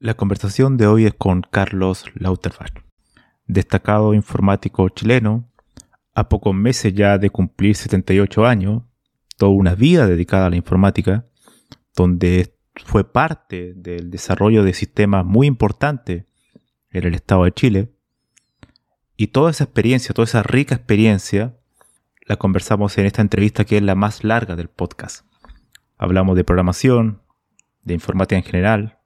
La conversación de hoy es con Carlos Lauterbach, destacado informático chileno, a pocos meses ya de cumplir 78 años, toda una vida dedicada a la informática, donde fue parte del desarrollo de sistemas muy importantes en el estado de Chile. Y toda esa experiencia, toda esa rica experiencia, la conversamos en esta entrevista que es la más larga del podcast. Hablamos de programación, de informática en general,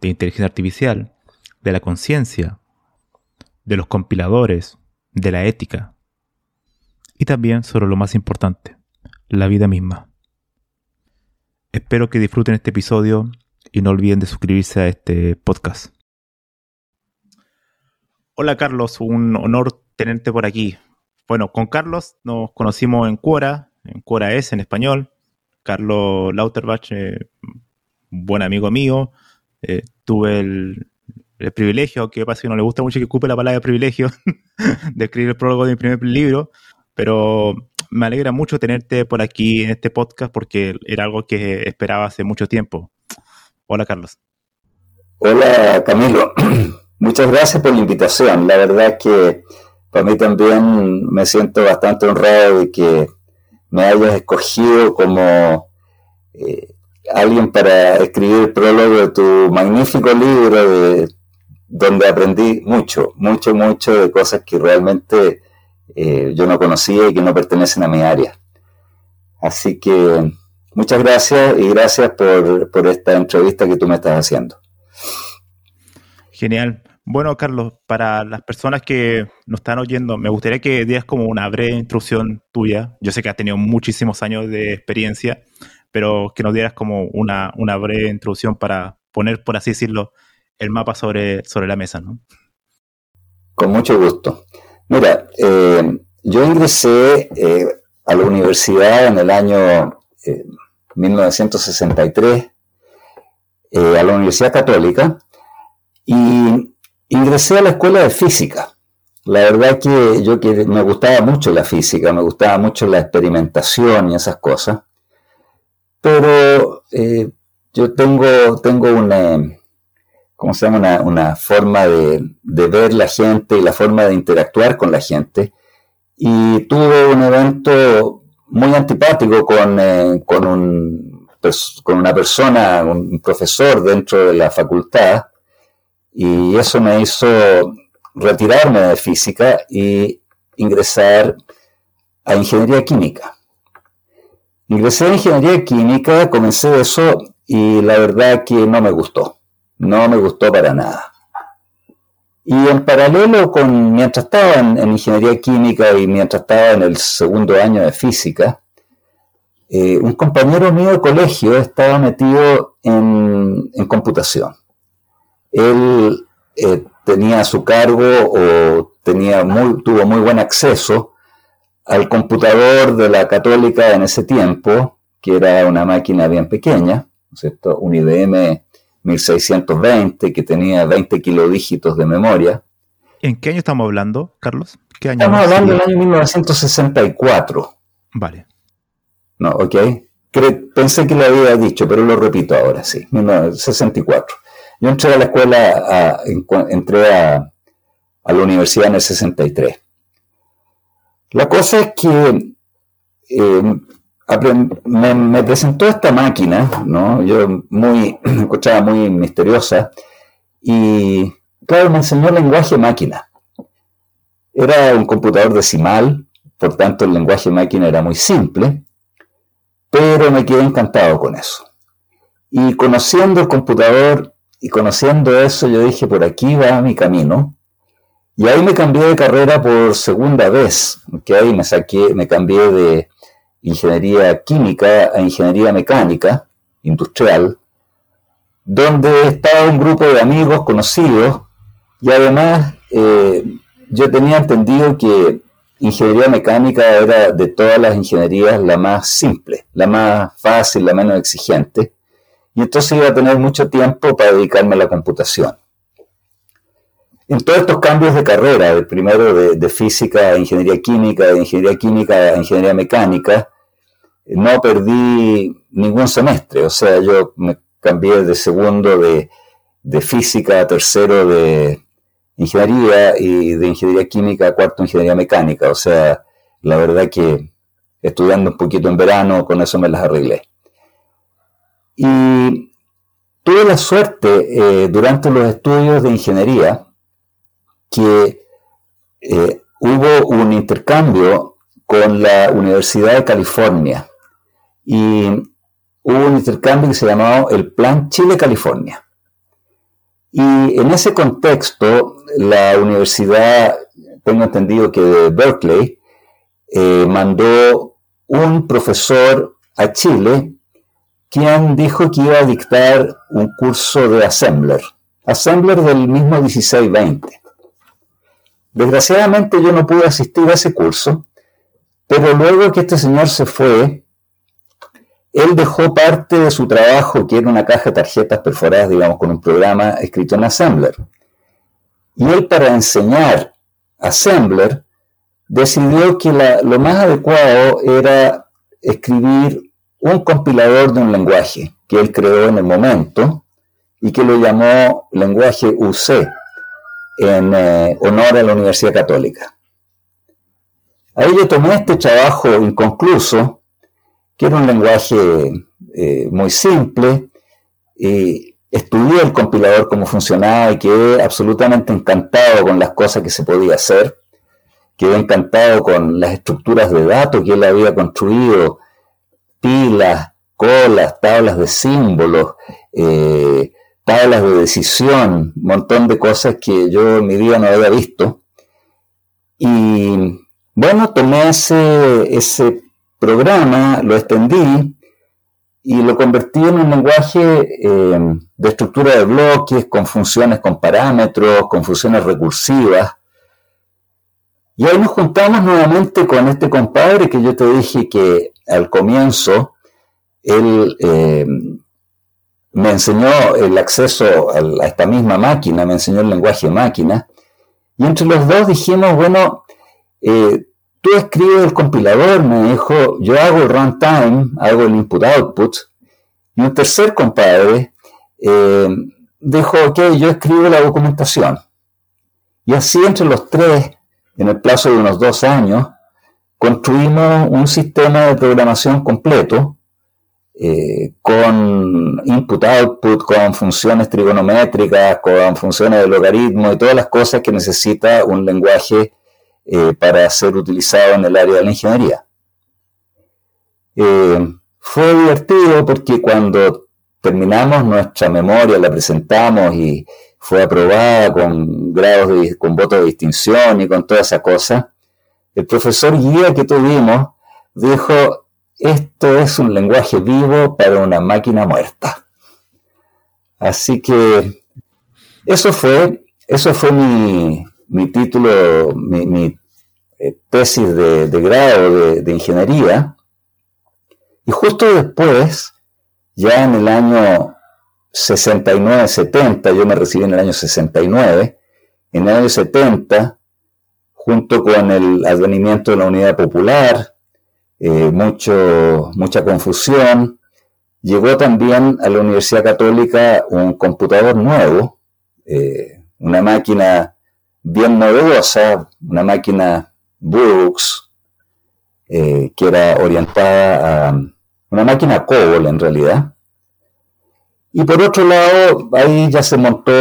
de inteligencia artificial, de la conciencia, de los compiladores, de la ética y también sobre lo más importante, la vida misma. Espero que disfruten este episodio y no olviden de suscribirse a este podcast. Hola Carlos, un honor tenerte por aquí. Bueno, con Carlos nos conocimos en Quora, en Quora es en español. Carlos Lauterbach, eh, buen amigo mío, eh, tuve el, privilegio, que pasa que no le gusta mucho que ocupe la palabra privilegio, de escribir el prólogo de mi primer libro, pero me alegra mucho tenerte por aquí en este podcast porque era algo que esperaba hace mucho tiempo. Hola, Carlos. Hola, Camilo. Muchas gracias por la invitación. La verdad es que para mí también me siento bastante honrado de que me hayas escogido como eh, alguien para escribir el prólogo de tu magnífico libro donde aprendí mucho, mucho, mucho de cosas que realmente eh, yo no conocía y que no pertenecen a mi área. Así que muchas gracias y gracias por, por esta entrevista que tú me estás haciendo. Genial. Bueno, Carlos, para las personas que nos están oyendo, me gustaría que dieras como una breve introducción tuya. Yo sé que has tenido muchísimos años de experiencia, pero que nos dieras como una, breve introducción para poner, por así decirlo, el mapa sobre, sobre la mesa, ¿no? Con mucho gusto. Mira, eh, yo ingresé eh, a la universidad en el año 1963, eh, a la Universidad Católica, y ingresé a la escuela de física. La verdad que yo que me gustaba mucho la física, me gustaba mucho la experimentación y esas cosas pero eh, yo tengo, tengo una, ¿cómo se llama? Una, forma de, ver la gente y la forma de interactuar con la gente. Y tuve un evento muy antipático con, eh, con, un, con una persona, un profesor dentro de la facultad, y eso me hizo retirarme de física y ingresar a ingeniería química. Ingresé en ingeniería química, comencé eso y la verdad que no me gustó. No me gustó para nada. Y en paralelo con, mientras estaba en, ingeniería química y mientras estaba en el segundo año de física, eh, un compañero mío de colegio estaba metido en, computación. Él eh, tenía su cargo o tenía muy, tuvo muy buen acceso al computador de la católica en ese tiempo, que era una máquina bien pequeña, ¿cierto? un IBM 1620 que tenía 20 kilodígitos de memoria. ¿En qué año estamos hablando, Carlos? ¿Qué año estamos hablando del año 1964. Vale. No, ok. pensé que lo había dicho, pero lo repito ahora, sí, 1964. Yo entré a la escuela, entré a, a la universidad en el 63. La cosa es que eh, me, presentó esta máquina, ¿no? Yo muy, escuchaba muy misteriosa, y, claro, me enseñó lenguaje máquina. Era un computador decimal, por tanto el lenguaje máquina era muy simple, pero me quedé encantado con eso. Y conociendo el computador y conociendo eso, yo dije, por aquí va mi camino. Y ahí me cambié de carrera por segunda vez, que ahí me saqué, me cambié de ingeniería química a ingeniería mecánica industrial, donde estaba un grupo de amigos conocidos y además eh, yo tenía entendido que ingeniería mecánica era de todas las ingenierías la más simple, la más fácil, la menos exigente, y entonces iba a tener mucho tiempo para dedicarme a la computación en todos estos cambios de carrera, el primero de, física a ingeniería química, de ingeniería química a ingeniería mecánica, no perdí ningún semestre. O sea, yo me cambié de segundo de, física a tercero de ingeniería y de ingeniería química a cuarto ingeniería mecánica. O sea, la verdad que estudiando un poquito en verano, con eso me las arreglé. Y tuve la suerte eh, durante los estudios de ingeniería que eh, hubo un intercambio con la Universidad de California y hubo un intercambio que se llamó el Plan Chile-California. Y en ese contexto, la universidad, tengo entendido que de Berkeley, eh, mandó un profesor a Chile quien dijo que iba a dictar un curso de Assembler, Assembler del mismo 1620. Desgraciadamente yo no pude asistir a ese curso, pero luego que este señor se fue, él dejó parte de su trabajo, que era una caja de tarjetas perforadas, digamos, con un programa escrito en Assembler. Y él para enseñar Assembler decidió que lo más adecuado era escribir un compilador de un lenguaje que él creó en el momento y que lo llamó lenguaje UC, en eh, honor a la Universidad Católica. Ahí yo tomé este trabajo inconcluso, que era un lenguaje eh, muy simple, y estudié el compilador, cómo funcionaba y quedé absolutamente encantado con las cosas que se podía hacer. Quedé encantado con las estructuras de datos que él había construido, pilas, colas, tablas de símbolos, eh, tablas de decisión, un montón de cosas que yo en mi vida no había visto. Y bueno, tomé ese, ese programa, lo extendí y lo convertí en un lenguaje eh, de estructura de bloques, con funciones con parámetros, con funciones recursivas. Y ahí nos juntamos nuevamente con este compadre que yo te dije que al comienzo él eh, me enseñó el acceso a esta misma máquina, me enseñó el lenguaje máquina, y entre los dos dijimos, bueno, eh, tú escribes el compilador, me dijo, yo hago el runtime, hago el input-output, y un tercer compadre eh, dijo, ok, yo escribo la documentación. Y así entre los tres, en el plazo de unos dos años, construimos un sistema de programación completo eh, con input-output, con funciones trigonométricas, con funciones de logaritmo y todas las cosas que necesita un lenguaje eh, para ser utilizado en el área de la ingeniería. Eh, fue divertido porque cuando terminamos nuestra memoria, la presentamos y fue aprobada con grados de, con votos de distinción y con toda esa cosa, el profesor guía que tuvimos dijo, esto es un lenguaje vivo para una máquina muerta. Así que eso fue, eso fue mi, título, mi, eh, tesis de, grado de, ingeniería. Y justo después, ya en el año 69-70, yo me recibí en el año 69, en el año 70, junto con el advenimiento de la unidad popular, eh, mucho, mucha confusión. Llegó también a la Universidad Católica un computador nuevo, eh, una máquina bien novedosa, una máquina Brooks, eh, que era orientada a una máquina COBOL en realidad. Y por otro lado, ahí ya se montó,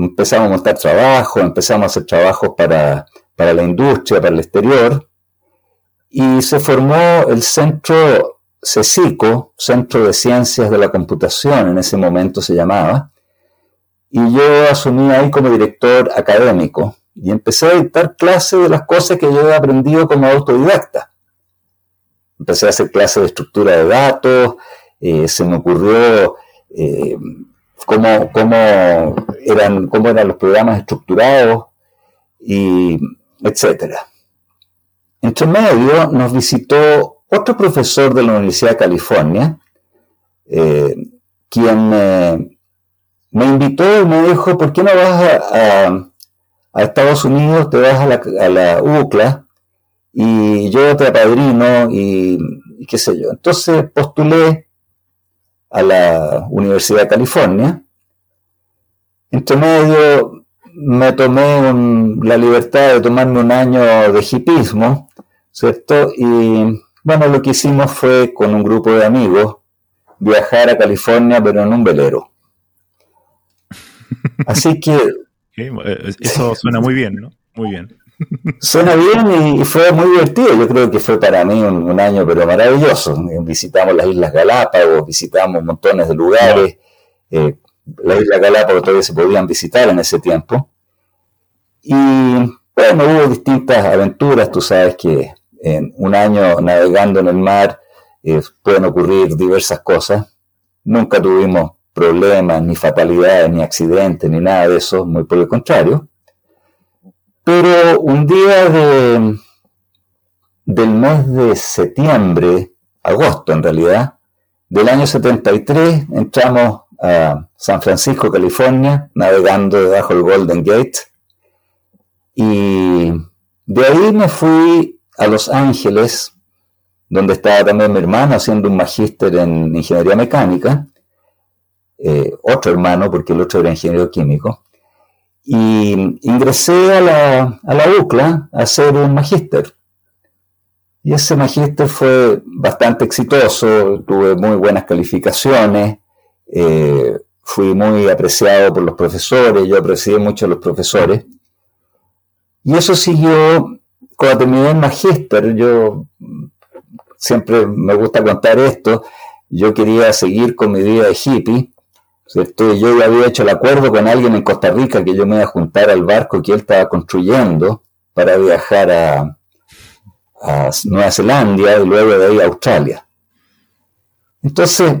empezamos a montar trabajo, empezamos a hacer trabajos para, para la industria, para el exterior, y se formó el centro CECICO, Centro de Ciencias de la Computación, en ese momento se llamaba, y yo asumí ahí como director académico y empecé a dictar clases de las cosas que yo he aprendido como autodidacta. Empecé a hacer clases de estructura de datos, eh, se me ocurrió eh, cómo, eran, cómo eran los programas estructurados, y etcétera. Entre medio nos visitó otro profesor de la Universidad de California, eh, quien me invitó y me dijo, ¿por qué no vas a, Estados Unidos, te vas a la, UCLA y yo te apadrino y qué sé yo? Entonces postulé a la Universidad de California. Entre medio me tomé la libertad de tomarme un año de hipismo, ¿cierto? Y bueno, lo que hicimos fue con un grupo de amigos viajar a California, pero en un velero. Así que... Eh, eso suena muy bien, ¿no? Muy bien. Suena bien y fue muy divertido. Yo creo que fue para mí un, año pero maravilloso. Visitamos las Islas Galápagos, visitamos montones de lugares. Eh, las Islas Galápagos todavía se podían visitar en ese tiempo. Y bueno, hubo distintas aventuras. Tú sabes que en un año navegando en el mar eh, pueden ocurrir diversas cosas. Nunca tuvimos problemas, ni fatalidades, ni accidentes, ni nada de eso, muy por el contrario. Pero un día de, del mes de septiembre, agosto en realidad, del año 73, entramos a San Francisco, California, navegando debajo del Golden Gate. Y de ahí me fui a Los Ángeles, donde estaba también mi hermano haciendo un magíster en ingeniería mecánica, eh, otro hermano, porque el otro era ingeniero químico. Y ingresé a la, a la UCLA a hacer un magíster. Y ese magíster fue bastante exitoso, tuve muy buenas calificaciones, eh, fui muy apreciado por los profesores, yo aprecié mucho a los profesores. Y eso siguió, cuando terminé el magíster, yo siempre me gusta contar esto, yo quería seguir con mi vida de hippie, ¿cierto? yo había hecho el acuerdo con alguien en Costa Rica que yo me iba a juntar al barco que él estaba construyendo para viajar a, Nueva Zelanda y luego de ahí a Australia. Entonces,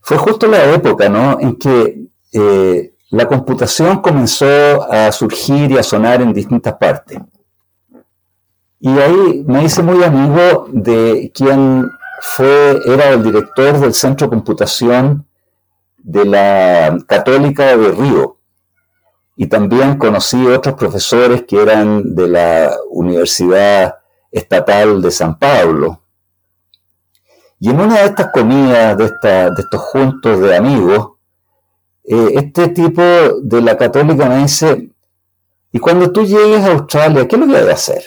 fue justo la época ¿no? en que eh, la computación comenzó a surgir y a sonar en distintas partes. Y ahí me hice muy amigo de quien fue, era el director del Centro de Computación de la Católica de Río. Y también conocí otros profesores que eran de la Universidad Estatal de San Pablo. Y en una de estas comidas, de, de estos juntos de amigos, eh, este tipo de la católica me dice, y cuando tú llegues a Australia, ¿qué lo que a hacer?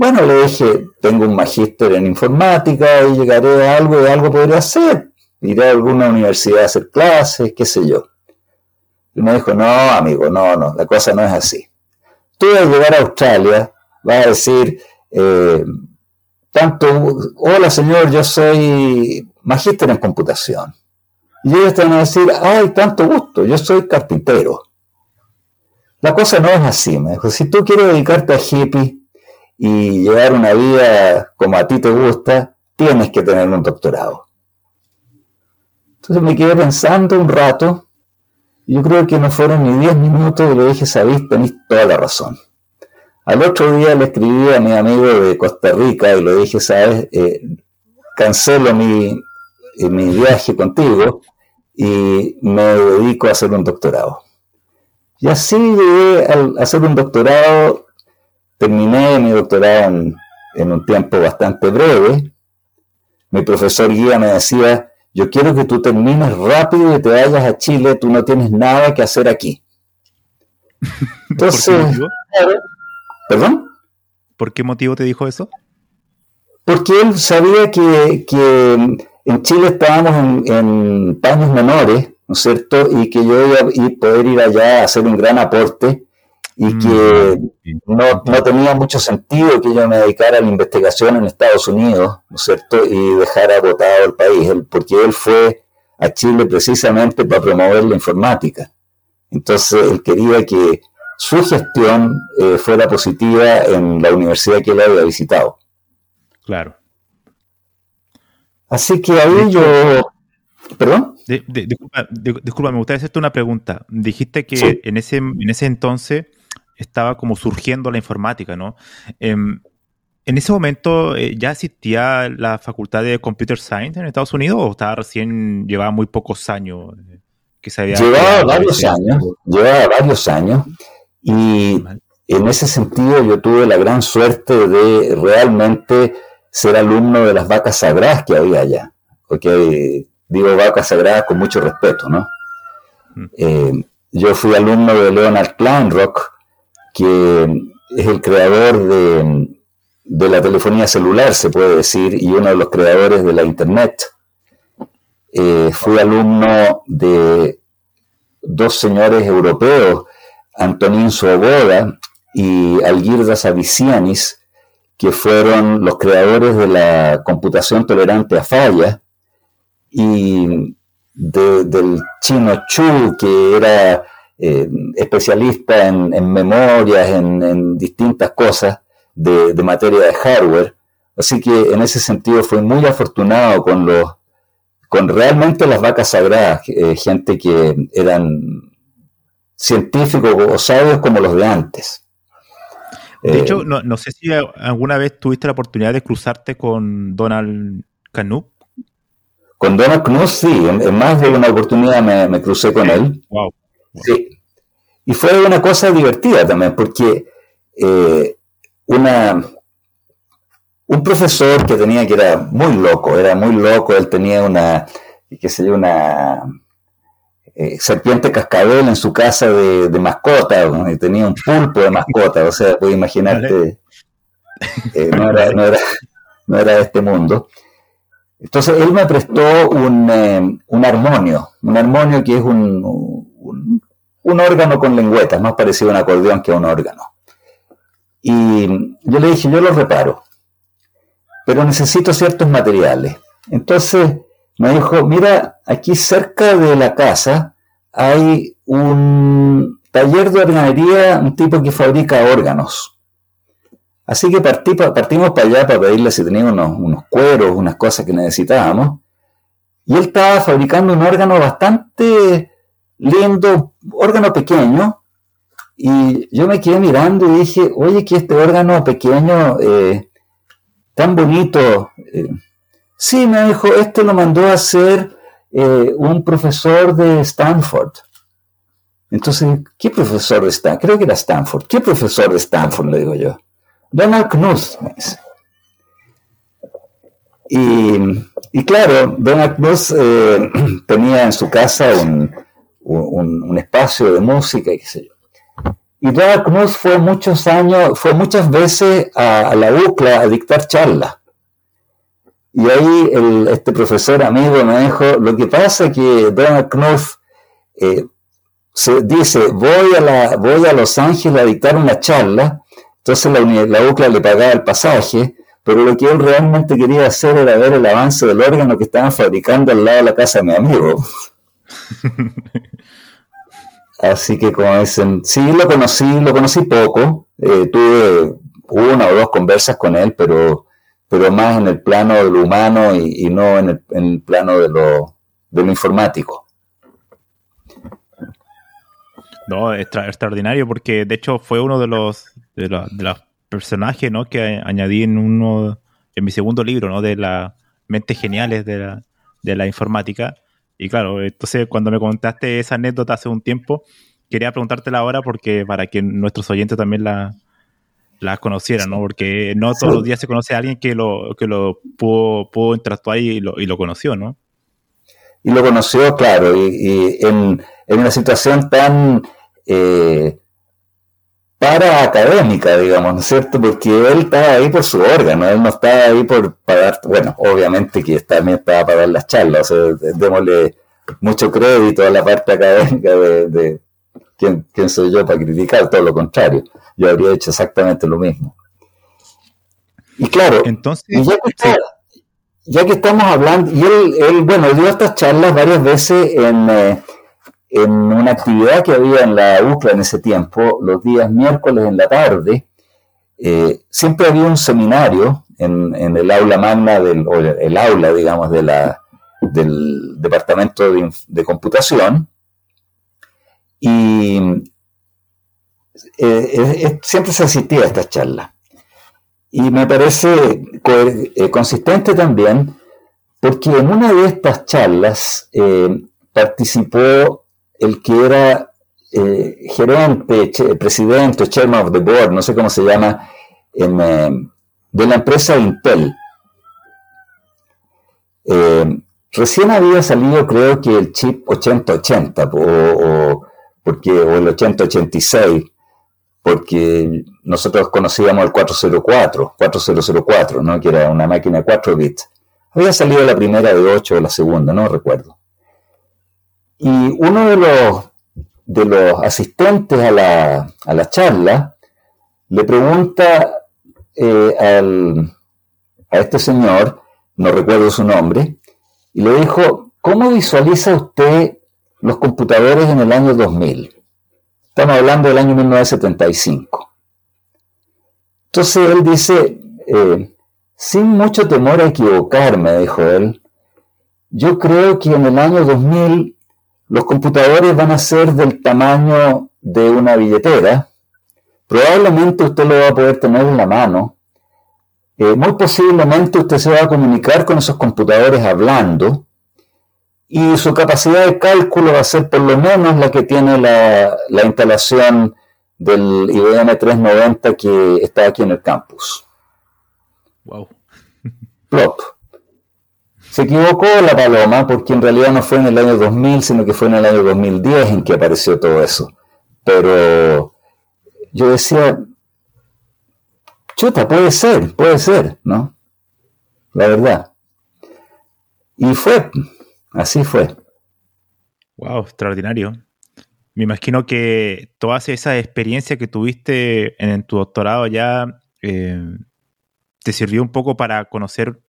Bueno, le dije, tengo un magíster en informática y llegaré a algo y algo podría hacer iré a alguna universidad a hacer clases, qué sé yo. Y me dijo, no, amigo, no, no, la cosa no es así. Tú al llegar a Australia vas a decir, eh, tanto, hola señor, yo soy magíster en computación. Y ellos te van a decir, ay, tanto gusto, yo soy carpintero. La cosa no es así, me dijo. Si tú quieres dedicarte a hippie y llevar una vida como a ti te gusta, tienes que tener un doctorado. Entonces me quedé pensando un rato, yo creo que no fueron ni 10 minutos y le dije, sabéis, tenéis toda la razón. Al otro día le escribí a mi amigo de Costa Rica y le dije, sabes, eh, cancelo mi, eh, mi viaje contigo y me dedico a hacer un doctorado. Y así llegué a hacer un doctorado, terminé mi doctorado en, en un tiempo bastante breve. Mi profesor guía me decía, yo quiero que tú termines rápido y te vayas a Chile, tú no tienes nada que hacer aquí. Entonces, ¿perdón? ¿Por qué motivo te dijo eso? Porque él sabía que, en Chile estábamos en, paños menores, ¿no es cierto? Y que yo iba a poder ir allá a hacer un gran aporte y mm, que no, no, tenía mucho sentido que yo me dedicara a la investigación en Estados Unidos, ¿no es cierto? Y dejara votado el país, porque él fue a Chile precisamente para promover la informática. Entonces él quería que su gestión eh, fuera positiva en la universidad que él había visitado. Claro. Así que ahí yo... ¿Perdón? disculpa, me gustaría hacerte una pregunta. Dijiste que en, ese, en ese entonces estaba como surgiendo la informática, ¿no? Em, ¿En ese momento eh, ya existía la facultad de Computer Science en Estados Unidos o estaba recién, llevaba muy pocos años eh, que se había... Llevaba varios años, llevaba varios años y en ese sentido yo tuve la gran suerte de realmente ser alumno de las vacas sagradas que había allá. Porque digo vacas sagradas con mucho respeto, ¿no? Mm. Eh, yo fui alumno de Leonard Kleinrock, que es el creador de, de, la telefonía celular, se puede decir, y uno de los creadores de la Internet. Eh, fui alumno de dos señores europeos, Antonín Svoboda y Algirdas Avicianis, que fueron los creadores de la computación tolerante a falla, y del chino Chu, que era eh, especialista en, memorias, en, distintas cosas de, materia de hardware. Así que en ese sentido fue muy afortunado con los con realmente las vacas sagradas, eh, gente que eran científicos o sabios como los de antes. De eh, hecho, no, sé si alguna vez tuviste la oportunidad de cruzarte con Donald Knuth. Con Donald Knuth, sí, en, más de una oportunidad me, crucé con él. Wow, Sí. Y fue una cosa divertida también, porque eh, una, un profesor que tenía que era muy loco, era muy loco, él tenía una, qué sé yo, una eh, serpiente cascabel en su casa de, mascota, y tenía un pulpo de mascota, o sea, puedes imaginarte, eh, no, era, no, era, de este mundo. Entonces él me prestó un, eh, un armonio, un armonio que es un, un, órgano con lengüetas, más parecido a un acordeón que a un órgano. Y yo le dije, yo lo reparo, pero necesito ciertos materiales. Entonces me dijo, mira, aquí cerca de la casa hay un taller de organería, un tipo que fabrica órganos. Así que partimos para allá para pedirle si tenía unos, cueros, unas cosas que necesitábamos. Y él estaba fabricando un órgano bastante lindo, órgano pequeño. Y yo me quedé mirando y dije, oye, que este órgano pequeño, eh, tan bonito, eh, Sí, me dijo, este lo mandó a hacer eh, un profesor de Stanford. Entonces, ¿qué profesor de Stanford? Creo que era Stanford. ¿Qué profesor de Stanford? Le digo yo. Donald Knuth, dice. Y, claro, Donald Knuth tenía en su casa un, espacio de música y qué sé yo. Y Donald Knuth fue muchos años, fue muchas veces a, la UCLA a dictar charlas. Y ahí este profesor amigo me dijo, lo que pasa es que Donald Knuth eh, dice, voy a, la, voy a Los Ángeles a dictar una charla, entonces la, la UCLA le pagaba el pasaje, pero lo que él realmente quería hacer era ver el avance del órgano que estaban fabricando al lado de la casa de mi amigo. Así que como dicen, sí lo conocí, lo conocí poco, eh, tuve una o dos conversas con él, pero pero más en el plano de lo humano y, no en el, plano de lo, de lo informático. No, extraordinario, porque de hecho fue uno de los, de, los personajes ¿no? que añadí en uno en mi segundo libro, ¿no? De las mentes geniales de la, de la informática. Y claro, entonces cuando me contaste esa anécdota hace un tiempo, quería preguntártela ahora porque para que nuestros oyentes también la, las conocieran, ¿no? Porque no todos los días se conoce a alguien que lo, que lo pudo, pudo interactuar y lo, y lo conoció, ¿no? Y lo conoció, claro, y, en, en, una situación tan, eh, para académica, digamos, ¿no es cierto? Porque él estaba ahí por su órgano, él no estaba ahí por pagar, bueno, obviamente que también estaba para dar las charlas, o sea, démosle mucho crédito a la parte académica de, ¿quién, soy yo para criticar, todo lo contrario, yo habría hecho exactamente lo mismo. Y claro, Entonces, ya, que estamos hablando, y él, él, bueno, dio estas charlas varias veces en... Eh, en una actividad que había en la UCLA en ese tiempo, los días miércoles en la tarde, eh, siempre había un seminario en, el aula magna, del, o el aula, digamos, de la, del departamento de, computación, y eh, siempre se asistía a estas charlas. Y me parece eh, consistente también porque en una de estas charlas participó el que era eh, gerente, presidente, chairman of the board, no sé cómo se llama, eh, de la empresa Intel. Eh, recién había salido, creo que el chip 8080 o, porque, o el 8086, porque nosotros conocíamos el 404, 4004, ¿no? que era una máquina de 4 bits. Había salido la primera de 8 o la segunda, no recuerdo. Y uno de los, de los asistentes a la, a la charla le pregunta eh, al, a este señor, no recuerdo su nombre, y le dijo, ¿cómo visualiza usted los computadores en el año 2000? Estamos hablando del año 1975. Entonces él dice, eh, sin mucho temor a equivocarme, dijo él, yo creo que en el año 2000 los computadores van a ser del tamaño de una billetera. Probablemente usted lo va a poder tener en la mano. Eh, muy posiblemente usted se va a comunicar con esos computadores hablando y su capacidad de cálculo va a ser por lo menos la que tiene la, instalación del IBM 390 que está aquí en el campus. Wow. Plop. Se equivocó la paloma porque en realidad no fue en el año 2000, sino que fue en el año 2010 en que apareció todo eso. Pero yo decía, chuta, puede ser, puede ser, ¿no? La verdad. Y fue, así fue. Wow, extraordinario. Me imagino que toda esa experiencia que tuviste en, tu doctorado ya eh, te sirvió un poco para conocer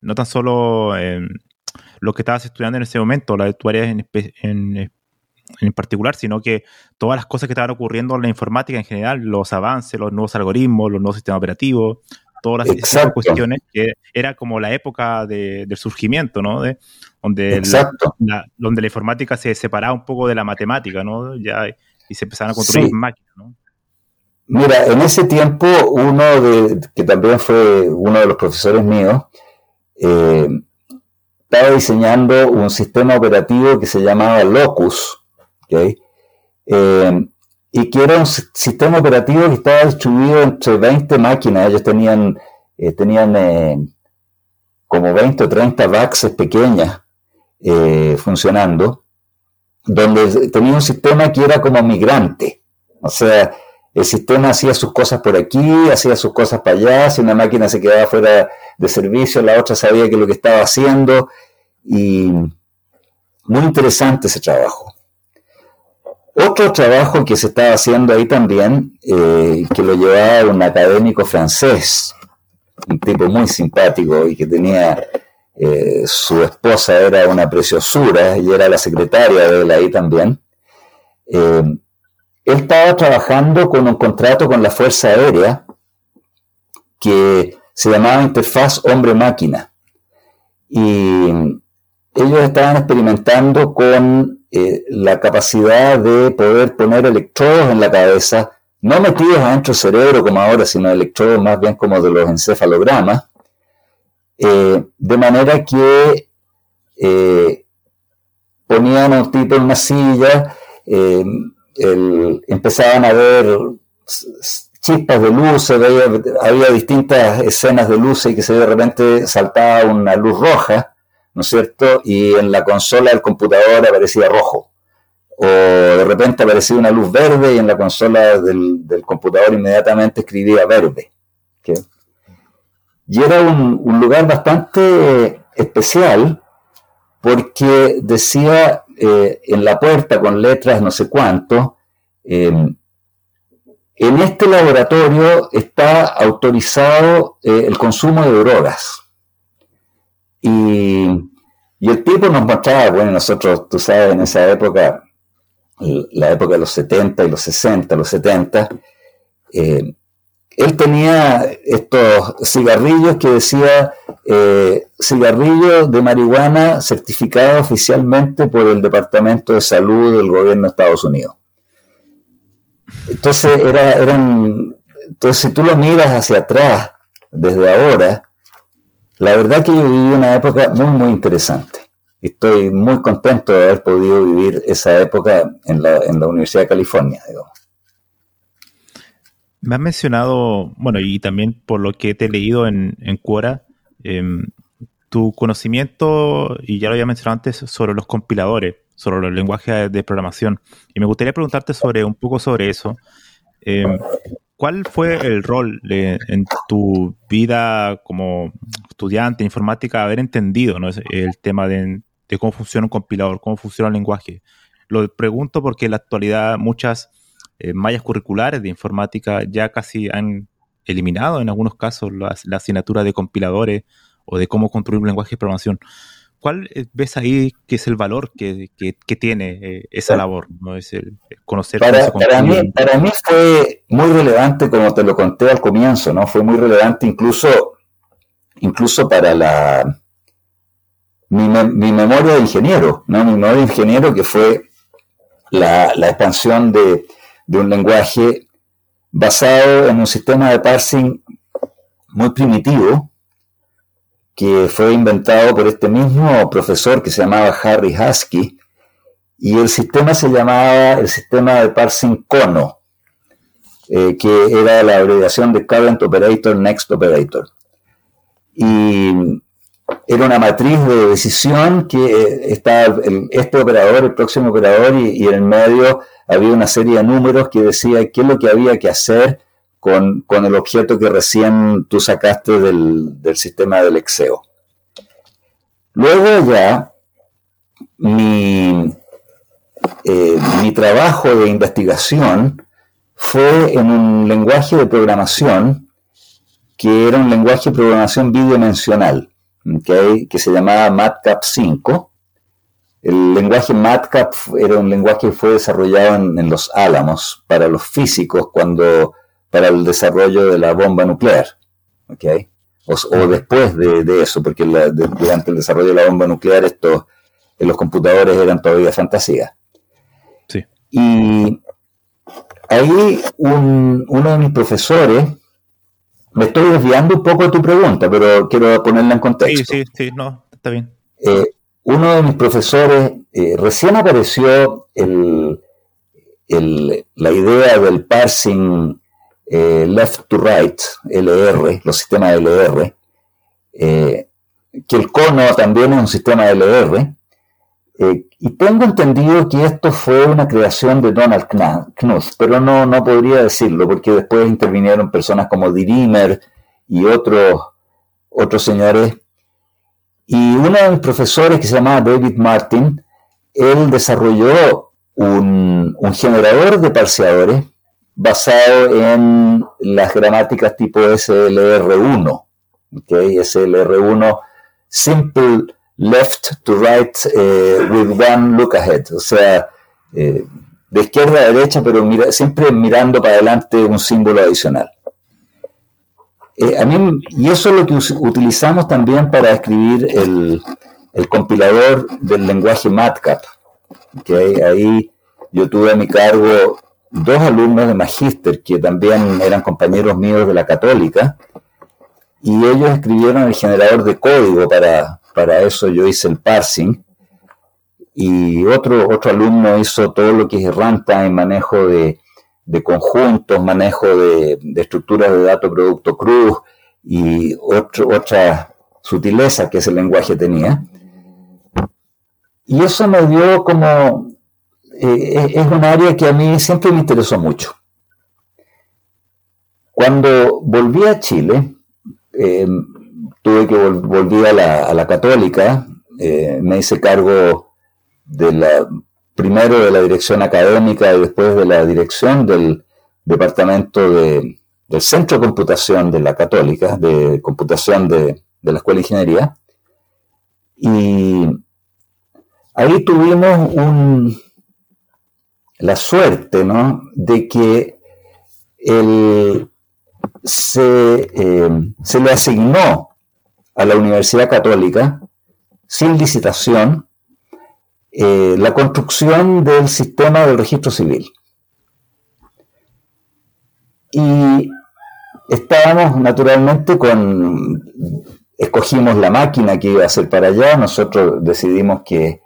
no tan solo em, lo que estabas estudiando en ese momento, la de tu área en, en, particular, sino que todas las cosas que estaban ocurriendo en la informática en general, los avances, los nuevos algoritmos, los nuevos sistemas operativos, todas las cuestiones que era como la época del surgimiento, ¿no? De, donde, la, donde la informática se separaba un poco de la matemática, ¿no? Ya, y se empezaron a construir máquinas, ¿no? Mira, en ese tiempo uno de, que también fue uno de los profesores míos, eh, estaba diseñando un sistema operativo que se llamaba Locus, eh, y que era un sistema operativo que estaba distribuido entre 20 máquinas. Ellos tenían, eh, tenían como 20 o 30 VAXes pequeñas funcionando, donde tenía un sistema que era como migrante. O sea, el sistema hacía sus cosas por aquí, hacía sus cosas para allá, si una máquina se quedaba fuera de servicio, la otra sabía que lo que estaba haciendo, y muy interesante ese trabajo. Otro trabajo que se estaba haciendo ahí también, eh, que lo llevaba un académico francés, un tipo muy simpático y que tenía, eh, su esposa era una preciosura y era la secretaria de él ahí también. Eh, él estaba trabajando con un contrato con la Fuerza Aérea que se llamaba Interfaz Hombre-Máquina. Y ellos estaban experimentando con eh, la capacidad de poder poner electrodos en la cabeza, no metidos adentro del cerebro como ahora, sino electrodos más bien como de los encefalogramas, eh, de manera que eh, ponían a un tipo en una silla, empezaban a ver chispas de luz, había distintas escenas de luz y que se de repente saltaba una luz roja, ¿no es cierto? Y en la consola del computador aparecía rojo. o de repente aparecía una luz verde y en la consola del, computador inmediatamente escribía verde. Y era un, lugar bastante especial porque decía eh, en la puerta con letras no sé cuánto, em, en este laboratorio está autorizado eh, el consumo de drogas. Y, el tipo nos mostraba, bueno, nosotros, tú sabes, en esa época, la época de los 70 y los 60, los 70, eh, él tenía estos cigarrillos que decía eh, cigarrillo de marihuana certificado oficialmente por el Departamento de Salud del gobierno de Estados Unidos. Entonces, era, eran, entonces si tú lo miras hacia atrás, desde ahora, la verdad que yo viví una época muy, muy interesante. Estoy muy contento de haber podido vivir esa época en la, en la Universidad de California. Digamos. Me has mencionado, bueno, y también por lo que te he leído en, Quora, em, tu conocimiento, y ya lo había mencionado antes, sobre los compiladores, sobre los lenguajes de programación. Y me gustaría preguntarte sobre un poco sobre eso. Em, ¿Cuál fue el rol en tu vida como estudiante de informática haber entendido el tema de, de, cómo funciona un compilador, cómo funciona el lenguaje? Lo pregunto porque en la actualidad muchas eh, mallas curriculares de informática ya casi han eliminado en algunos casos la, asignatura de compiladores o de cómo construir un lenguaje de programación. ¿Cuál eh, ves ahí que es el valor que, tiene eh, esa labor? ¿no? Es el, conocer para, para, mí, para mí fue muy relevante, como te lo conté al comienzo, ¿no? Fue muy relevante incluso, incluso para la mi, memoria de ingeniero, ¿no? Mi memoria de ingeniero que fue la expansión de, de un lenguaje basado en un sistema de parsing muy primitivo que fue inventado por este mismo profesor que se llamaba Harry Husky y el sistema se llamaba el sistema de parsing CONO, eh, que era la abreviación de Current Operator Next Operator. Y era una matriz de decisión que eh, estaba este operador, el próximo operador, y, en el medio había una serie de números que decía qué es lo que había que hacer con, el objeto que recién tú sacaste del, sistema del Exeo. Luego ya, mi, eh, mi trabajo de investigación fue en un lenguaje de programación que era un lenguaje de programación bidimensional que se llamaba MATCAP 5. El lenguaje MATCAP era un lenguaje que fue desarrollado en, los Álamos para los físicos cuando para el desarrollo de la bomba nuclear. ¿okay? O, después de, eso, porque durante el desarrollo de la bomba nuclear estos, en los computadores eran todavía fantasía. Sí. Y ahí uno de mis profesores me estoy desviando un poco de tu pregunta, pero quiero ponerla en contexto. Sí, sí, sí, no, está bien. Eh, uno de mis profesores, eh, recién apareció el, la idea del parsing eh, left to right, LR, los sistemas LR, que el cono también es un sistema LR, y tengo entendido que esto fue una creación de Donald Knuth, pero no, no podría decirlo, porque después intervinieron personas como Dirimer y otros, otros señores. Y uno de mis profesores, que se llamaba David Martin, él desarrolló un, generador de parseadores basado en las gramáticas tipo SLR1. ¿okay? SLR1, Simple left to right eh, with one look ahead, o sea, eh, de izquierda a derecha, pero siempre mirando para adelante un símbolo adicional. Eh, a mí, y eso es lo que utilizamos también para escribir el, compilador del lenguaje MATCAP. que Ahí yo tuve a mi cargo dos alumnos de Magister que también eran compañeros míos de la Católica, y ellos escribieron el generador de código para, para eso yo hice el parsing. Y otro, otro alumno hizo todo lo que es runtime, manejo de, conjuntos, manejo de, estructuras de datos producto cruz y otro, otra sutileza que ese lenguaje tenía. Y eso me dio como eh, es un área que a mí siempre me interesó mucho. Cuando volví a Chile, eh, tuve que volver a la, católica, eh, me hice cargo de la, primero de la dirección académica y después de la dirección del departamento de, del centro de computación de la católica, de computación de, de la Escuela de Ingeniería. Y ahí tuvimos un, la suerte ¿no? de que se, eh, se, le asignó a la Universidad Católica, sin licitación, eh, la construcción del sistema del registro civil. Y estábamos naturalmente con, escogimos la máquina que iba a ser para allá, nosotros decidimos que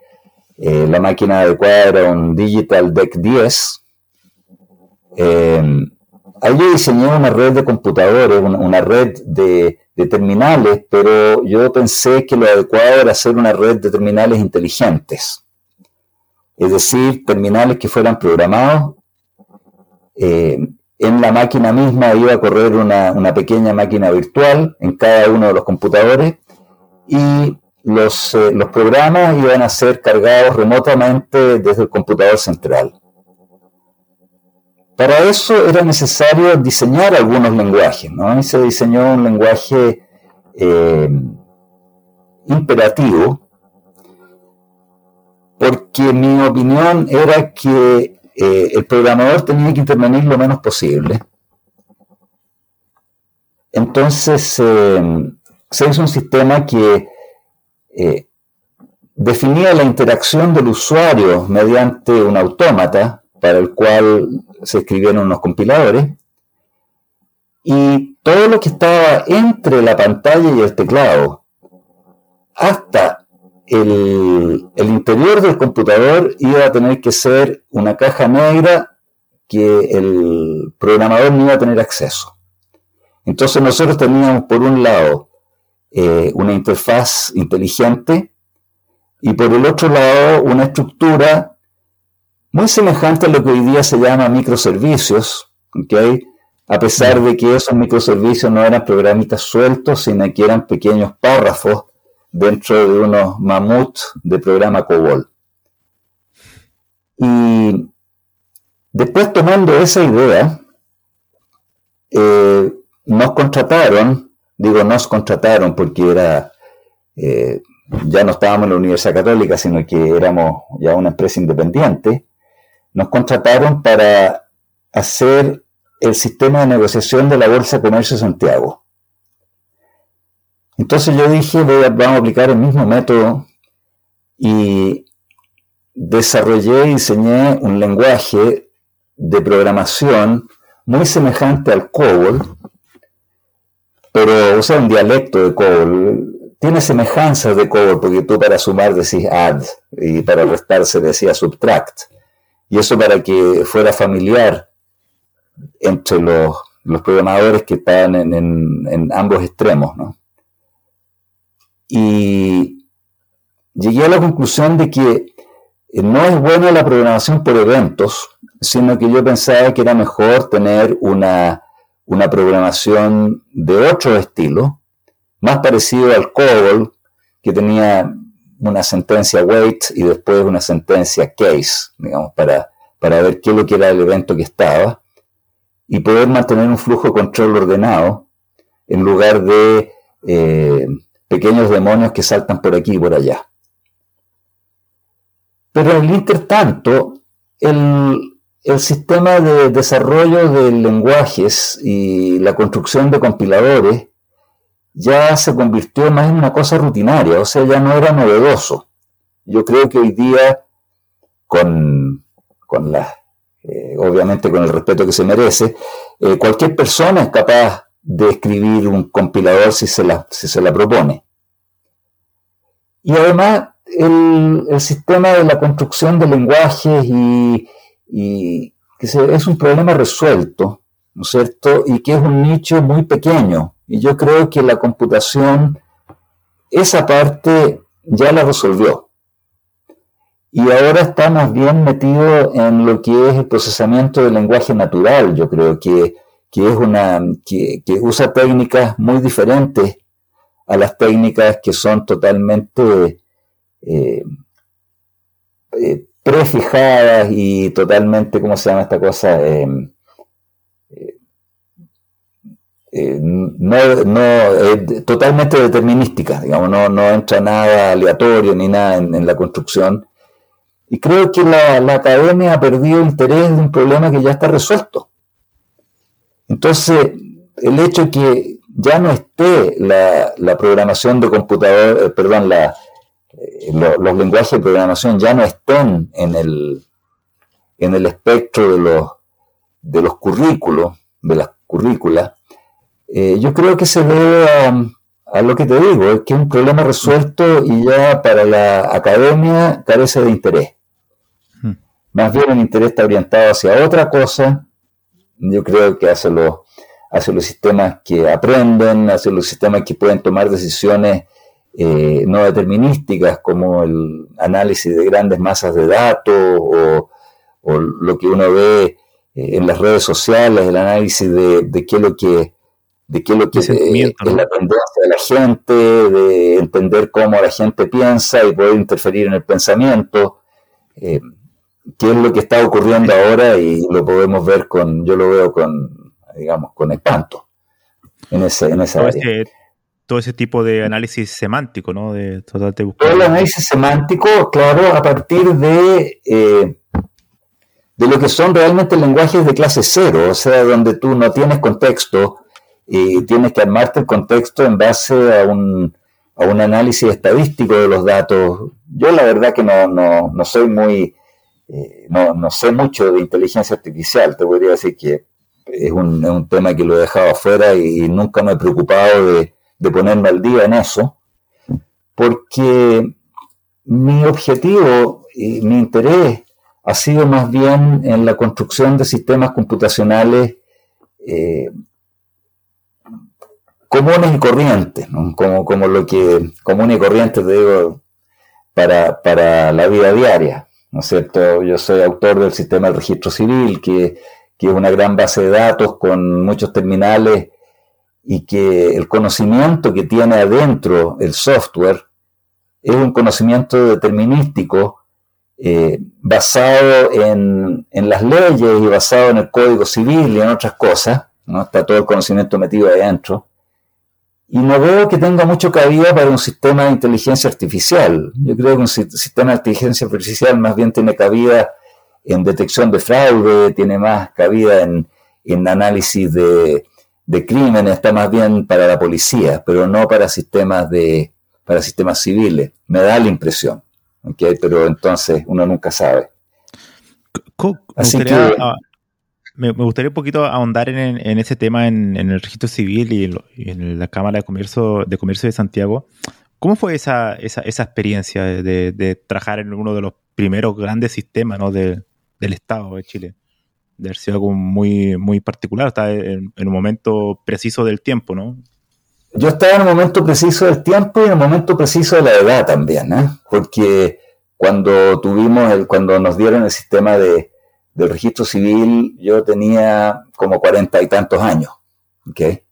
eh, la máquina adecuada era un Digital Deck 10. Eh, ahí yo diseñé una red de computadores, una, red de, terminales, pero yo pensé que lo adecuado era hacer una red de terminales inteligentes. Es decir, terminales que fueran programados. Eh, en la máquina misma iba a correr una, una pequeña máquina virtual en cada uno de los computadores y los, eh, los programas iban a ser cargados remotamente desde el computador central. Para eso era necesario diseñar algunos lenguajes, ¿no? Y se diseñó un lenguaje eh, imperativo, porque mi opinión era que eh, el programador tenía que intervenir lo menos posible. Entonces se hizo un sistema que eh, definía la interacción del usuario mediante un autómata para el cual se escribieron unos compiladores y todo lo que estaba entre la pantalla y el teclado hasta el, el, interior del computador iba a tener que ser una caja negra que el programador no iba a tener acceso. Entonces nosotros teníamos por un lado eh, una interfaz inteligente y por el otro lado una estructura muy semejante a lo que hoy día se llama microservicios, ¿okay? a pesar de que esos microservicios no eran programitas sueltos, sino que eran pequeños párrafos dentro de unos mamuts de programa COBOL. Y después tomando esa idea, eh, nos contrataron digo, nos contrataron porque era, eh, ya no estábamos en la Universidad Católica, sino que éramos ya una empresa independiente, nos contrataron para hacer el sistema de negociación de la Bolsa de Comercio Santiago. Entonces yo dije, vamos a aplicar el mismo método y desarrollé y diseñé un lenguaje de programación muy semejante al COBOL, pero usa un dialecto de COBOL. Tiene semejanzas de COBOL, porque tú para sumar decís add y para restar se decía subtract. Y eso para que fuera familiar entre los, programadores que estaban en, ambos extremos. Y llegué a la conclusión de que no es buena la programación por eventos, sino que yo pensaba que era mejor tener una una programación de otro estilo, más parecido al COBOL, que tenía una sentencia wait y después una sentencia case, digamos, para, para ver qué es lo que era el evento que estaba, y poder mantener un flujo de control ordenado en lugar de eh, pequeños demonios que saltan por aquí y por allá. Pero en el intertanto, el, el sistema de desarrollo de lenguajes y la construcción de compiladores ya se convirtió más en una cosa rutinaria, o sea, ya no era novedoso. Yo creo que hoy día, con, la, eh, obviamente con el respeto que se merece, eh, cualquier persona es capaz de escribir un compilador si se la, si se la propone. Y además, el, el sistema de la construcción de lenguajes y, y que es un problema resuelto, ¿no es cierto? Y que es un nicho muy pequeño. Y yo creo que la computación esa parte ya la resolvió. y ahora estamos bien metidos en lo que es el procesamiento del lenguaje natural. Yo creo que, es una, que, usa técnicas muy diferentes a las técnicas que son totalmente eh, eh, prefijadas y totalmente, ¿cómo se llama esta cosa? Eh, no, no totalmente determinística, digamos, no, no entra nada aleatorio ni nada en la construcción y creo que la, academia ha perdido interés de un problema que ya está resuelto. Entonces, el hecho de que ya no esté la, programación de computador, eh, perdón, la, eh, los lenguajes de programación ya no estén en el, en el espectro de los, de los currículos, de las currículas, eh, yo creo que se debe a, a, lo que te digo, es que es un problema resuelto y ya para la academia carece de interés. Más bien el interés está orientado hacia otra cosa. Yo creo que hacia los, hacia los sistemas que aprenden, hacia los sistemas que pueden tomar decisiones eh, no determinísticas, como el análisis de grandes masas de datos o, lo que uno ve eh, en las redes sociales, el análisis de, qué es lo que de qué es lo que eh, es la tendencia de la gente, de entender cómo la gente piensa y poder interferir en el pensamiento qué es lo que está ocurriendo ahora y lo podemos ver con, yo lo veo con, digamos, con espanto en, ese, en esa todo área. Ese, todo ese tipo de análisis semántico, ¿no? De, todo el análisis semántico, claro, a partir de, eh, de lo que son realmente lenguajes de clase cero, o sea, donde tú no tienes contexto y tienes que armarte el contexto en base a un, a un análisis estadístico de los datos. Yo la verdad que no, no, no soy muy eh, no, sé mucho de inteligencia artificial, te podría decir que es un, tema que lo he dejado afuera y, nunca me he preocupado de, ponerme al día en eso, porque mi objetivo y mi interés ha sido más bien en la construcción de sistemas computacionales eh, comunes y corrientes, como, como lo que común y corriente te digo para, para la vida diaria. ¿no es cierto? Yo soy autor del sistema del registro civil, que, es una gran base de datos con muchos terminales y que el conocimiento que tiene adentro el software es un conocimiento determinístico eh, basado en, en, las leyes y basado en el código civil y en otras cosas, ¿no? está todo el conocimiento metido adentro. Y no veo que tenga mucho cabida para un sistema de inteligencia artificial. Yo creo que un sistema de inteligencia artificial más bien tiene cabida en detección de fraude, tiene más cabida en, análisis de, crímenes, está más bien para la policía, pero no para sistemas de para sistemas civiles. Me da la impresión. Pero entonces uno nunca sabe. Así que, me, gustaría un poquito ahondar en, ese tema en, el registro civil y, en la Cámara de Comercio, de Comercio de Santiago. ¿Cómo fue esa, esa, experiencia de, trabajar en uno de los primeros grandes sistemas del Estado de Chile? De haber sido algo muy, muy particular, está en, un momento preciso del tiempo, ¿no? Yo estaba en un momento preciso del tiempo y en un momento preciso de la edad también, ¿eh? porque cuando tuvimos el, cuando nos dieron el sistema de, del registro civil yo tenía como cuarenta y tantos años. ¿okay?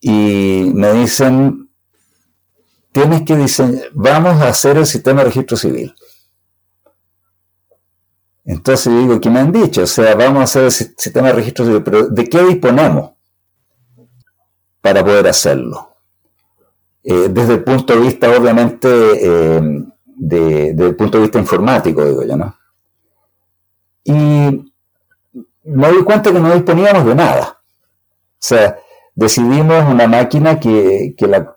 Y me dicen, tienes que diseñar, vamos a hacer el sistema de registro civil. Entonces digo, ¿qué me han dicho? O sea, vamos a hacer el sistema de registro civil, pero ¿de qué disponemos para poder hacerlo? Eh, desde el punto de vista, obviamente, eh, de, desde el punto de vista informático, digo yo, ¿no? Y me di cuenta que no disponíamos de nada. O sea, decidimos una máquina que,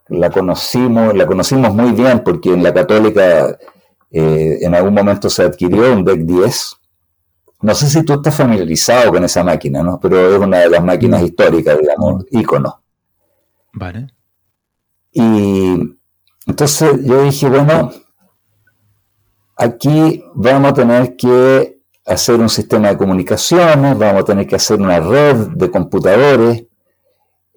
la, conocimos, la conocimos muy bien porque en la católica eh, en algún momento se adquirió un DEC 10. No sé si tú estás familiarizado con esa máquina, ¿no? Pero es una de las máquinas históricas, digamos, ícono. Vale. Y entonces yo dije, bueno, aquí vamos a tener que hacer un sistema de comunicaciones, vamos a tener que hacer una red de computadores.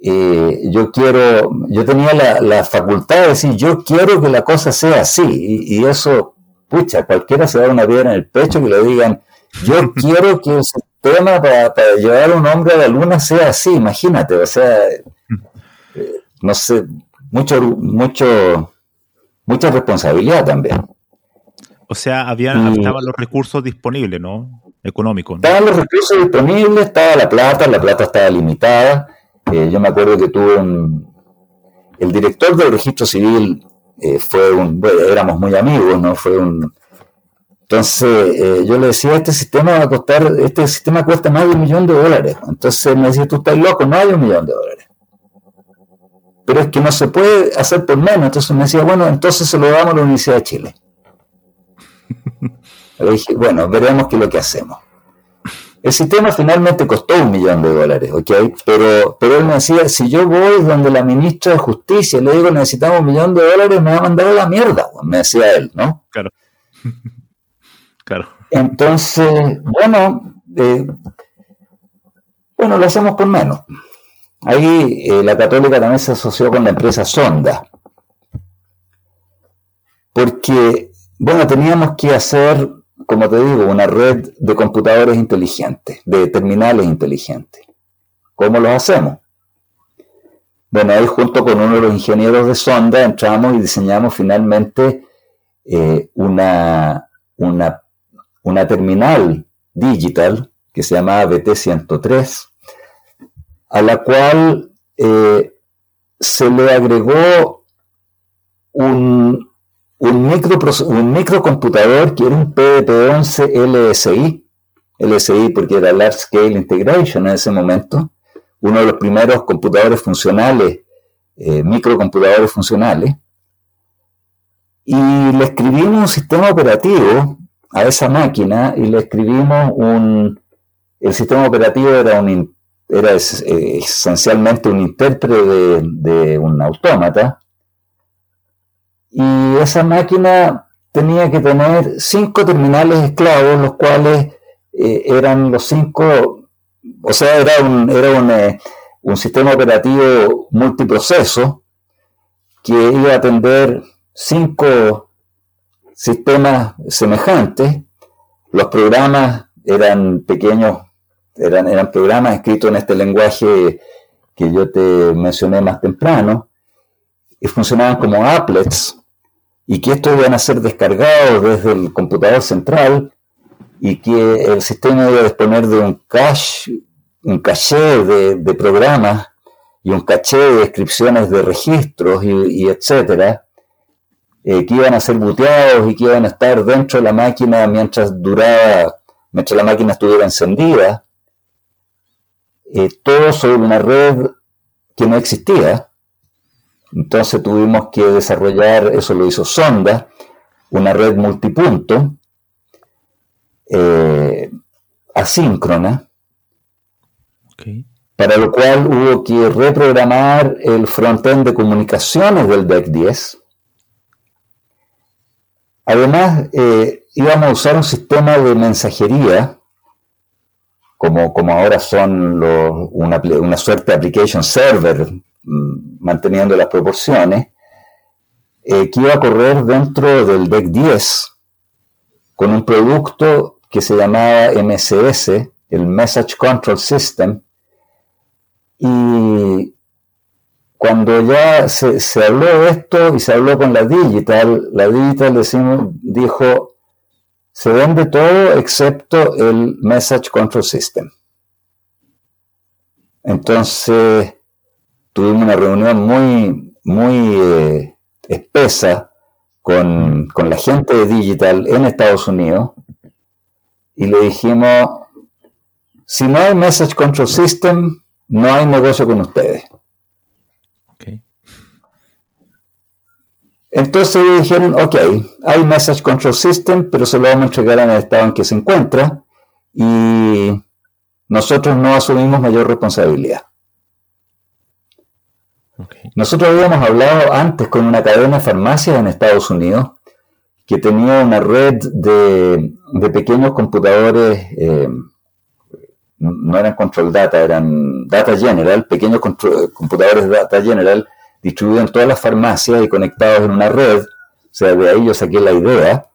Eh, yo quiero, yo tenía la, facultad de decir, yo quiero que la cosa sea así, y, eso pucha, cualquiera se da una piedra en el pecho y le digan, yo quiero que el sistema para, llevar a un hombre a la luna sea así, imagínate, o sea, eh, no sé, mucho, mucho, mucha responsabilidad también. O sea, había, estaban los recursos disponibles, ¿no? Económicos. Estaban los recursos disponibles, estaba la plata, la plata estaba limitada. Eh, yo me acuerdo que tuve un... El director del registro civil eh, fue un... Bueno, éramos muy amigos, ¿no? Fue un... Entonces eh, yo le decía, este sistema va a costar, este sistema cuesta más de un millón de dólares. Entonces me decía, tú estás loco, no hay un millón de dólares. Pero es que no se puede hacer por menos. Entonces me decía, bueno, entonces se lo damos a la Universidad de Chile. Le dije, bueno, veremos qué es lo que hacemos. El sistema finalmente costó un millón de dólares, ¿ok? Pero, pero él me decía, si yo voy donde la ministra de Justicia le digo necesitamos un millón de dólares, me va a mandar a la mierda, me decía él, ¿no? Claro. claro. Entonces, bueno, eh, bueno, lo hacemos con menos. Ahí eh, la católica también se asoció con la empresa Sonda. Porque, bueno, teníamos que hacer como te digo, una red de computadores inteligentes, de terminales inteligentes. ¿Cómo lo hacemos? Bueno, ahí junto con uno de los ingenieros de sonda entramos y diseñamos finalmente eh, una, una, una, terminal digital que se llamaba BT103, a la cual eh, se le agregó un, un, micro, un microcomputador que era un PDP-11 LSI, LSI porque era Large Scale Integration en ese momento, uno de los primeros computadores funcionales, eh, microcomputadores funcionales, y le escribimos un sistema operativo a esa máquina y le escribimos un, el sistema operativo era un era esencialmente un intérprete de, de un autómata y esa máquina tenía que tener cinco terminales esclavos, los cuales eh, eran los cinco, o sea, era un, era un, eh, un sistema operativo multiproceso que iba a atender cinco sistemas semejantes. Los programas eran pequeños, eran, eran programas escritos en este lenguaje que yo te mencioné más temprano, y funcionaban como applets, y que estos iban a ser descargados desde el computador central y que el sistema iba a disponer de un cache, un caché de, programas y un caché de descripciones de registros y, etcétera, eh, que iban a ser buteados y que iban a estar dentro de la máquina mientras duraba, mientras la máquina estuviera encendida, eh, todo sobre una red que no existía, entonces tuvimos que desarrollar, eso lo hizo Sonda, una red multipunto eh, asíncrona, para lo cual hubo que reprogramar el frontend de comunicaciones del DEC 10. Además, eh, íbamos a usar un sistema de mensajería, como, como ahora son una, una suerte de application server Mm, manteniendo las proporciones, eh, que iba a correr dentro del DEC 10 con un producto que se llamaba MSS, el Message Control System, y cuando ya se, habló de esto y se habló con la Digital, la Digital decimos, dijo, se vende todo excepto el Message Control System. Entonces, tuvimos una reunión muy, muy eh, espesa con, la gente de Digital en Estados Unidos y le dijimos, si no hay Message Control System, no hay negocio con ustedes. Entonces dijeron, ok, hay Message Control System, pero se lo vamos a entregar en el estado en que se encuentra y nosotros no asumimos mayor responsabilidad. Nosotros habíamos hablado antes con una cadena de farmacias en Estados Unidos que tenía una red de, pequeños computadores, eh, no eran control data, eran data general, pequeños computadores de data general distribuidos en todas las farmacias y conectados en una red. O sea, de ahí yo saqué la idea.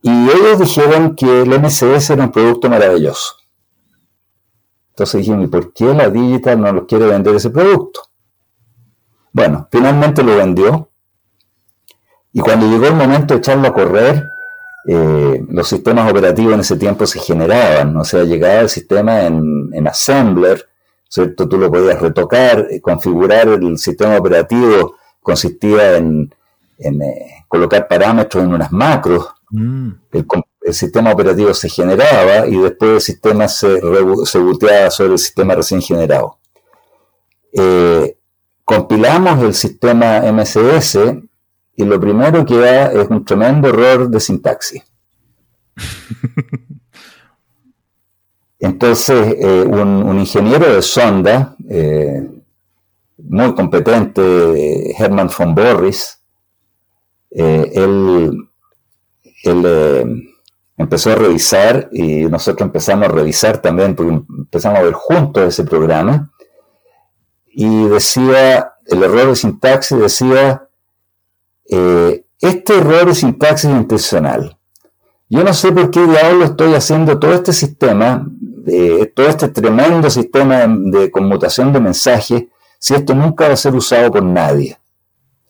Y ellos dijeron que el MCS era un producto maravilloso. Entonces dijimos, ¿y por qué la Digital no nos quiere vender ese producto? Bueno, finalmente lo vendió. Y cuando llegó el momento de echarlo a correr, eh, los sistemas operativos en ese tiempo se generaban, o sea, llegaba el sistema en, Assembler, ¿cierto? Tú lo podías retocar, eh, configurar el sistema operativo, consistía en, eh, colocar parámetros en unas macros, mm. el, sistema operativo se generaba y después el sistema se, se booteaba sobre el sistema recién generado. Compilamos el sistema MCS y lo primero que da es un tremendo error de sintaxis. Entonces, eh, un, ingeniero de sonda, eh, muy competente, Hermann von Borris, eh, él, empezó a revisar y nosotros empezamos a revisar también, porque empezamos a ver juntos ese programa, y decía, el error de sintaxis decía, eh, este error de sintaxis intencional. Yo no sé por qué diablo estoy haciendo todo este sistema, todo este tremendo sistema de, conmutación de mensajes, si esto nunca va a ser usado por nadie.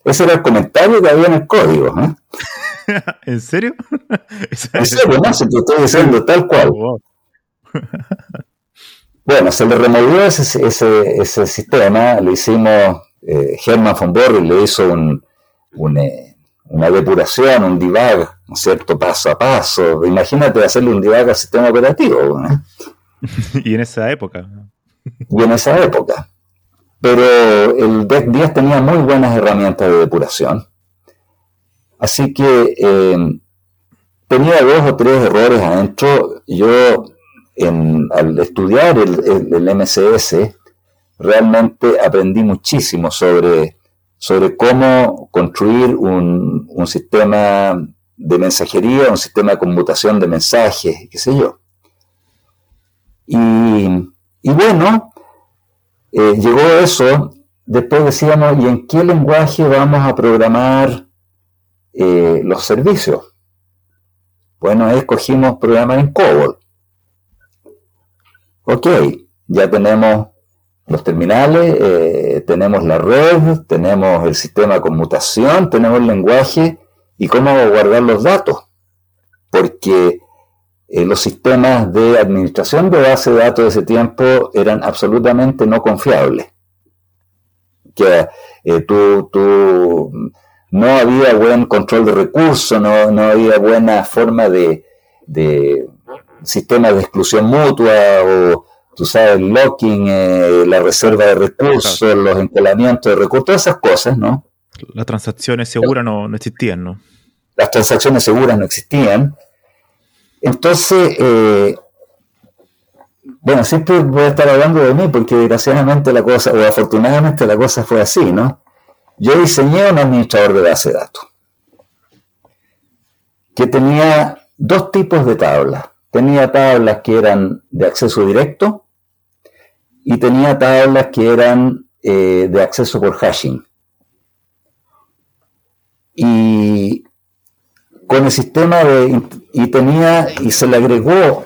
Ese era el comentario que había en el código. ¿eh? ¿En serio? en serio, no, se te estoy diciendo tal cual. Bueno, se le removió ese, ese, sistema, le hicimos, eh, Herman von Borri le hizo un, eh, una, depuración, un debug, ¿no cierto? Paso a paso. Imagínate hacerle un debug al sistema operativo. y en esa época. Y en esa época. Pero el DEC 10 tenía muy buenas herramientas de depuración. Así que eh, tenía dos o tres errores adentro. Yo, al estudiar el, el MCS, realmente aprendí muchísimo sobre sobre cómo construir un, sistema de mensajería, un sistema de conmutación de mensajes, qué sé yo. Y, bueno, eh, llegó eso, después decíamos, ¿y en qué lenguaje vamos a programar eh, los servicios? Bueno, escogimos programar en COBOL. Ok, ya tenemos los terminales, eh, tenemos la red, tenemos el sistema de conmutación, tenemos el lenguaje y cómo guardar los datos. Porque eh, los sistemas de administración de base de datos de ese tiempo eran absolutamente no confiables. Que eh, tú, no había buen control de recursos, no, no había buena forma de, de sistema de exclusión mutua o tú sabes, el locking, eh, la reserva de recursos, los encolamientos de recursos, todas esas cosas, ¿no? Las transacciones seguras no, existían, ¿no? Las transacciones seguras no existían. Entonces, eh, bueno, siempre voy a estar hablando de mí porque desgraciadamente la cosa, o afortunadamente la cosa fue así, ¿no? Yo diseñé un administrador de base de datos que tenía dos tipos de tablas. Tenía tablas que eran de acceso directo y tenía tablas que eran eh, de acceso por hashing. Y con el sistema de... y tenía y se le agregó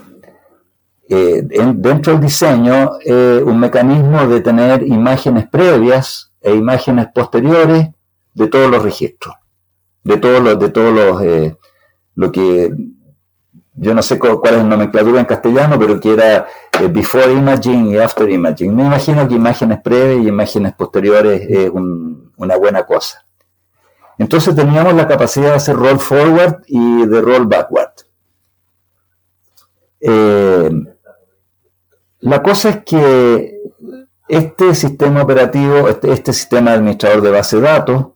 eh, dentro del diseño eh, un mecanismo de tener imágenes previas e imágenes posteriores de todos los registros, de todos los, de todos los, lo que yo no sé cuál es la nomenclatura en castellano, pero que era eh, before imaging y after imaging. Me imagino que imágenes previas y imágenes posteriores es una buena cosa. Entonces teníamos la capacidad de hacer roll forward y de roll backward. Eh, la cosa es que este sistema operativo, este, este sistema administrador de base de datos,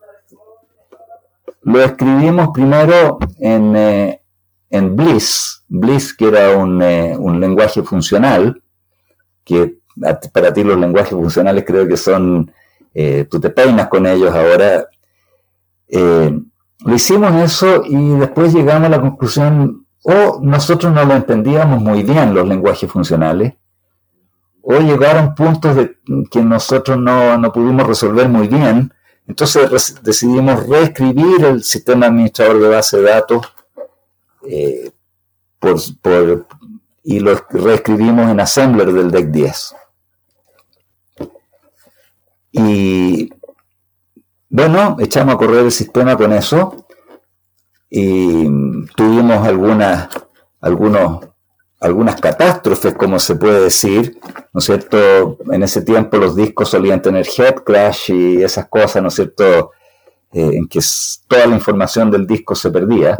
lo escribimos primero en, eh, en Bliss, Bliss que era un, eh, lenguaje funcional, que para ti los lenguajes funcionales creo que son, eh, tú te peinas con ellos ahora. Eh, lo hicimos eso y después llegamos a la conclusión, o nosotros no lo entendíamos muy bien los lenguajes funcionales, o llegaron puntos de, que nosotros no, no pudimos resolver muy bien, entonces decidimos reescribir el sistema administrador de base de datos eh, y lo reescribimos en Assembler del DEC 10. Y bueno, echamos a correr el sistema con eso y tuvimos algunas, algunos, algunas catástrofes, como se puede decir, ¿no es cierto? En ese tiempo los discos solían tener head crash y esas cosas, ¿no es cierto? Eh, en que toda la información del disco se perdía.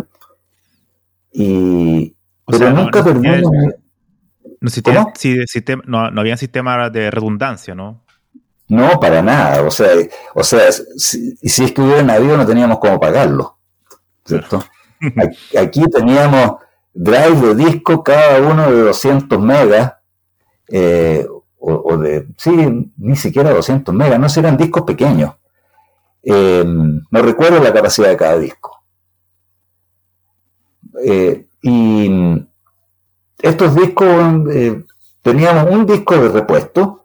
Y, pero nunca no, No, no, había sistema de redundancia, ¿no? No, para nada. O sea, o sea si, si es que hubiera habido, no teníamos cómo pagarlo. ¿Cierto? Aquí, teníamos drive de disco, cada uno de 200 megas, eh, o, de, sí, ni siquiera 200 megas, no eran discos pequeños. Eh, no recuerdo la capacidad de cada disco. Eh, y estos discos, eh, teníamos un disco de repuesto,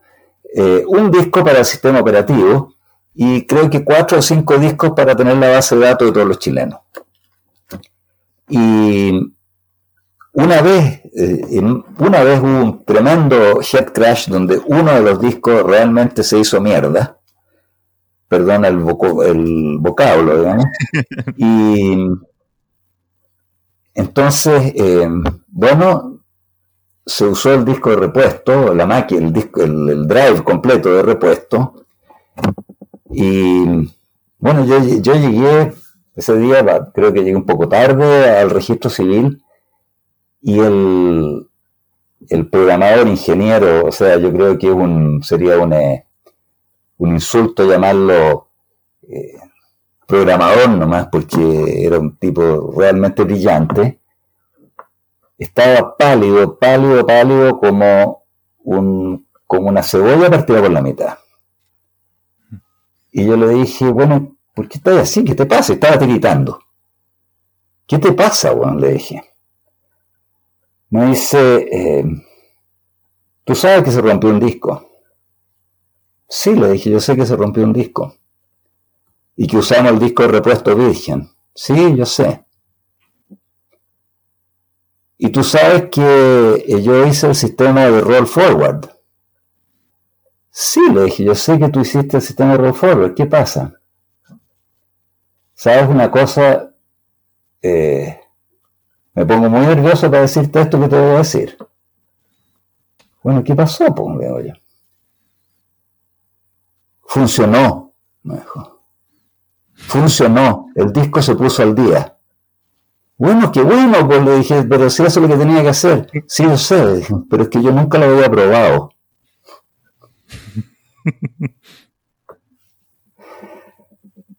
un disco para el sistema operativo y creo que cuatro o cinco discos para tener la base de datos de todos los chilenos. Y una vez, una vez hubo un tremendo head crash donde uno de los discos realmente se hizo mierda perdona el, el vocablo, digamos. y entonces, eh, bueno, se usó el disco de repuesto, la máquina, el, disco, el, drive completo de repuesto. Y bueno, yo, yo, llegué ese día, creo que llegué un poco tarde al registro civil y el, el programador ingeniero, o sea, yo creo que un, sería un, eh, un insulto llamarlo eh, programador nomás, porque era un tipo realmente brillante, estaba pálido, pálido, pálido como, un, como una cebolla partida por la mitad. Y yo le dije, bueno, ¿por qué estás así? ¿Qué te pasa? Estaba tiritando. ¿Qué te pasa, bueno? Le dije. Me dice, eh, tú sabes que se rompió un disco. Sí, le dije, yo sé que se rompió un disco. Y que usamos el disco de repuesto virgen. Sí, yo sé. Y tú sabes que eh, yo hice el sistema de roll forward. Sí, le dije, yo sé que tú hiciste el sistema de roll forward. ¿Qué pasa? ¿Sabes una cosa? Eh, me pongo muy nervioso para decirte esto que te voy a decir. Bueno, ¿qué pasó? Pues. Funcionó, me dijo. Funcionó, el disco se puso al día. Bueno, qué bueno, pues le dije, pero si eso es lo que tenía que hacer. Sí, lo sé, pero es que yo nunca lo había probado.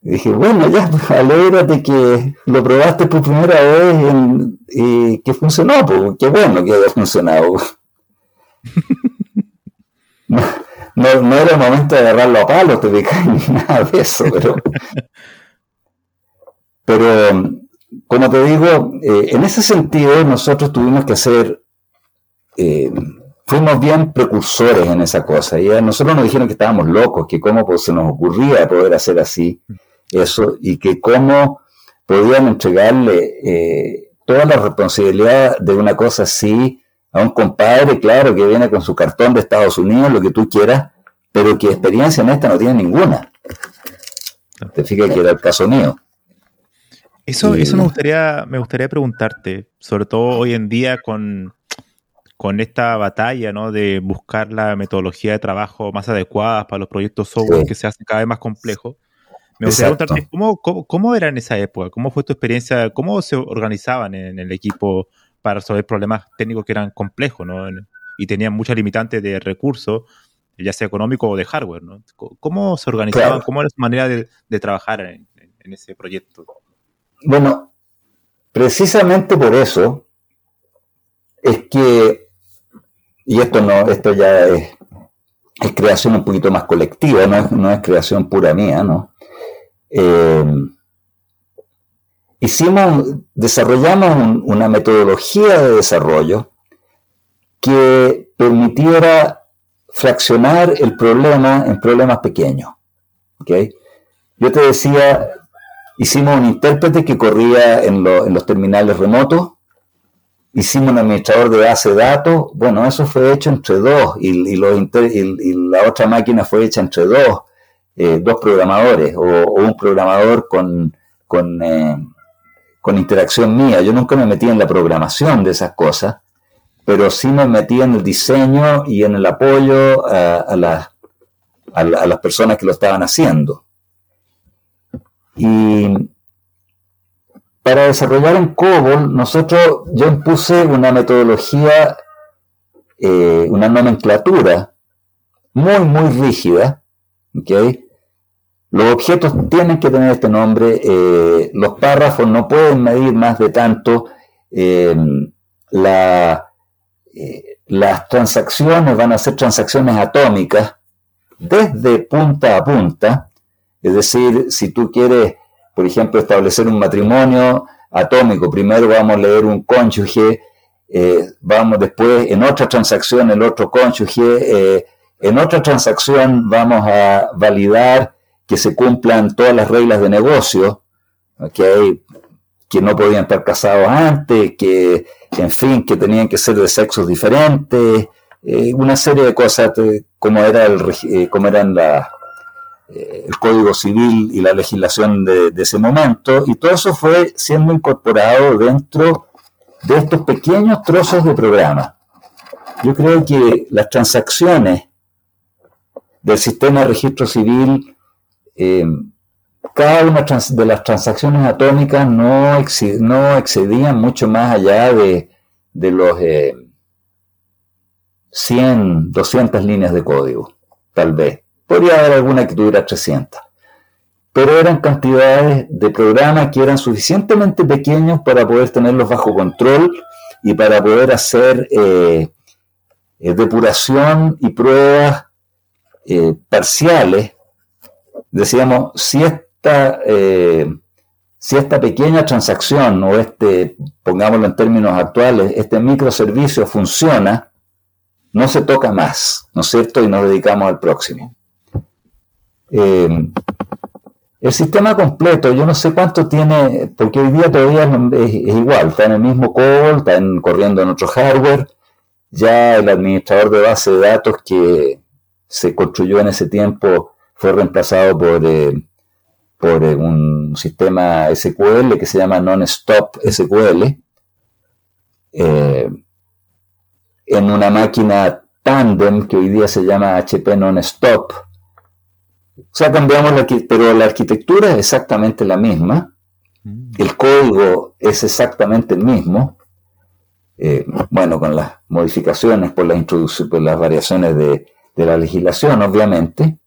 dije, bueno, ya, pues, alégrate que lo probaste por primera vez y que funcionó, pues qué bueno que haya funcionado. no, no, era el momento de agarrarlo a palos, te ni nada de eso, pero, pero como te digo, eh, en ese sentido nosotros tuvimos que hacer, eh, fuimos bien precursores en esa cosa, y a nosotros nos dijeron que estábamos locos, que cómo pues, se nos ocurría poder hacer así eso, y que cómo podían entregarle eh, toda la responsabilidad de una cosa así a un compadre, claro, que viene con su cartón de Estados Unidos, lo que tú quieras, pero que experiencia en esta no tiene ninguna. Te fijas que era el caso mío. Eso, eso me gustaría, me gustaría preguntarte, sobre todo hoy en día con, con esta batalla ¿no? de buscar la metodología de trabajo más adecuada para los proyectos software que se hacen cada vez más complejos. Me gustaría preguntarte, ¿cómo, cómo, era en esa época? ¿Cómo fue tu experiencia? ¿Cómo se organizaban en el equipo para resolver problemas técnicos que eran complejos, ¿no? Y tenían muchas limitantes de recursos, ya sea económico o de hardware, ¿no? ¿Cómo se organizaban? ¿Cómo era su manera de, trabajar en, ese proyecto? Bueno, precisamente por eso es que, y esto no, esto ya es, creación un poquito más colectiva, no es, creación pura mía, ¿no? Eh, hicimos, desarrollamos una metodología de desarrollo que permitiera fraccionar el problema en problemas pequeños. ¿okay? Yo te decía, hicimos un intérprete que corría en, los terminales remotos hicimos un administrador de base de datos, bueno, eso fue hecho entre dos y, la otra máquina fue hecha entre dos, eh, dos programadores o, un programador con, con, eh, con, interacción mía. Yo nunca me metí en la programación de esas cosas, pero sí me metí en el diseño y en el apoyo a, a las personas que lo estaban haciendo. Y para desarrollar en COBOL, nosotros, yo impuse una metodología, eh, una nomenclatura muy, muy rígida. Los objetos tienen que tener este nombre, eh, los párrafos no pueden medir más de tanto, em, la, eh, las transacciones van a ser transacciones atómicas desde punta a punta, es decir, si tú quieres por ejemplo, establecer un matrimonio atómico. Primero vamos a leer un cónyuge, eh, vamos después en otra transacción el otro cónyuge, en otra transacción vamos a validar que se cumplan todas las reglas de negocio, que no podían estar casados antes, que, en fin, que tenían que ser de sexos diferentes, eh, una serie de cosas como, era el, como eran las el Código Civil y la legislación de, ese momento, y todo eso fue siendo incorporado dentro de estos pequeños trozos de programa. Yo creo que las transacciones del sistema de registro civil, eh, cada una de las transacciones atómicas no, no, excedían mucho más allá de, los 100, eh, 200 líneas de código, tal vez. Podría haber alguna que tuviera 300. Pero eran cantidades de programas que eran suficientemente pequeños para poder tenerlos bajo control y para poder hacer eh, eh, depuración y pruebas parciales. Decíamos, si esta, si esta pequeña transacción o este, pongámoslo en términos actuales, este microservicio funciona, no se toca más, ¿no es cierto? Y nos dedicamos al próximo. Eh, el sistema completo, yo no sé cuánto tiene, porque hoy día todavía es, igual, está en el mismo COBOL, está corriendo en otro hardware. Ya el administrador de base de datos que se construyó en ese tiempo fue reemplazado por, eh, por eh, un sistema SQL que se llama Non-Stop SQL. en una máquina tandem que hoy día se llama HP Non-Stop o sea, cambiamos la pero la arquitectura es exactamente la misma, mm. el código es exactamente el mismo, eh, bueno, con las modificaciones por, la por las variaciones de, de la legislación, obviamente.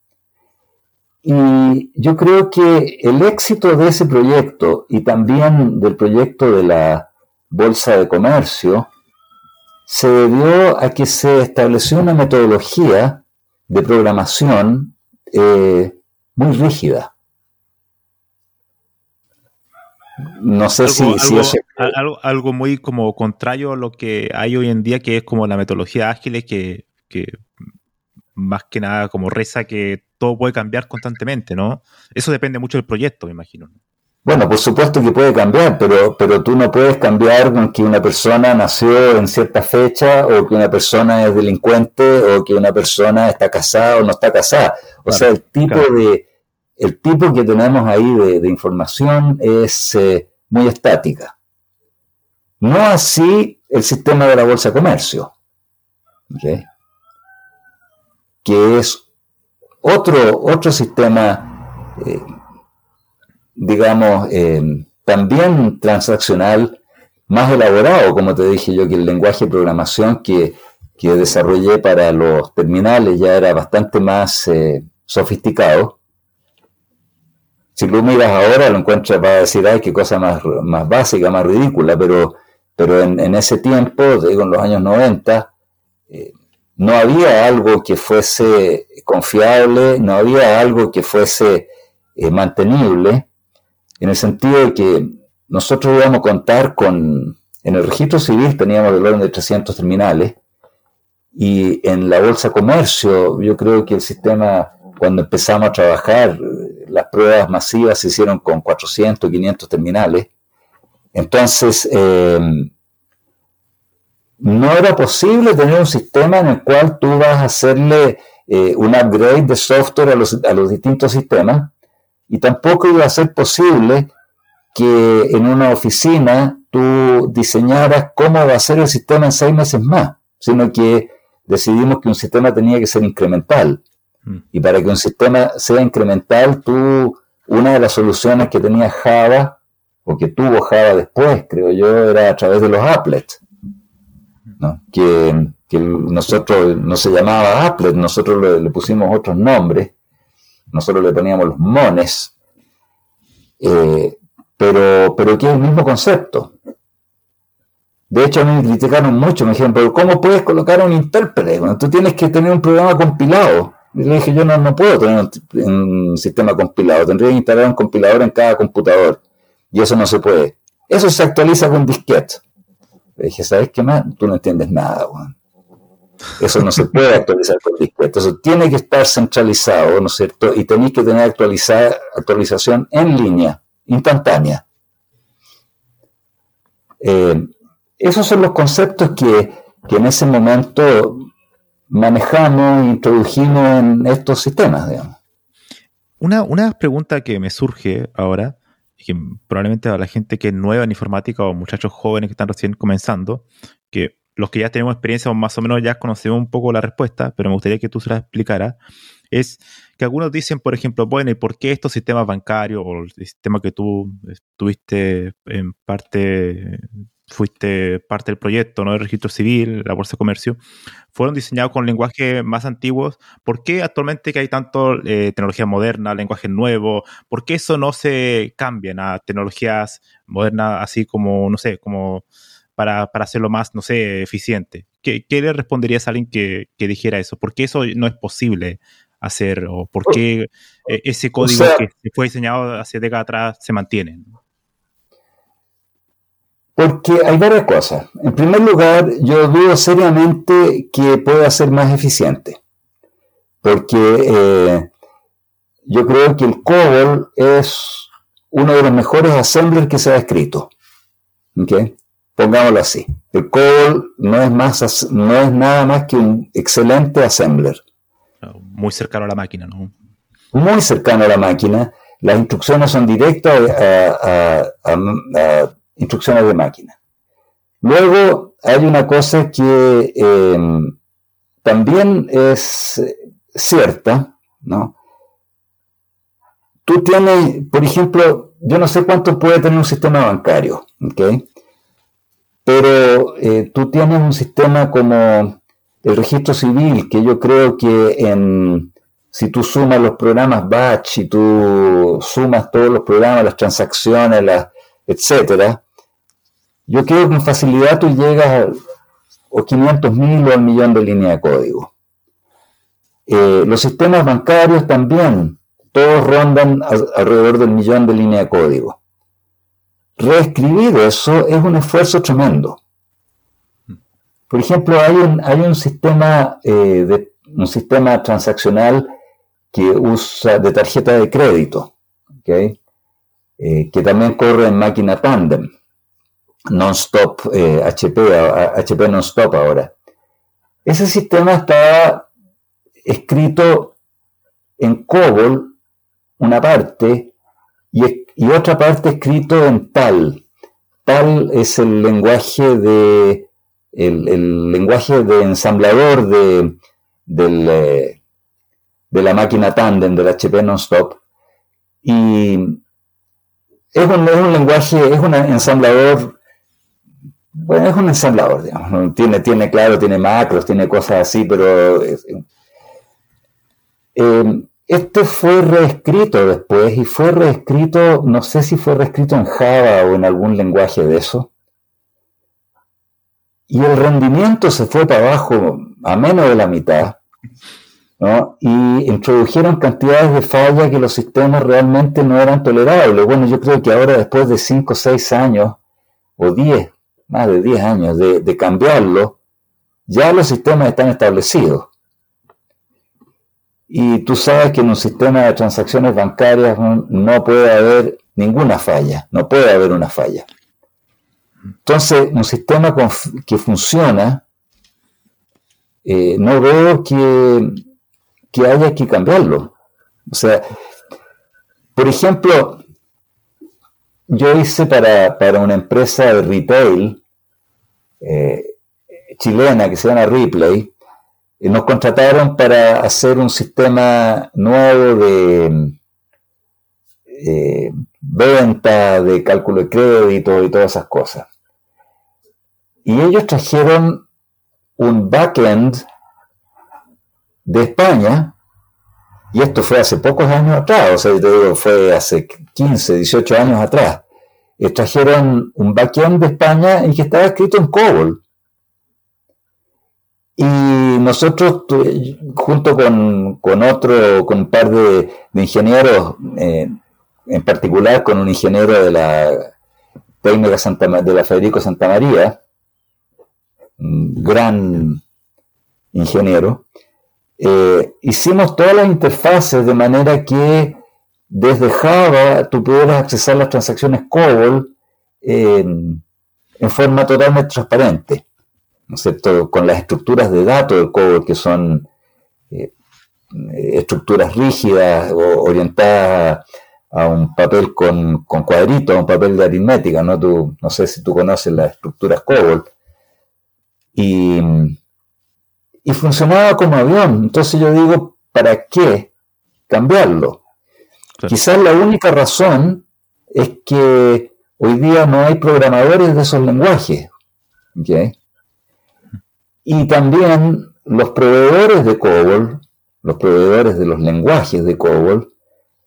Y yo creo que el éxito de ese proyecto y también del proyecto de la Bolsa de Comercio se debió a que se estableció una metodología de programación eh, muy rígida. No sé si, algo, algo, muy como contrario a lo que hay hoy en día, que es como la metodología ágil, que, que más que nada como reza que todo puede cambiar constantemente, ¿no? Eso depende mucho del proyecto, me imagino. Bueno, por supuesto que puede cambiar, pero, pero tú no puedes cambiar con que una persona nació en cierta fecha o que una persona es delincuente o que una persona está casada o no está casada. O sea, el tipo de el tipo que tenemos ahí de, información es eh, muy estática. No así el sistema de la bolsa de comercio, que es otro, otro sistema eh, digamos, eh, también transaccional, más elaborado, como te dije yo, que el lenguaje de programación que, desarrollé para los terminales ya era bastante más eh, sofisticado. Si lo miras ahora, lo encuentras para decir, ay, qué cosa más, más básica, más ridícula, pero, pero en, ese tiempo, digo, en los años 90, eh, no había algo que fuese confiable, no había algo que fuese mantenible, en el sentido de que nosotros íbamos a contar con, en el registro civil teníamos el orden de 300 terminales y en la bolsa comercio yo creo que el sistema, cuando empezamos a trabajar, las pruebas masivas se hicieron con 400, 500 terminales. Entonces, em, no era posible tener un sistema en el cual tú vas a hacerle eh, un upgrade de software a los, a los distintos sistemas y tampoco iba a ser posible que en una oficina tú diseñaras cómo va a ser el sistema en seis meses más, sino que decidimos que un sistema tenía que ser incremental. Mm. Y para que un sistema sea incremental, tú, una de las soluciones que tenía Java, o que tuvo Java después, creo yo, era a través de los applets. Que, nosotros no se llamaba applet, nosotros le, pusimos otros nombres, nosotros le poníamos los mones, eh, pero, pero que es el mismo concepto. De hecho, a mí me criticaron mucho, me dijeron, pero ¿cómo puedes colocar un intérprete? Tú tienes que tener un programa compilado. Y le dije, yo no, no puedo tener un, sistema compilado, tendría que instalar un compilador en cada computador. Y eso no se puede. Eso se actualiza con disquete. Le dije, ¿sabes qué más? Tú no entiendes nada, Juan. Eso no se puede actualizar con disquete. Eso tiene que estar centralizado, ¿no es cierto? Y tenéis que tener actualización en línea, instantánea. Eh, esos son los conceptos que, en ese momento manejamos e introdujimos en estos sistemas, digamos. Una, una pregunta que me surge ahora, que probablemente a la gente que es nueva en informática o muchachos jóvenes que están recién comenzando, que los que ya tenemos experiencia o más o menos ya conocemos un poco la respuesta, pero me gustaría que tú se la explicaras, es que algunos dicen, por ejemplo, bueno, ¿y por qué estos sistemas bancarios o el sistema que tú tuviste en parte fuiste parte del proyecto, ¿no? El registro civil, la bolsa de comercio, fueron diseñados con lenguajes más antiguos. ¿Por qué actualmente que hay tanto eh, tecnología moderna, lenguaje nuevo, por qué eso no se cambian a tecnologías modernas así como, no sé, como para, hacerlo más, no sé, eficiente? ¿Qué, le responderías a alguien que, dijera eso? ¿Por qué eso no es posible hacer? ¿O por qué eh, ese código que fue diseñado hace décadas atrás se mantiene? Porque hay varias cosas. En primer lugar, yo dudo seriamente que pueda ser más eficiente. Porque eh, yo creo que el COBOL es uno de los mejores assemblers que se ha escrito. ¿Okay? Pongámoslo así. El COBOL no es, más, no es nada más que un excelente assembler. Muy cercano a la máquina, ¿no? Muy cercano a la máquina. Las instrucciones son directas a instrucciones de máquina. Luego hay una cosa que em, también es cierta, ¿no? Tú tienes, por ejemplo, yo no sé cuánto puede tener un sistema bancario, ¿ok? Pero eh, tú tienes un sistema como el registro civil, que yo creo que en, si tú sumas los programas batch y tú sumas todos los programas, las transacciones, las, etcétera, yo creo que con facilidad tú llegas a o 500 mil o al millón de líneas de código. Eh, los sistemas bancarios también, todos rondan alrededor del millón de líneas de código. Reescribir eso es un esfuerzo tremendo. Por ejemplo, hay un, hay un sistema eh, de, un sistema transaccional que usa de tarjeta de crédito, eh, que también corre en máquina tandem non-stop HP, eh, HP non-stop ahora. Ese sistema está escrito en COBOL, una parte, y, otra parte escrito en TAL. TAL es el lenguaje de el, lenguaje de ensamblador de, eh, de la máquina tandem del HP non-stop. Y es un, es un lenguaje, es un ensamblador bueno, es un ensamblador, digamos. Tiene, tiene, claro, tiene macros, tiene cosas así, pero. Eh, este fue reescrito después y fue reescrito, no sé si fue reescrito en Java o en algún lenguaje de eso. Y el rendimiento se fue para abajo a menos de la mitad. ¿no? Y introdujeron cantidades de fallas que los sistemas realmente no eran tolerables. Bueno, yo creo que ahora después de 5 o 6 años, o 10, más de 10 años de, cambiarlo, ya los sistemas están establecidos. Y tú sabes que en un sistema de transacciones bancarias no puede haber ninguna falla, no puede haber una falla. Entonces, un sistema que funciona, eh, no veo que, que haya que cambiarlo. O sea, por ejemplo, yo hice para, una empresa de retail eh, chilena que se llama Ripley, y nos contrataron para hacer un sistema nuevo de eh, venta, de cálculo de crédito y todas esas cosas. Y ellos trajeron un backend de España y esto fue hace pocos años atrás, o sea, te digo, fue hace 15, 18 años atrás. trajeron un backend de España y que estaba escrito en COBOL. Y nosotros, junto con, otro, con un par de, ingenieros, eh, en particular con un ingeniero de la técnica Santa, de la Federico Santa María, gran ingeniero, eh, hicimos todas las interfaces de manera que desde Java tú pudieras accesar las transacciones COBOL en forma totalmente transparente, ¿no es cierto? Con las estructuras de datos del COBOL que son eh, estructuras rígidas o orientadas a un papel con, con cuadritos, a un papel de aritmética, ¿no? No sé si tú conoces las estructuras COBOL. Y y funcionaba como avión. Entonces yo digo, ¿para qué cambiarlo? Quizás la única razón es que hoy día no hay programadores de esos lenguajes. Y también los proveedores de COBOL, los proveedores de los lenguajes de COBOL,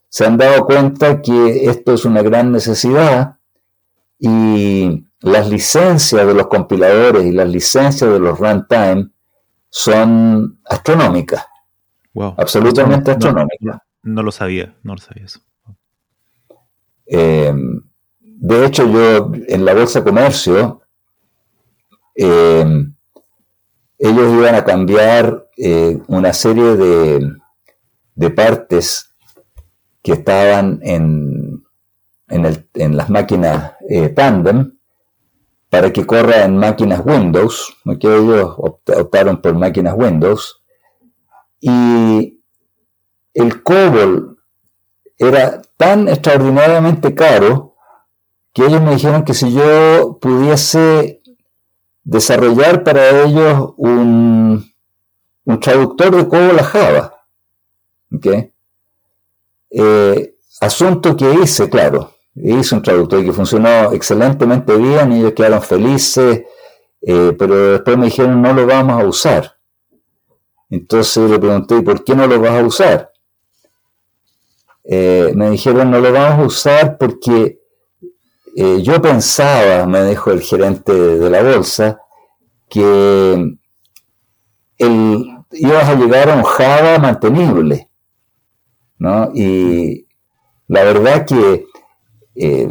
se han dado cuenta que esto es una gran necesidad y las licencias de los compiladores y las licencias de los runtime son astronómicas. Absolutamente astronómicas. No, lo sabía, no lo sabía eso. Em, de hecho, yo en la Bolsa de Comercio, em, ellos iban a cambiar eh, una serie de, partes que estaban en, en, las máquinas eh, Tandem para que corra en máquinas Windows, que ellos optaron por máquinas Windows, y el COBOL era tan extraordinariamente caro que ellos me dijeron que si yo pudiese desarrollar para ellos un, traductor de COBOL a Java, eh, asunto que hice, claro, hice un traductor que funcionó excelentemente bien y ellos quedaron felices, eh, pero después me dijeron no lo vamos a usar. Entonces le pregunté, ¿por qué no lo vas a usar? Eh, me dijeron no lo vamos a usar porque eh, yo pensaba, me dijo el gerente de la bolsa, que el, ibas a llegar a un Java mantenible. ¿no? Y la verdad que eh,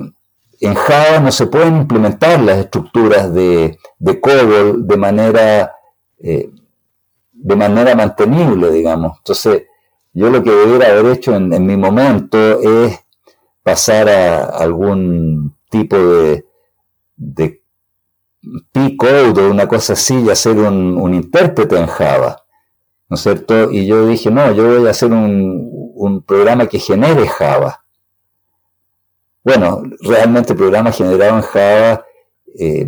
en Java no se pueden implementar las estructuras de, de COBOL de manera, eh, de manera mantenible, digamos. Entonces, yo lo que debería haber hecho en, mi momento es pasar a algún tipo de, de P-code o una cosa así y hacer un, un, intérprete en Java, ¿no es cierto? Y yo dije, no, yo voy a hacer un, un programa que genere Java. Bueno, realmente el programa generado en Java eh,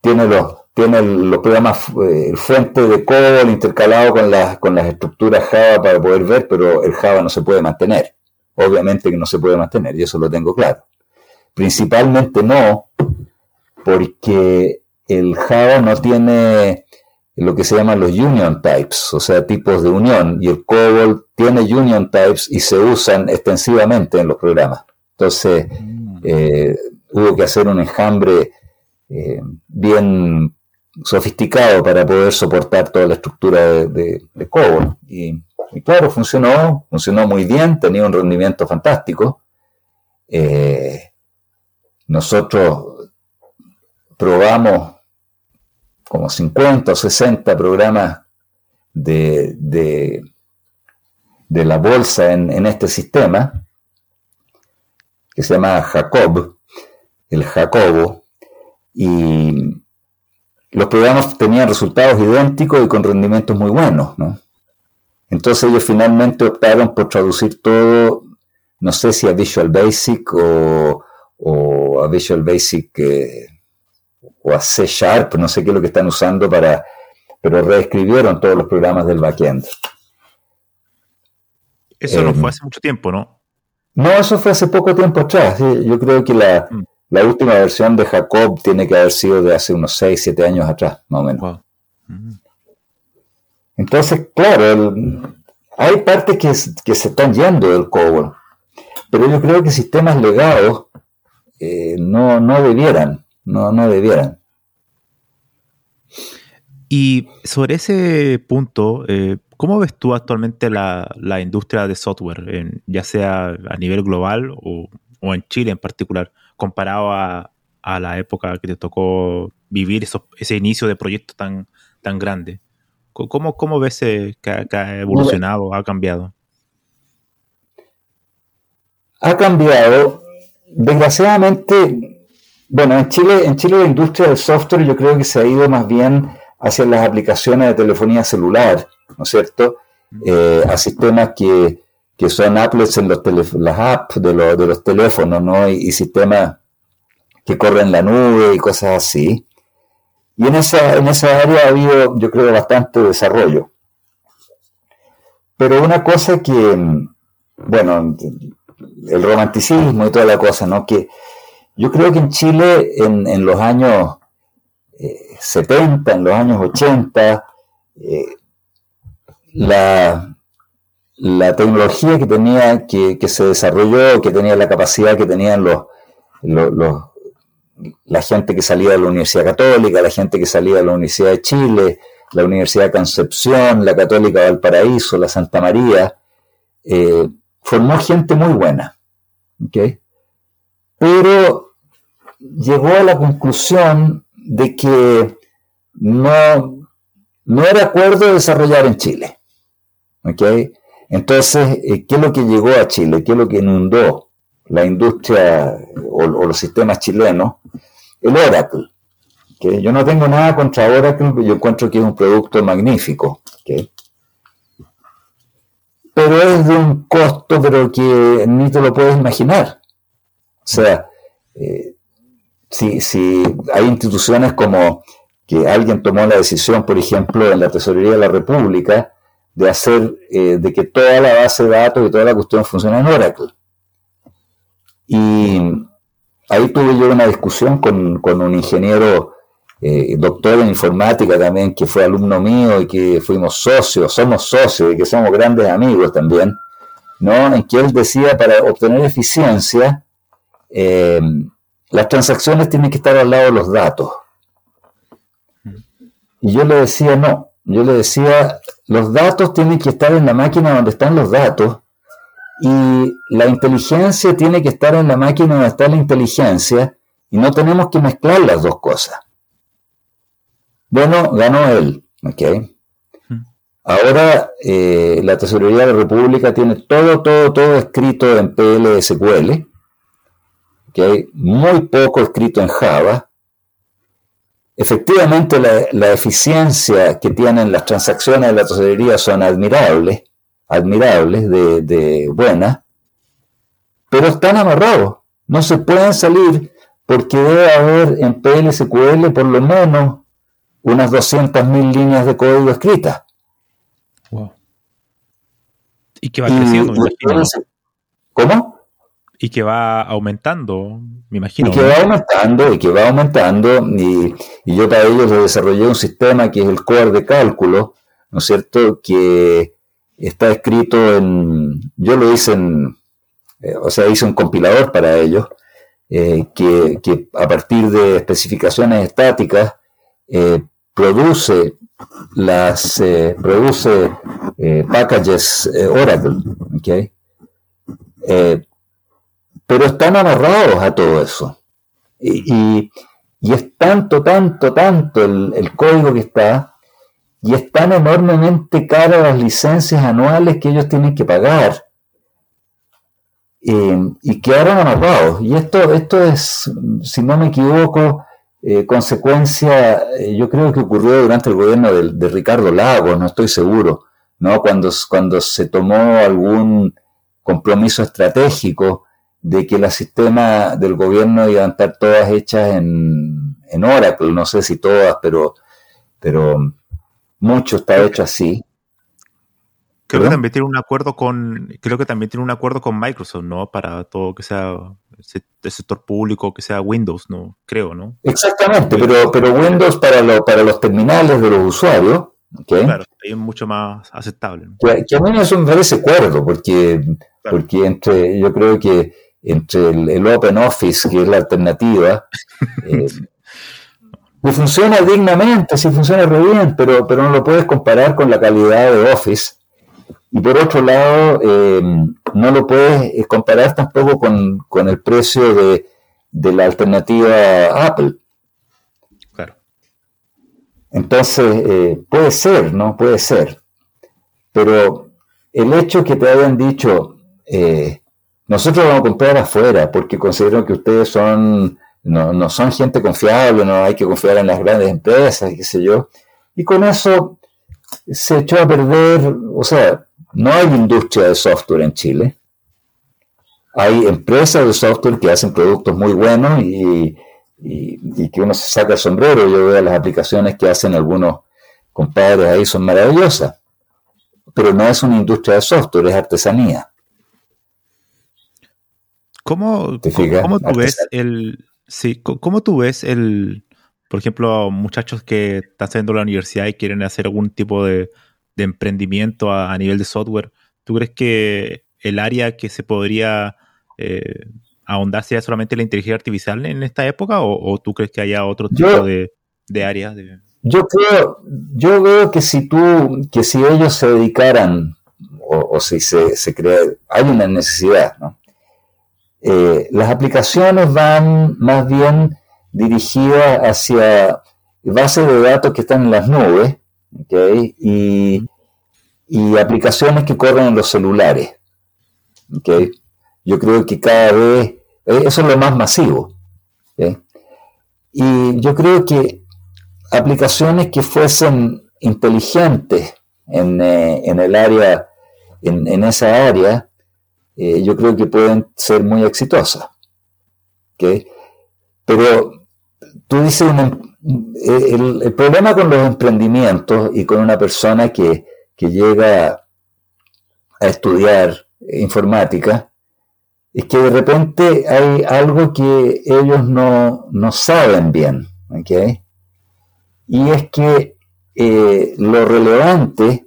tiene los tiene los programas, eh, el fuente de COBOL intercalado con las, con las estructuras Java para poder ver, pero el Java no se puede mantener. Obviamente que no se puede mantener, y eso lo tengo claro. Principalmente no, porque el Java no tiene lo que se llaman los union types, o sea, tipos de unión, y el COBOL tiene union types y se usan extensivamente en los programas. Entonces, mm. eh, hubo que hacer un enjambre eh, bien sofisticado para poder soportar toda la estructura de, de, COBOL. Y, claro, funcionó, funcionó muy bien, tenía un rendimiento fantástico. Eh, nosotros probamos como 50 o 60 programas de, de, la bolsa en, en este sistema que se llama Jacob, el Jacobo, y los programas tenían resultados idénticos y con rendimientos muy buenos, ¿no? Entonces ellos finalmente optaron por traducir todo, no sé si a Visual Basic o, a Visual Basic eh, o a C Sharp, no sé qué es lo que están usando para, pero reescribieron todos los programas del backend. Eso no fue em, hace mucho tiempo, ¿no? No, eso fue hace poco tiempo atrás. Yo creo que la, mm. la, última versión de Jacob tiene que haber sido de hace unos 6, 7 años atrás, más o menos. Mm. Entonces, claro, hay partes que, se están yendo del COBOL, pero yo creo que sistemas legados eh, no, no debieran, no, no debieran. Y sobre ese punto, eh, ¿cómo ves tú actualmente la, industria de software, ya sea a nivel global o, en Chile en particular, comparado a, la época que te tocó vivir ese inicio de proyecto tan, tan grande? ¿Cómo, cómo ves que, ha evolucionado, ha cambiado? Ha cambiado. Desgraciadamente, bueno, en Chile, en Chile la industria del software yo creo que se ha ido más bien hacia las aplicaciones de telefonía celular, ¿no es cierto? Eh, a sistemas que, son applets en los las apps de, de, los teléfonos, ¿no? Y, sistemas que corren la nube y cosas así. Y en esa, en esa área ha habido, yo creo, bastante desarrollo. Pero una cosa que, bueno, el romanticismo y toda la cosa, ¿no? Que yo creo que en Chile, en, en los años 70, en los años 80, eh, la, la, tecnología que tenía, que, se desarrolló, que tenía la capacidad que tenían los, los, la gente que salía de la Universidad Católica, la gente que salía de la Universidad de Chile, la Universidad de Concepción, la Católica Valparaíso, la Santa María, eh, formó gente muy buena. Pero llegó a la conclusión de que no, no era acuerdo desarrollar en Chile. Entonces, eh, ¿qué es lo que llegó a Chile? ¿Qué es lo que inundó la industria o, los sistemas chilenos? El Oracle. Yo no tengo nada contra Oracle, yo encuentro que es un producto magnífico. Pero es de un costo, pero que ni te lo puedes imaginar. O sea, eh, si, hay instituciones como que alguien tomó la decisión, por ejemplo, en la Tesorería de la República, de hacer, eh, de que toda la base de datos y toda la cuestión funcione en Oracle. Y ahí tuve yo una discusión con, un ingeniero, eh, doctor en informática también, que fue alumno mío y que fuimos socios, somos socios y que somos grandes amigos también, ¿no? En que él decía, para obtener eficiencia, eh, las transacciones tienen que estar al lado de los datos. Y yo le decía, no, yo le decía, los datos tienen que estar en la máquina donde están los datos y la inteligencia tiene que estar en la máquina donde está la inteligencia y no tenemos que mezclar las dos cosas. Bueno, ganó él, ¿ok? Ahora eh, la Tesorería de la República tiene todo, todo, todo escrito en PLSQL que hay muy poco escrito en Java. Efectivamente, la, eficiencia que tienen las transacciones de la tesorería son admirables, admirables, de, de buenas, pero están amarrados. No se pueden salir porque debe haber en PLSQL por lo menos unas 200.000 líneas de código escritas. Y que va creciendo, ¿Cómo? Y que va aumentando, me imagino. Y que va aumentando, y que va aumentando, y, yo para ellos desarrollé un sistema que es el core de cálculo, ¿no es cierto? Que está escrito en, yo lo hice en, eh, o sea, hice un compilador para ellos, eh, que, a partir de especificaciones estáticas eh, produce las produce packages Oracle, ¿okay? Pero están amarrados a todo eso. Y, es tanto, tanto, tanto el, código que está, y es tan enormemente caro las licencias anuales que ellos tienen que pagar. Eh, y quedaron amarrados. Y esto, esto es, si no me equivoco, eh, consecuencia, eh, yo creo que ocurrió durante el gobierno de, Ricardo Lagos, no estoy seguro, ¿no? Cuando, cuando se tomó algún compromiso estratégico de que las sistemas del gobierno iban a estar todas hechas en, en Oracle, no sé si todas, pero, pero mucho está hecho así. Creo que también tiene un acuerdo con, creo que también tiene un acuerdo con Microsoft, ¿no? Para todo que sea el sector público, que sea Windows, ¿no? Creo, ¿no? Exactamente, pero, pero Windows para, lo, para los terminales de los usuarios, Claro, es mucho más aceptable. Que, a mí eso me parece cuerdo, porque, porque entre, yo creo que entre el, Open Office, que es la alternativa, eh, funciona dignamente, sí funciona muy bien, pero, pero no lo puedes comparar con la calidad de Office y por otro lado, eh, no lo puedes eh, comparar tampoco con, el precio de, la alternativa Apple. Claro. Entonces, eh, puede ser, ¿no? Puede ser. Pero el hecho que te hayan dicho, nosotros vamos a comprar afuera porque considero que ustedes son, no, no son gente confiable, no hay que confiar en las grandes empresas, qué sé yo. Y con eso se echó a perder, o sea, no hay industria de software en Chile. Hay empresas de software que hacen productos muy buenos y, que uno se saca el sombrero. Yo veo las aplicaciones que hacen algunos compadres ahí, son maravillosas. Pero no es una industria de software, es artesanía. ¿Cómo, ¿cómo tú ves el... Sí, ¿cómo tú ves el, por ejemplo, muchachos que están saliendo la universidad y quieren hacer algún tipo de, de emprendimiento a, nivel de software, ¿tú crees que el área que se podría eh, ahondar sea solamente la inteligencia artificial en esta época o, tú crees que haya otro tipo de, de áreas? Yo creo, yo veo que si tú, que si ellos se dedicaran o, si se, se, crea, hay una necesidad, ¿no? Eh, las aplicaciones van más bien dirigidas hacia bases de datos que están en las nubes, y, aplicaciones que corren en los celulares. ¿okay? Yo creo que cada vez, eh, eso es lo más masivo. Y yo creo que aplicaciones que fuesen inteligentes en, eh, el área, en, esa área, eh, yo creo que pueden ser muy exitosas. ¿okay? Pero tú dices una, el, problema con los emprendimientos y con una persona que, llega a estudiar informática es que de repente hay algo que ellos no, saben bien. Y es que eh, lo relevante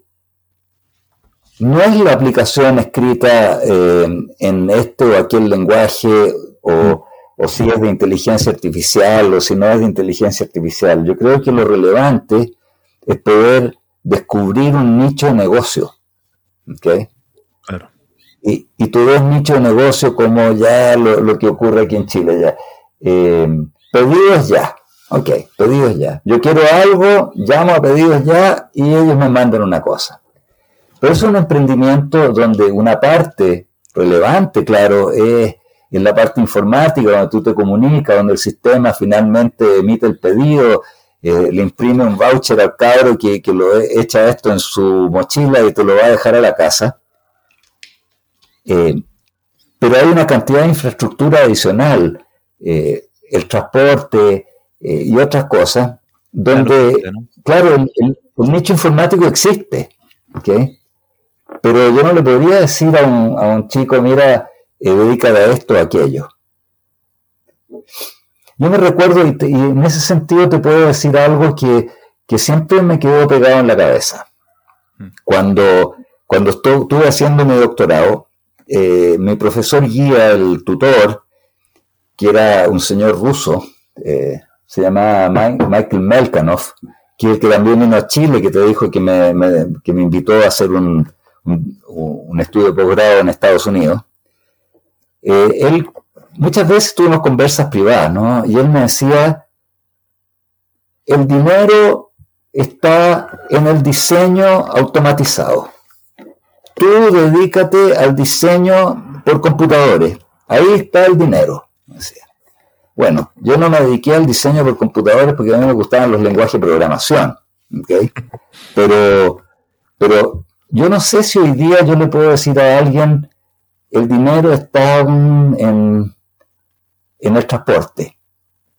no es la aplicación escrita eh, en este o aquel lenguaje o o si es de inteligencia artificial o si no es de inteligencia artificial. Yo creo que lo relevante es poder descubrir un nicho de negocio. ¿okay? Claro. Y, y tú ves nicho de negocio como ya lo, que ocurre aquí en Chile. Ya. Eh, pedidos ya. Ok, pedidos ya. Yo quiero algo, llamo a pedidos ya y ellos me mandan una cosa. Pero es un emprendimiento donde una parte relevante, claro, es en la parte informática, donde tú te comunicas, donde el sistema finalmente emite el pedido, eh, le imprime un voucher al cabro que, que, lo echa esto en su mochila y te lo va a dejar a la casa. Eh, pero hay una cantidad de infraestructura adicional, eh, el transporte y otras cosas, donde, claro, el, nicho informático existe, pero yo no le podría decir a un, a un chico, mira, eh, dedicada a esto o aquello. Yo me recuerdo, y, en ese sentido te puedo decir algo que, siempre me quedó pegado en la cabeza. Mm. Cuando, cuando estuve haciendo mi doctorado, eh, mi profesor guía, el tutor, que era un señor ruso, eh, se llamaba Michael Melkanov, que, que también vino a Chile, que te dijo que me, que me invitó a hacer un, un, estudio de posgrado en Estados Unidos. Eh, él muchas veces tuvimos conversas privadas, ¿no? Y él me decía, el dinero está en el diseño automatizado. Tú dedícate al diseño por computadores. Ahí está el dinero. Bueno, yo no me dediqué al diseño por computadores porque a mí me gustaban los lenguajes de programación, ¿okay? Pero, pero yo no sé si hoy día yo le puedo decir a alguien, el dinero está en, en el transporte,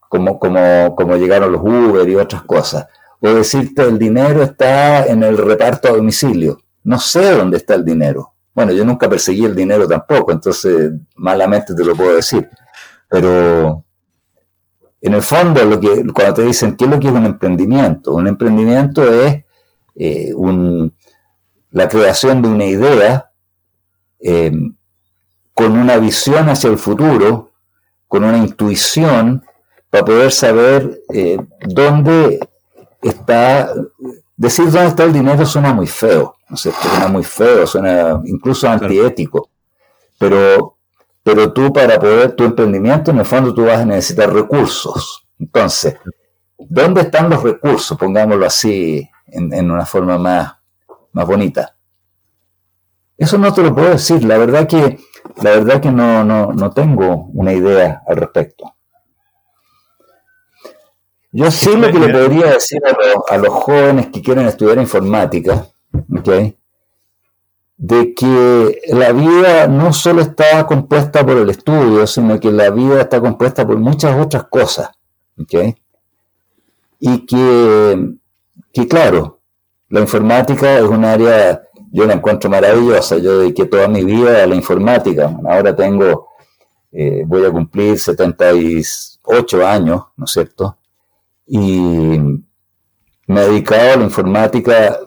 como, como, como llegaron los Uber y otras cosas. O decirte, el dinero está en el reparto a domicilio. No sé dónde está el dinero. Bueno, yo nunca perseguí el dinero tampoco, entonces malamente te lo puedo decir. Pero en el fondo, lo que, cuando te dicen qué es lo que es un emprendimiento, un emprendimiento es eh, la creación de una idea eh, con una visión hacia el futuro, con una intuición para poder saber eh, dónde está. Decir dónde está el dinero suena muy feo, ¿no sé, suena muy feo, suena incluso antiético. Pero, pero tú para poder tu emprendimiento, en el fondo tú vas a necesitar recursos. Entonces, ¿dónde están los recursos? Pongámoslo así, en, una forma más, más bonita. Eso no te lo puedo decir. La verdad que, la verdad que no, no, no tengo una idea al respecto. Yo sí lo que le podría decir a los, jóvenes que quieren estudiar informática, de que la vida no solo está compuesta por el estudio, sino que la vida está compuesta por muchas otras cosas. Y que, que, claro, la informática es un área, yo la encuentro maravillosa, yo dediqué toda mi vida a la informática, ahora tengo, eh, voy a cumplir 78 años, ¿no es cierto? y me he dedicado a la informática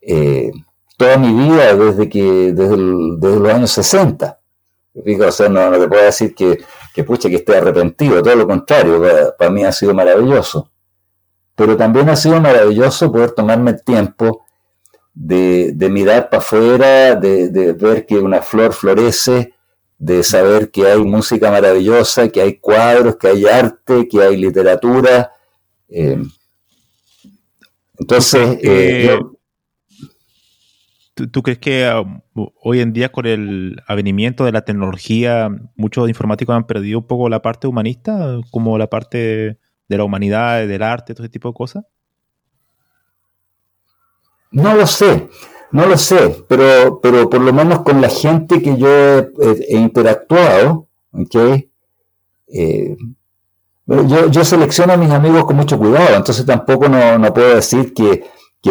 eh, toda mi vida desde que desde, los años 60. O sea, no, te puedo decir que, que, pucha, que esté arrepentido, todo lo contrario, para, mí ha sido maravilloso. Pero también ha sido maravilloso poder tomarme el tiempo de, de mirar para afuera, de, de, ver que una flor florece, de saber que hay música maravillosa, que hay cuadros, que hay arte, que hay literatura. Eh, entonces, eh, ¿Tú, crees que um, hoy en día con el avenimiento de la tecnología muchos informáticos han perdido un poco la parte humanista, como la parte de la humanidad, del arte, todo ese tipo de cosas? No lo sé. No lo sé, pero, pero por lo menos con la gente que yo he, interactuado, ¿okay? Eh, yo, yo, selecciono a mis amigos con mucho cuidado, entonces tampoco no, puedo decir que,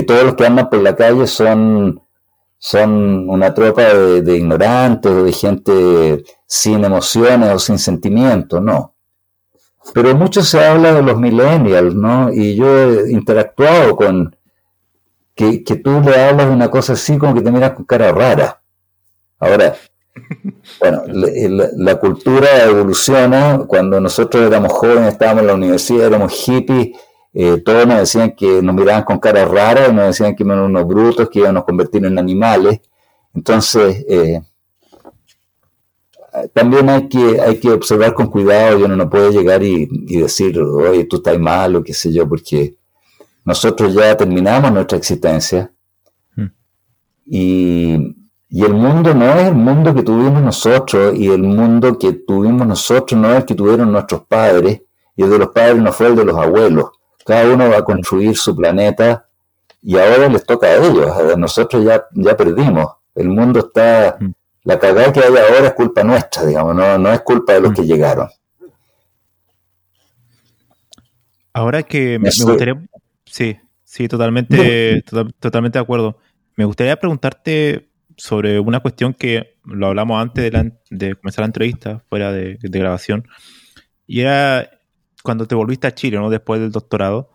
todos los que andan por la calle son, son una tropa de, de ignorantes o de gente sin emociones o sin sentimientos, no. Pero mucho se habla de los millennials, ¿no? Y yo he interactuado con, que, tú le hablas de una cosa así como que te miras con cara rara. Ahora, bueno, la, cultura evoluciona. Cuando nosotros éramos jóvenes, estábamos en la universidad, éramos hippies, eh, todos nos decían que nos miraban con cara rara, nos decían que eran unos brutos, que iban a convertir en animales. Entonces, eh, también hay que, hay que observar con cuidado y uno no puede llegar y, y decir, oye, tú estás mal o qué sé yo, porque nosotros ya terminamos nuestra existencia hmm. y, el mundo no es el mundo que tuvimos nosotros y el mundo que tuvimos nosotros no es el que tuvieron nuestros padres y el de los padres no fue el de los abuelos. Cada uno va a construir su planeta y ahora les toca a ellos. Nosotros ya, ya perdimos. El mundo está... Hmm. La cagada que hay ahora es culpa nuestra, digamos, no, no es culpa de los hmm. que llegaron. Ahora que me, gustaría Sí, sí, totalmente, totalmente de acuerdo. Me gustaría preguntarte sobre una cuestión que lo hablamos antes de, comenzar la entrevista, fuera de, grabación, y era cuando te volviste a Chile, ¿no? Después del doctorado.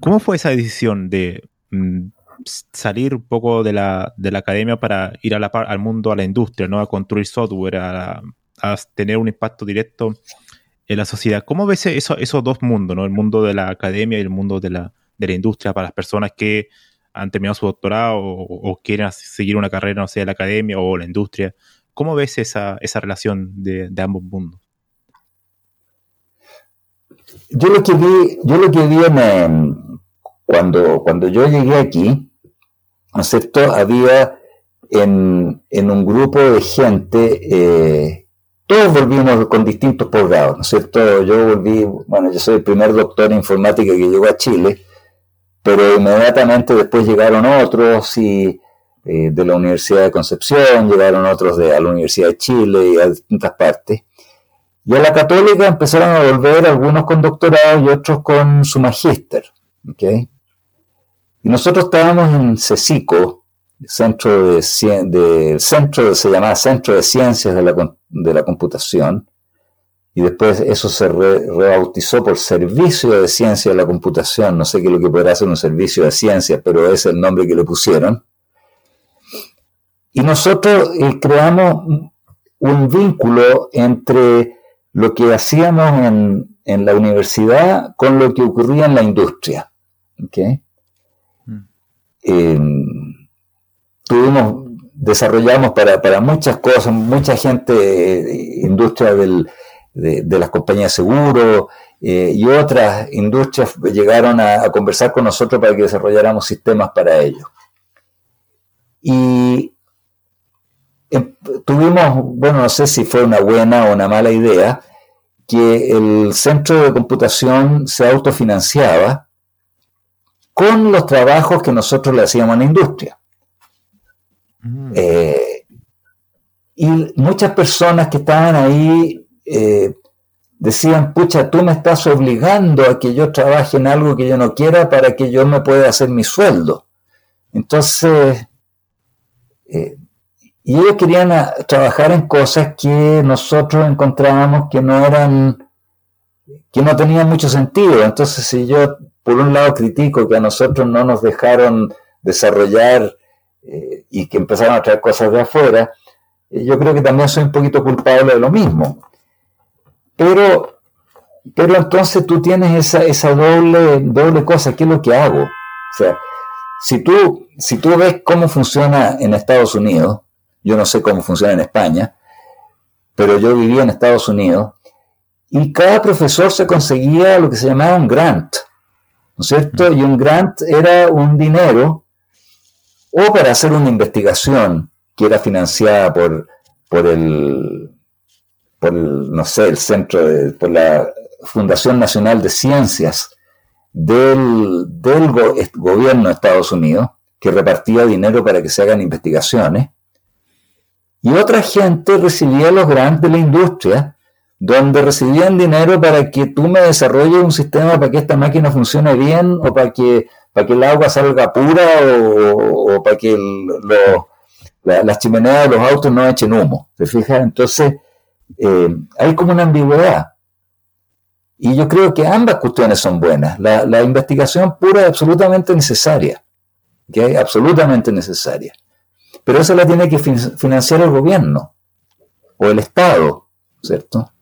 ¿Cómo fue esa decisión de mm, salir un poco de la, academia para ir la, al mundo, a la industria, ¿no? A construir software, a, tener un impacto directo en la sociedad. ¿Cómo ves eso, esos dos mundos, ¿no? El mundo de la academia y el mundo de la, de la industria para las personas que han terminado su doctorado o, quieren seguir una carrera, no sé, en la academia o la industria. ¿Cómo ves esa, relación de, ambos mundos? Yo lo que vi, yo lo que vi cuando, cuando yo llegué aquí, ¿no es cierto? Había en, un grupo de gente eh, todos volvimos con distintos posgrados, ¿no es cierto? Yo volví, bueno, yo soy el primer doctor en informática que llegó a Chile, pero inmediatamente después llegaron otros y eh, de la Universidad de Concepción, llegaron otros de la Universidad de Chile y a distintas partes. Y a la católica empezaron a volver algunos con doctorado y otros con su magíster. ¿okay? Y nosotros estábamos en CECICO, centro de, de, centro se llamaba Centro de Ciencias de la, de la Computación, y después eso se rebautizó por Servicio de Ciencia de la Computación, no sé qué es lo que podrá ser un servicio de ciencia, pero es el nombre que le pusieron. Y nosotros eh, creamos un vínculo entre lo que hacíamos en, en, la universidad con lo que ocurría en la industria. ¿okay? Eh, tuvimos, desarrollamos para, para, muchas cosas, mucha gente, eh, industria del, de, las compañías de seguro eh, y otras industrias llegaron a, a, conversar con nosotros para que desarrolláramos sistemas para ellos. Y em, tuvimos, bueno, no sé si fue una buena o una mala idea, que el centro de computación se autofinanciaba con los trabajos que nosotros le hacíamos a la industria. Mm. Eh, y muchas personas que estaban ahí eh, decían, pucha, tú me estás obligando a que yo trabaje en algo que yo no quiera para que yo me pueda hacer mi sueldo. Entonces, eh, y ellos querían trabajar en cosas que nosotros encontrábamos que no eran, que no tenían mucho sentido. Entonces, si yo por un lado critico que a nosotros no nos dejaron desarrollar eh, y que empezaron a traer cosas de afuera, eh, yo creo que también soy un poquito culpable de lo mismo. Pero, pero entonces tú tienes esa, esa doble, doble cosa, ¿qué es lo que hago? O sea, si tú, si tú ves cómo funciona en Estados Unidos, yo no sé cómo funciona en España, pero yo vivía en Estados Unidos, y cada profesor se conseguía lo que se llamaba un grant, ¿no es cierto? Y un grant era un dinero o para hacer una investigación que era financiada por, por el, por no sé, el centro, de, por la Fundación Nacional de Ciencias del, del gobierno de Estados Unidos, que repartía dinero para que se hagan investigaciones, y otra gente recibía los grandes de la industria, donde recibían dinero para que tú me desarrolles un sistema para que esta máquina funcione bien o para que para que el agua salga pura o, para que las chimeneas de los autos no echen humo. ¿Te fijas? Entonces, eh, hay como una ambigüedad. Y yo creo que ambas cuestiones son buenas. La, investigación pura es absolutamente necesaria. ¿okay? Absolutamente necesaria. Pero eso la tiene que financiar el gobierno o el Estado, ¿cierto?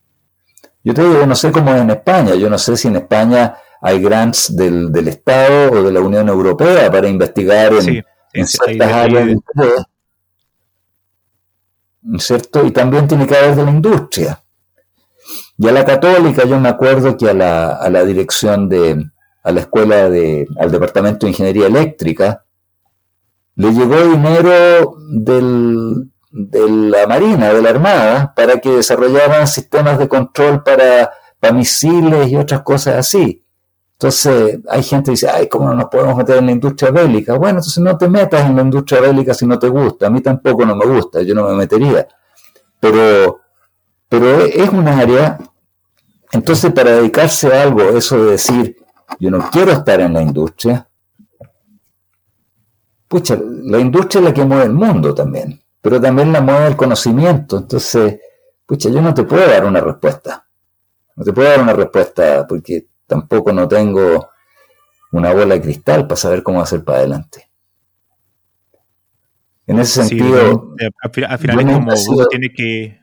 Yo te digo, no sé cómo es en España. Yo no sé si en España hay grants del, Estado o de la Unión Europea para investigar en, ciertas áreas ¿cierto? Y también tiene que haber de la industria. Y a la católica yo me acuerdo que a la, a la dirección de, a la escuela de, al departamento de ingeniería eléctrica, le llegó dinero del, de la Marina, de la Armada, para que desarrollaran sistemas de control para, misiles y otras cosas así. Entonces, hay gente que dice, ay, ¿cómo no nos podemos meter en la industria bélica? Bueno, entonces no te metas en la industria bélica si no te gusta. A mí tampoco no me gusta, yo no me metería. Pero, pero es un área, entonces para dedicarse a algo, eso de decir, yo no quiero estar en la industria, pucha, la industria es la que mueve el mundo también, pero también la mueve el conocimiento. Entonces, pucha, yo no te puedo dar una respuesta. No te puedo dar una respuesta porque tampoco no tengo una bola de cristal para saber cómo hacer para adelante. En ese sentido. al, final es como uno tiene que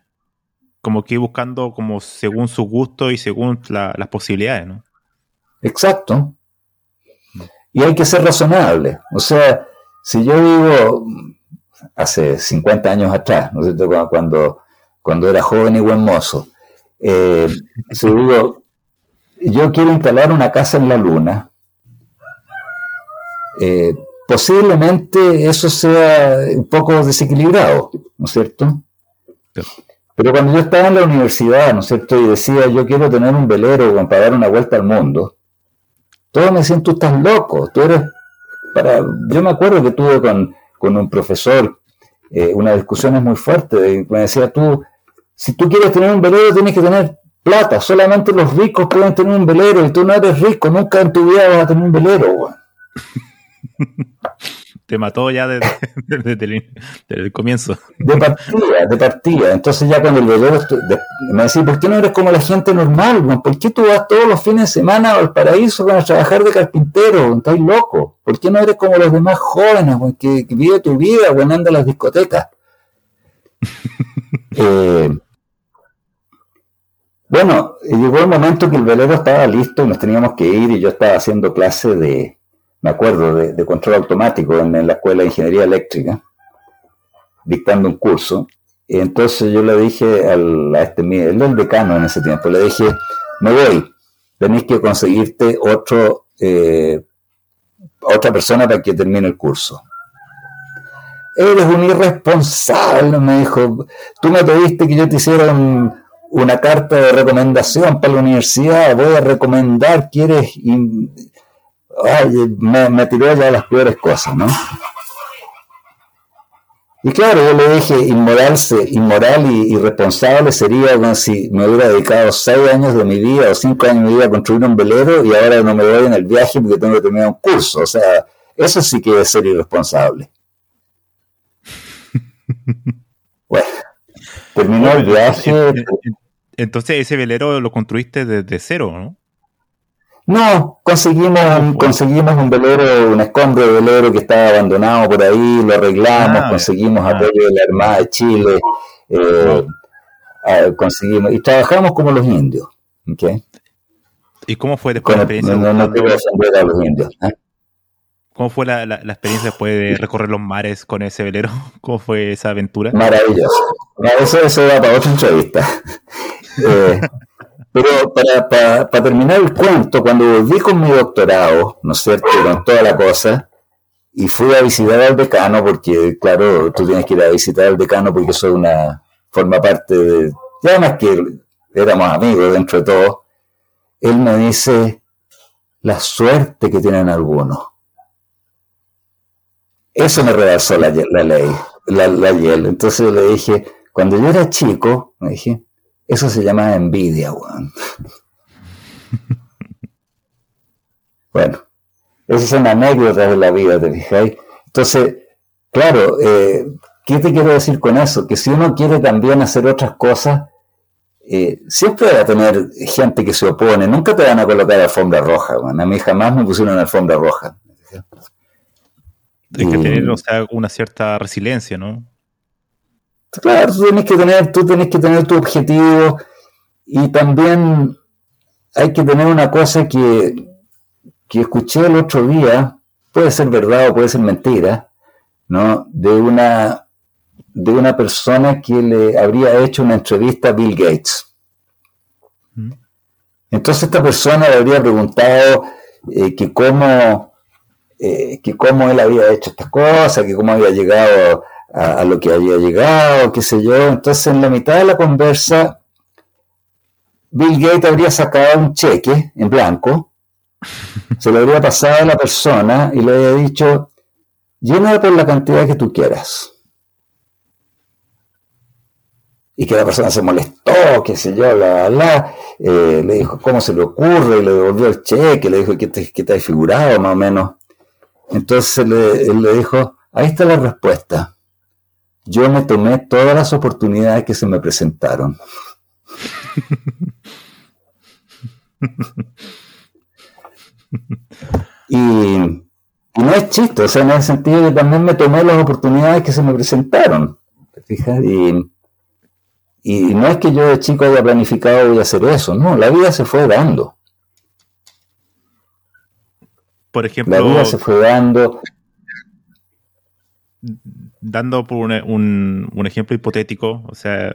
como que ir buscando como según su gusto y según las posibilidades, ¿no? Exacto. Y hay que ser razonable. O sea, si yo digo hace 50 años atrás, ¿no es cierto? Cuando, cuando era joven y buen mozo, eh, si digo, yo quiero instalar una casa en la luna, eh, posiblemente eso sea un poco desequilibrado, ¿no es cierto? Pero cuando yo estaba en la universidad, ¿no es cierto? Y decía, yo quiero tener un velero para dar una vuelta al mundo, todos me decían, tú estás loco, tú eres para... Yo me acuerdo que tuve con, un profesor eh, una discusión muy fuerte, me decía, tú, si tú quieres tener un velero, tienes que tener plata, solamente los ricos pueden tener un velero, y tú no eres rico, nunca en tu vida vas a tener un velero, Te mató ya desde, el comienzo. De partida, de partida. Entonces ya cuando el velero me decía, ¿por qué no eres como la gente normal? ¿Por qué tú vas todos los fines de semana al paraíso para trabajar de carpintero? Estás loco. ¿Por qué no eres como los demás jóvenes que, que vive tu vida, anda a las discotecas? eh, bueno, llegó el momento que el velero estaba listo y nos teníamos que ir y yo estaba haciendo clase de, me acuerdo, de, control automático en, la Escuela de Ingeniería Eléctrica, dictando un curso. Y entonces yo le dije al, a este, él el decano en ese tiempo, le dije, me voy, tenéis que conseguirte otro, eh, otra persona para que termine el curso. Eres un irresponsable, me dijo. Tú me pediste que yo te hiciera una carta de recomendación para la universidad. Voy a recomendar, me, me tiró ya las peores cosas, ¿no? Y claro, yo le dije, inmoral, inmoral y irresponsable sería si me hubiera dedicado seis años de mi vida o cinco años de mi vida a construir un velero y ahora no me voy en el viaje porque tengo que terminar un curso. O sea, eso sí que es ser irresponsable. bueno, terminó el viaje. Entonces ese velero lo construiste desde cero, ¿no? No, conseguimos, un, conseguimos un velero, un escombro de velero que estaba abandonado por ahí, lo arreglamos, ah, conseguimos ah. apoyo de la Armada de Chile, eh, ah, conseguimos, y trabajamos como los indios. ¿Y cómo fue después la experiencia? No, no, a los indios. ¿eh? ¿Cómo fue la, la, experiencia después de recorrer los mares con ese velero? ¿Cómo fue esa aventura? Maravilloso. Eso, eso va para otra entrevista. eh, pero para, terminar el cuento, cuando volví con mi doctorado, ¿no es cierto?, con toda la cosa, y fui a visitar al decano, porque, claro, tú tienes que ir a visitar al decano porque eso es una, forma parte de, y además que éramos amigos dentro de todo, él me dice, la suerte que tienen algunos. Eso me rebalsó la, la ley, la, la Entonces le dije, cuando yo era chico, me dije, eso se llama envidia, weón. bueno, esas son anécdotas de la vida, ¿te fijáis? Entonces, claro, eh, ¿qué te quiero decir con eso? Que si uno quiere también hacer otras cosas, eh, siempre va a tener gente que se opone. Nunca te van a colocar alfombra roja, weón. A mí jamás me pusieron alfombra roja. Hay que tener, o sea, una cierta resiliencia, ¿no? Claro, tú tienes que tener, tú tienes que tener tu objetivo y también hay que tener una cosa que, que escuché el otro día, puede ser verdad o puede ser mentira, ¿no? De una, de una persona que le habría hecho una entrevista a Bill Gates. Entonces esta persona le habría preguntado eh, que cómo, eh, que cómo él había hecho estas cosas, que cómo había llegado a, lo que había llegado, qué sé yo. Entonces, en la mitad de la conversa, Bill Gates habría sacado un cheque en blanco, se lo habría pasado a la persona y le había dicho, llena por la cantidad que tú quieras. Y que la persona se molestó, qué sé yo, la, la, eh, le dijo, ¿cómo se le ocurre? Y le devolvió el cheque, le dijo, ¿qué te, qué te has figurado más o menos? Entonces le, él le dijo, ahí está la respuesta yo me tomé todas las oportunidades que se me presentaron. y, no es chiste, o sea, en el sentido de que también me tomé las oportunidades que se me presentaron. Y, y no es que yo de chico haya planificado voy a hacer eso, no, la vida se fue dando. Por ejemplo. La vida se fue dando dando por un, un, ejemplo hipotético, o sea,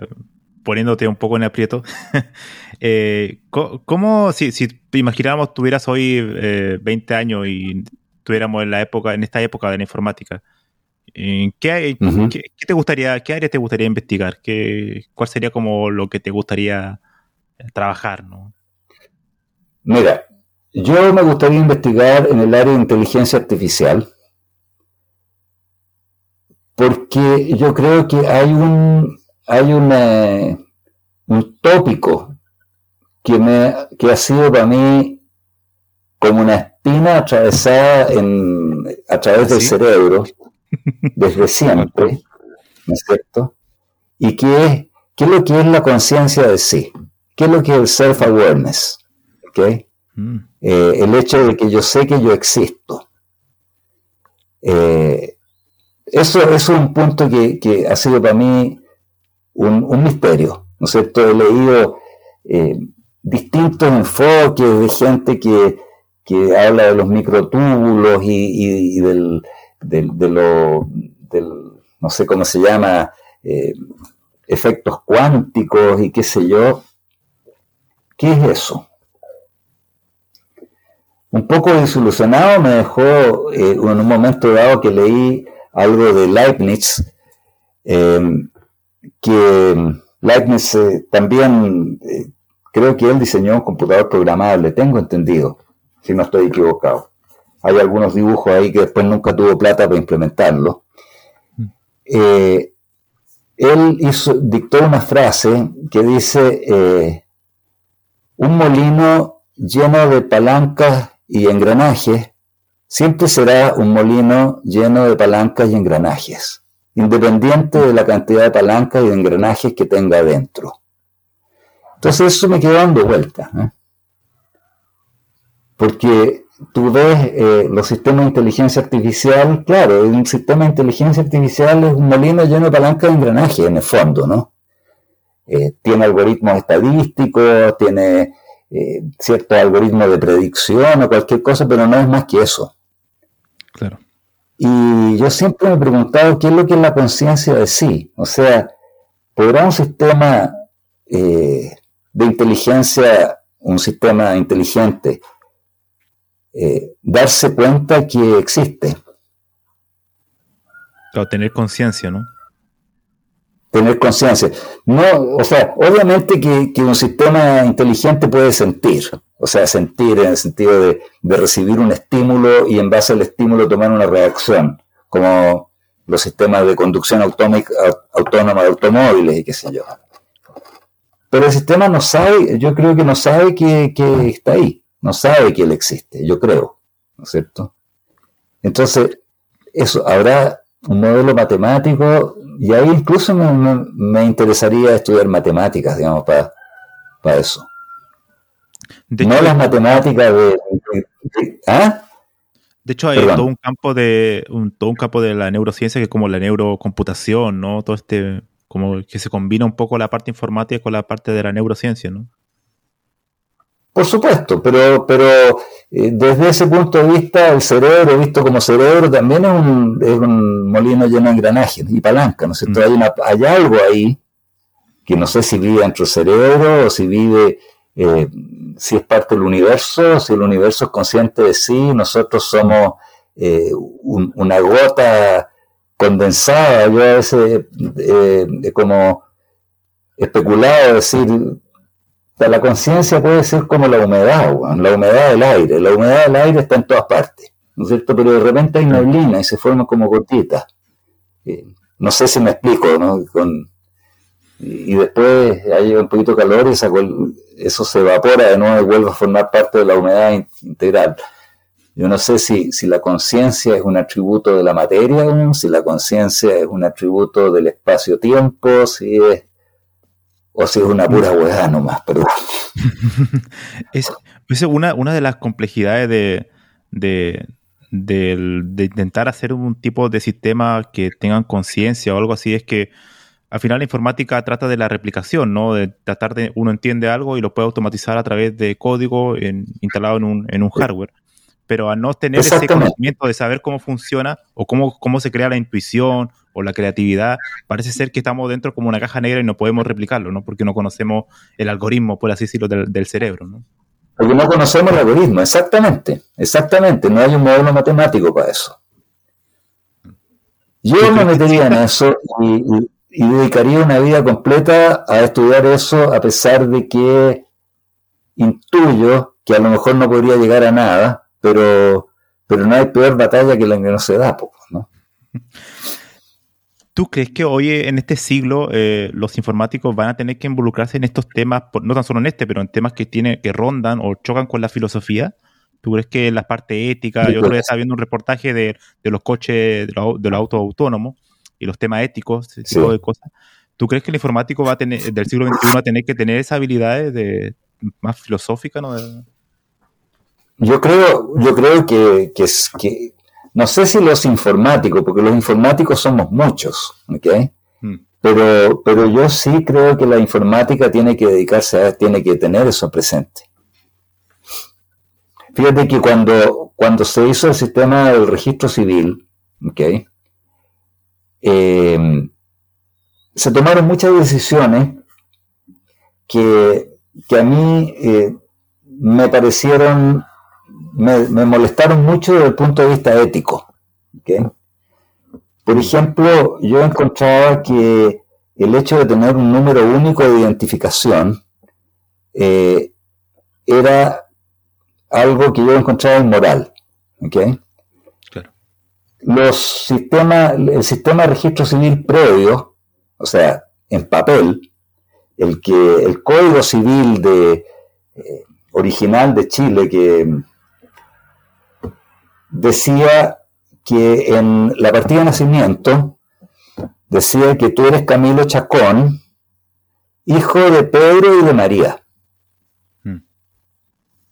poniéndote un poco en aprieto, eh, ¿cómo, si, si imagináramos tuvieras hoy 20 eh, años y tuviéramos en la época, en esta época de la informática, ¿qué, qué, te gustaría, qué área te gustaría investigar? ¿Qué, ¿Cuál sería como lo que te gustaría trabajar? ¿no? Mira, yo me gustaría investigar en el área de inteligencia artificial, porque yo creo que hay un, hay una, un tópico que, me, que ha sido para mí como una espina atravesada en, a través del cerebro desde siempre, ¿no es cierto? Y que es, ¿qué es lo que es la conciencia de sí? ¿Qué es lo que es el self-awareness? ¿Okay? Mm. Eh, el hecho de que yo sé que yo existo. Eh, eso, es un punto que, ha sido para mí un, misterio, ¿no es cierto? He leído eh, distintos enfoques de gente que, habla de los microtúbulos y, del, de lo, del, no sé cómo se llama, eh, efectos cuánticos y qué sé yo. ¿Qué es eso? Un poco desilusionado me dejó eh, en un momento dado que leí algo de Leibniz, eh, que Leibniz eh, también, eh, creo que él diseñó un computador programable, tengo entendido, si no estoy equivocado. Hay algunos dibujos ahí que después nunca tuvo plata para implementarlo. él hizo, dictó una frase que dice, un molino lleno de palancas y engranajes siempre será un molino lleno de palancas y engranajes, independiente de la cantidad de palancas y de engranajes que tenga dentro. Entonces eso me quedó dando vuelta. ¿eh? Porque tú ves eh, los sistemas de inteligencia artificial, claro, un sistema de inteligencia artificial es un molino lleno de palancas y engranajes en el fondo, ¿no? Eh, tiene algoritmos estadísticos, tiene ciertos algoritmos de predicción o cualquier cosa, pero no es más que eso. Y yo siempre me he preguntado qué es lo que es la conciencia de sí. O sea, ¿podrá un sistema eh, de inteligencia, un sistema inteligente, eh, darse cuenta que existe? Claro, tener conciencia, ¿no? Tener conciencia. No, o sea, obviamente que, que un sistema inteligente puede sentir, o sea, sentir en el sentido de, recibir un estímulo y en base al estímulo tomar una reacción, como los sistemas de conducción autónoma de automóviles y qué sé yo. Pero el sistema no sabe, yo creo que no sabe que, está ahí, no sabe que él existe, yo creo, ¿no es cierto? Entonces, eso, habrá un modelo matemático y ahí incluso me, interesaría estudiar matemáticas, digamos, para, para eso no las matemáticas de... ¿ah? De hecho, hay todo un campo de un, todo un campo de la neurociencia que es como la neurocomputación, ¿no? Todo este, como que se combina un poco la parte informática con la parte de la neurociencia, ¿no? Por supuesto, pero, pero eh, desde ese punto de vista, el cerebro, visto como cerebro, también es un, es un molino lleno de engranajes y palanca, ¿no es cierto? Mm. Hay, hay algo ahí que no sé si vive dentro del cerebro o si vive eh, si es parte del universo, si el universo es consciente de sí, nosotros somos eh, una gota condensada. Yo a veces eh, como especulado decir, la conciencia puede ser como la humedad, la humedad del aire. La humedad del aire está en todas partes, ¿no es cierto? Pero de repente hay neblina y se forma como gotitas. no sé si me explico, ¿no? Con, y, después hay un poquito de calor y eso se evapora de nuevo y vuelve a formar parte de la humedad integral. Yo no sé si, si la conciencia es un atributo de la materia, si la conciencia es un atributo del espacio-tiempo, si es o si es una pura hueá nomás, pero... es, es una, una de las complejidades de, de, de, intentar hacer un tipo de sistema que tengan conciencia o algo así, es que al final la informática trata de la replicación, ¿no? De tratar de, uno entiende algo y lo puede automatizar a través de código instalado en un, en un hardware. Pero al no tener ese conocimiento de saber cómo funciona o cómo, cómo se crea la intuición o la creatividad, parece ser que estamos dentro como una caja negra y no podemos replicarlo, ¿no? Porque no conocemos el algoritmo, por así decirlo, del, del cerebro, ¿no? Porque no conocemos el algoritmo, exactamente, exactamente. No hay un modelo matemático para eso. Yo me metería en eso y, dedicaría una vida completa a estudiar eso, a pesar de que intuyo que a lo mejor no podría llegar a nada, pero, pero no hay peor batalla que la que no se da, ¿no? ¿Tú crees que hoy en este siglo eh, los informáticos van a tener que involucrarse en estos temas, no tan solo en este, pero en temas que tiene, que rondan o chocan con la filosofía? ¿Tú crees que la parte ética, yo creo que estaba viendo un reportaje de, los coches, de los, autos autónomos y los temas éticos, ese tipo de cosas. ¿Tú crees que el informático va a tener, del siglo XXI va a tener que tener esas habilidades de, más filosóficas, ¿no? Yo creo, yo creo que, que, que, no sé si los informáticos, porque los informáticos somos muchos, ¿ok? Hmm. Pero, pero yo sí creo que la informática tiene que dedicarse a, tiene que tener eso presente. Fíjate que cuando, cuando se hizo el sistema del registro civil, ¿ok? Eh, se tomaron muchas decisiones que, a mí eh, me parecieron me, molestaron mucho desde el punto de vista ético. Por ejemplo, yo encontraba que el hecho de tener un número único de identificación eh, era algo que yo encontraba inmoral. Los sistemas, el sistema de registro civil previo, o sea, en papel, el que el código civil de eh, original de Chile que decía que en la partida de nacimiento decía que tú eres Camilo Chacón, hijo de Pedro y de María. Hmm.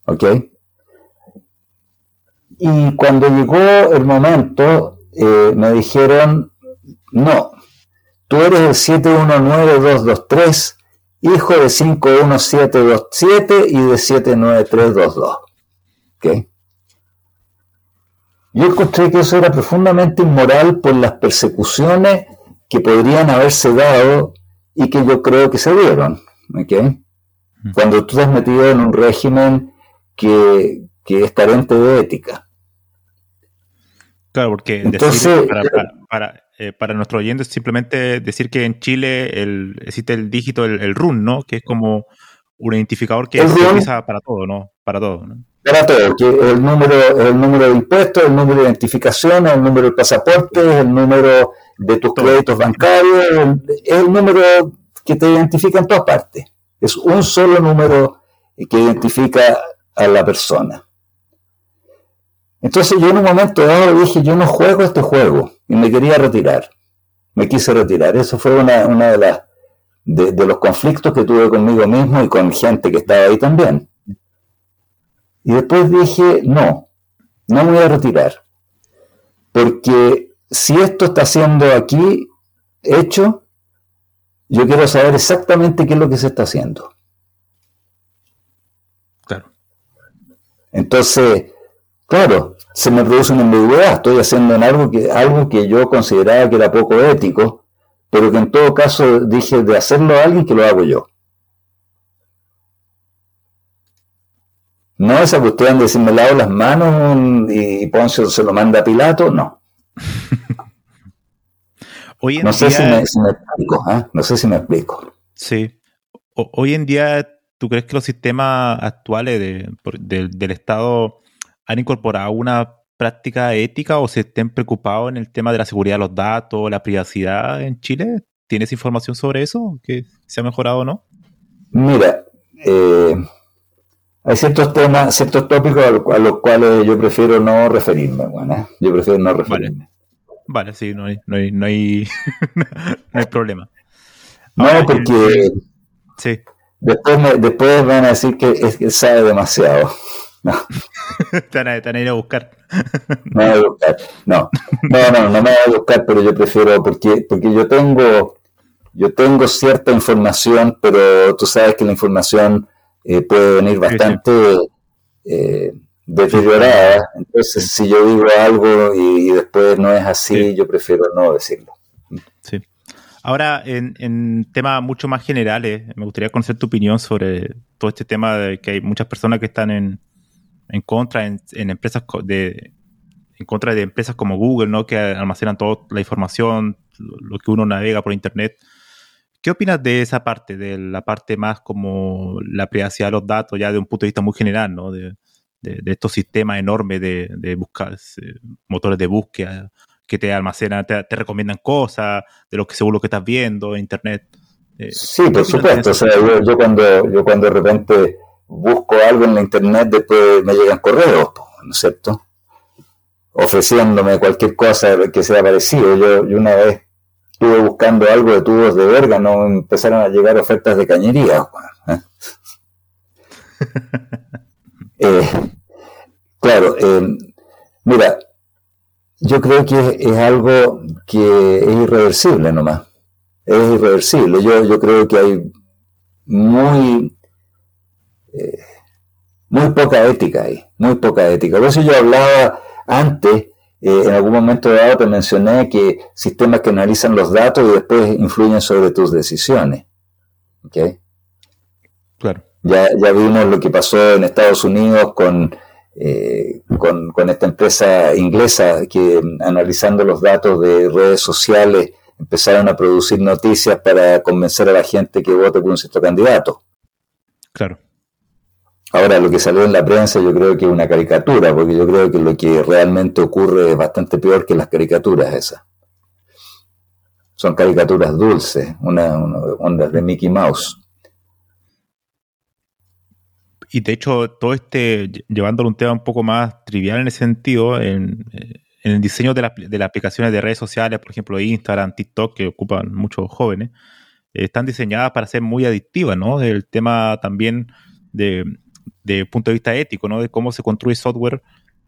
¿Ok? Y cuando llegó el momento, eh, me dijeron, no, tú eres el 719223, hijo de 51727 y de 79322. ¿Ok? Yo encontré que eso era profundamente inmoral por las persecuciones que podrían haberse dado y que yo creo que se dieron. Cuando tú has metido en un régimen que, es carente de ética. Claro, porque Entonces, para, eh, para, nuestros oyentes simplemente decir que en Chile el, existe el dígito, el, RUN, ¿no? Que es como un identificador que se utiliza para todo, ¿no? Para todo, ¿no? Para todo, que el número, el número de impuestos, el número de identificación, el número del pasaporte, el número de tus créditos bancarios, el número que te identifica en todas partes. Es un solo número que identifica a la persona. Entonces yo en un momento dado dije, yo no juego este juego y me quería retirar. Me quise retirar. Eso fue una, de las de los conflictos que tuve conmigo mismo y con gente que estaba ahí también. Y después dije, no, no me voy a retirar. Porque si esto está siendo aquí hecho, yo quiero saber exactamente qué es lo que se está haciendo. Claro. Entonces, claro, se me produce una ambigüedad. Estoy haciendo en algo que, algo que yo consideraba que era poco ético, pero que en todo caso dije de hacerlo a alguien que lo hago yo. No esa cuestión de si me lavo las manos y Poncio se lo manda a Pilato, no. Hoy no sé si me, explico, ¿eh? no sé si me explico. Sí. hoy en día, ¿tú crees que los sistemas actuales del Estado han incorporado una práctica ética o se estén preocupados en el tema de la seguridad de los datos, la privacidad en Chile? ¿Tienes información sobre eso? ¿Que se ha mejorado o no? Mira, eh, hay ciertos temas, ciertos tópicos a los, cuales yo prefiero no referirme, bueno, yo prefiero no referirme. Vale, sí, no hay, no hay, no hay, problema. No, porque sí. después, después van a decir que, es, que sabe demasiado. No. te, van a, ir a buscar. no, a buscar. No. no, no, no me voy a buscar, pero yo prefiero, porque, porque yo tengo, yo tengo cierta información, pero tú sabes que la información eh, puede venir bastante eh, deteriorada. Entonces, si yo digo algo y, después no es así, yo prefiero no decirlo. Sí. Ahora, en, temas mucho más generales, me gustaría conocer tu opinión sobre todo este tema de que hay muchas personas que están en, en contra en, empresas de en contra de empresas como Google, ¿no? Que almacenan toda la información, lo que uno navega por Internet. ¿Qué opinas de esa parte, de la parte más como la privacidad de los datos, ya de un punto de vista muy general, ¿no? De, estos sistemas enormes de, de buscar, eh, motores de búsqueda que te almacenan, te, recomiendan cosas, de lo que según lo que estás viendo en Internet. Eh, sí, por supuesto. O sea, yo, cuando, yo cuando de repente busco algo en la Internet, después me llegan correos, ¿no es cierto? ofreciéndome cualquier cosa que sea parecido. Yo, yo una vez estuve buscando algo de tubos de verga, no empezaron a llegar ofertas de cañería. ¿eh? Eh, claro, eh, mira, yo creo que es, algo que es irreversible nomás. Es irreversible. Yo, yo creo que hay muy, muy poca ética ahí, muy poca ética. Por eso yo hablaba antes, eh, en algún momento dado te mencioné que sistemas que analizan los datos y después influyen sobre tus decisiones. ¿Ok? Claro. Ya, ya vimos lo que pasó en Estados Unidos con, eh, con, con, esta empresa inglesa que analizando los datos de redes sociales empezaron a producir noticias para convencer a la gente que vote por un cierto candidato. Claro. Ahora, lo que salió en la prensa yo creo que es una caricatura, porque yo creo que lo que realmente ocurre es bastante peor que las caricaturas esas. Son caricaturas dulces, una, ondas de Mickey Mouse. Y de hecho, todo este, llevándolo un tema un poco más trivial en ese sentido, en, el diseño de, las aplicaciones de redes sociales, por ejemplo Instagram, TikTok, que ocupan muchos jóvenes, están diseñadas para ser muy adictivas, ¿no? El tema también de de punto de vista ético, ¿no? De cómo se construye software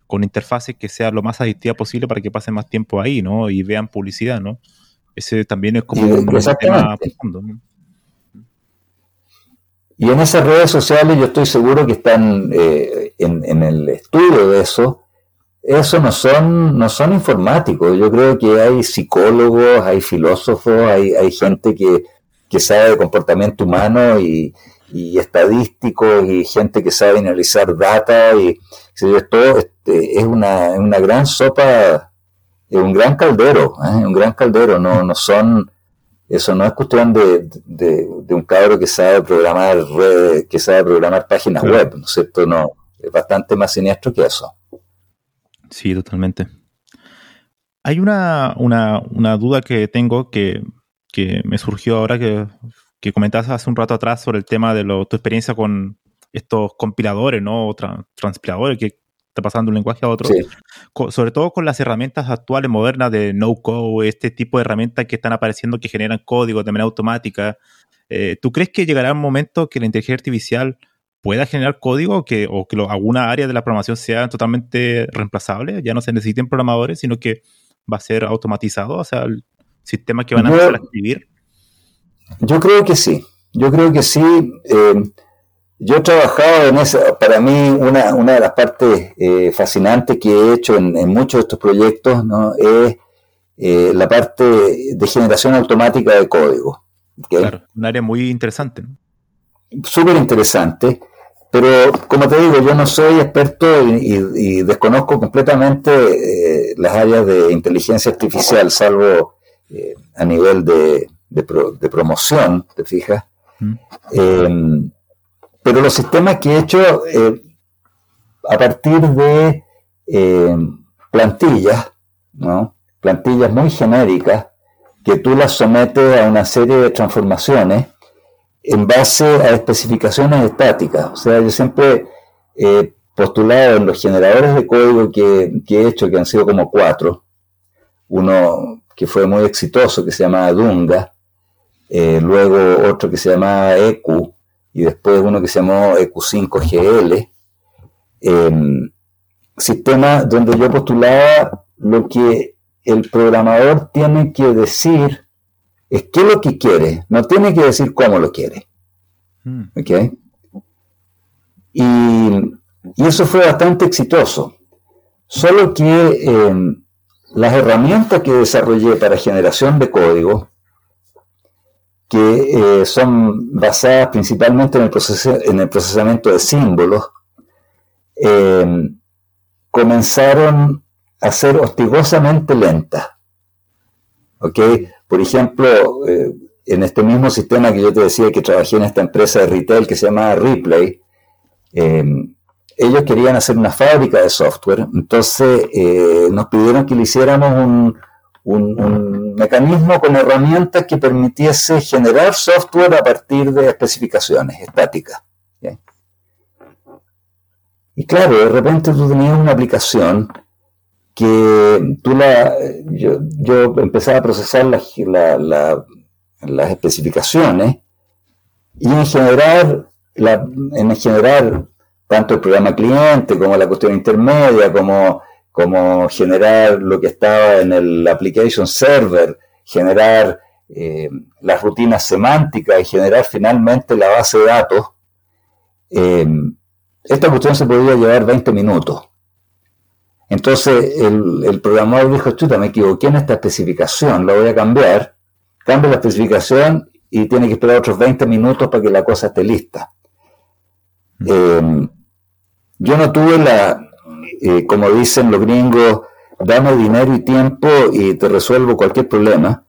con interfaces que sea lo más adictiva posible para que pasen más tiempo ahí, ¿no? Y vean publicidad, ¿no? Ese también es como un tema profundo. Y en esas redes sociales yo estoy seguro que están eh, en, el estudio de eso. Eso no son, no son informáticos. Yo creo que hay psicólogos, hay filósofos, hay, hay gente que, que sabe de comportamiento humano y, y estadísticos y gente que sabe analizar data y esto este, es una, una, gran sopa, es un gran caldero, ¿eh? un gran caldero, no, no son, eso no es cuestión de, de, un cabro que sabe programar redes, que sabe programar páginas web, ¿no es cierto? No, es bastante más siniestro que eso. Sí, totalmente. Hay una, una, una duda que tengo que, que me surgió ahora que que comentabas hace un rato atrás sobre el tema de tu experiencia con estos compiladores, ¿no? O transpiladores que está pasando un lenguaje a otro. sobre todo con las herramientas actuales, modernas de no-code, este tipo de herramientas que están apareciendo que generan código de manera automática. Eh, ¿Tú crees que llegará un momento que la inteligencia artificial pueda generar código que, o que alguna área de la programación sea totalmente reemplazable? Ya no se necesiten programadores, sino que va a ser automatizado, o sea, sistemas que van a escribir. Yo creo que sí, yo creo que sí. Eh, yo he trabajado en esa, para mí una, una de las partes eh, fascinantes que he hecho en, muchos de estos proyectos ¿no? es eh, la parte de generación automática de código. Claro, un área muy interesante. Súper interesante, pero como te digo, yo no soy experto y, desconozco completamente las áreas de inteligencia artificial, salvo a nivel de, de, promoción, ¿te fijas? Mm. Eh, pero los sistemas que he hecho eh, a partir de eh, plantillas, ¿no? plantillas muy genéricas, que tú las sometes a una serie de transformaciones en base a especificaciones estáticas. O sea, yo siempre he postulado en los generadores de código que, que he hecho, que han sido como cuatro, uno que fue muy exitoso, que se llama Dunga, eh, luego otro que se llamaba EQ, y después uno que se llamó EQ5GL, em, sistema donde yo postulaba lo que el programador tiene que decir es qué es lo que quiere, no tiene que decir cómo lo quiere. Hmm. Y, eso fue bastante exitoso. Solo que em, las herramientas que desarrollé para generación de código que eh, son basadas principalmente en el, en el procesamiento de símbolos, em, comenzaron a ser hostigosamente lentas. ¿Ok? Por ejemplo, eh, en este mismo sistema que yo te decía que trabajé en esta empresa de retail que se llama Replay, em, ellos querían hacer una fábrica de software, entonces eh, nos pidieron que le hiciéramos un, mecanismo con herramientas que permitiese generar software a partir de especificaciones estáticas. Y claro, de repente tú tenías una aplicación que tú la, yo, yo empezaba a procesar las especificaciones y en generar, en generar tanto el programa cliente como la cuestión intermedia, como, como generar lo que estaba en el application server, generar eh, las rutinas semánticas y generar finalmente la base de datos, eh, esta cuestión se podía llevar 20 minutos. Entonces el, programador dijo, chuta, me equivoqué en esta especificación, la voy a cambiar, cambia la especificación y tiene que esperar otros 20 minutos para que la cosa esté lista. Mm. Eh, yo no tuve la, como dicen los gringos, dame dinero y tiempo y te resuelvo cualquier problema.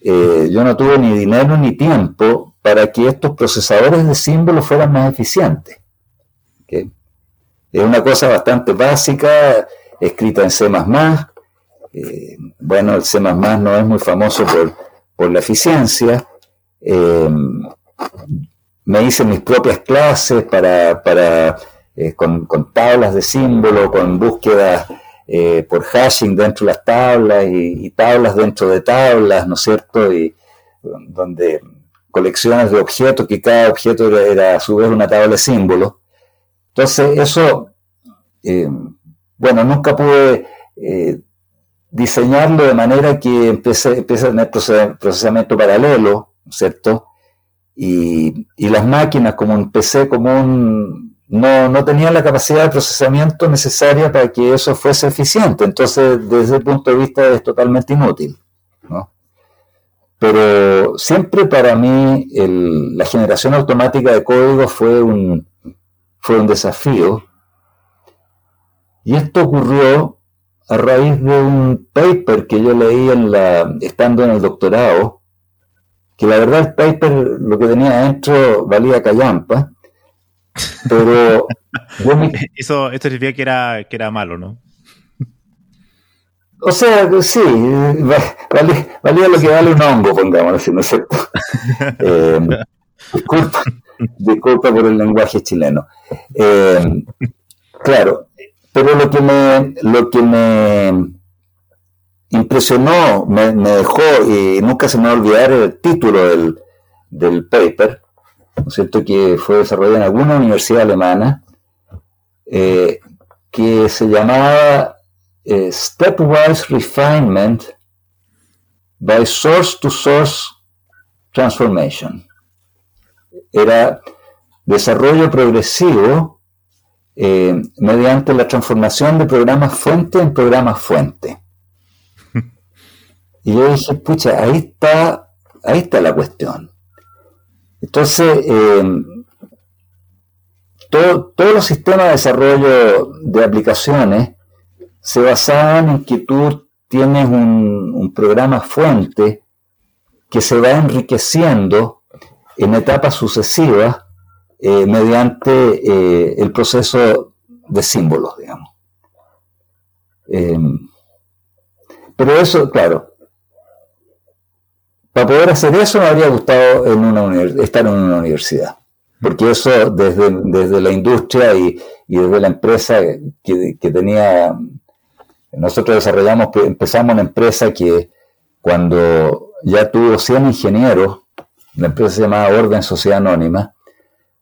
Eh, yo no tuve ni dinero ni tiempo para que estos procesadores de símbolos fueran más eficientes. Es una cosa bastante básica, escrita en C++. Eh, bueno, el C++ no es muy famoso por, la eficiencia. Eh, me hice mis propias clases para, para eh, con, tablas de símbolo, con búsquedas por hashing dentro de las tablas y, tablas dentro de tablas, ¿no es cierto? Y donde colecciones de objetos, que cada objeto era, a su vez una tabla de símbolos. Entonces, eso, eh, bueno, nunca pude eh, diseñarlo de manera que empiece, a tener procesamiento paralelo, ¿cierto? Y, las máquinas, como un PC común, no, no tenían la capacidad de procesamiento necesaria para que eso fuese eficiente. Entonces, desde el punto de vista es totalmente inútil. ¿no? Pero siempre para mí la generación automática de código fue un, fue un desafío. Y esto ocurrió a raíz de un paper que yo leí en la, estando en el doctorado, que la verdad el paper lo que tenía adentro valía callampa, pero Eso, esto significa que era, que era malo, ¿no? O sea, sí, valía, lo que vale un hongo, pongámoslo así, ¿no es cierto? Eh, disculpa, disculpa por el lenguaje chileno. Eh, claro, pero lo que me, lo que me impresionó, me, dejó, y nunca se me va a olvidar el título del, paper, ¿no es cierto?, que fue desarrollado en alguna universidad alemana, eh, que se llamaba eh, Stepwise Refinement by Source to Source Transformation. Era desarrollo progresivo eh, mediante la transformación de programas fuente en programas fuente. Y yo dije, pucha, ahí está, ahí está la cuestión. Entonces, eh, todos los sistemas de desarrollo de aplicaciones se basaban en que tú tienes un, programa fuente que se va enriqueciendo en etapas sucesivas eh, mediante eh, el proceso de símbolos, digamos. Pero eso, claro, para poder hacer eso me habría gustado en una estar en una universidad, porque eso desde, desde la industria y, desde la empresa que, que, tenía, nosotros desarrollamos, empezamos una empresa que cuando ya tuvo 100 ingenieros, la empresa se llamaba Orden Sociedad Anónima,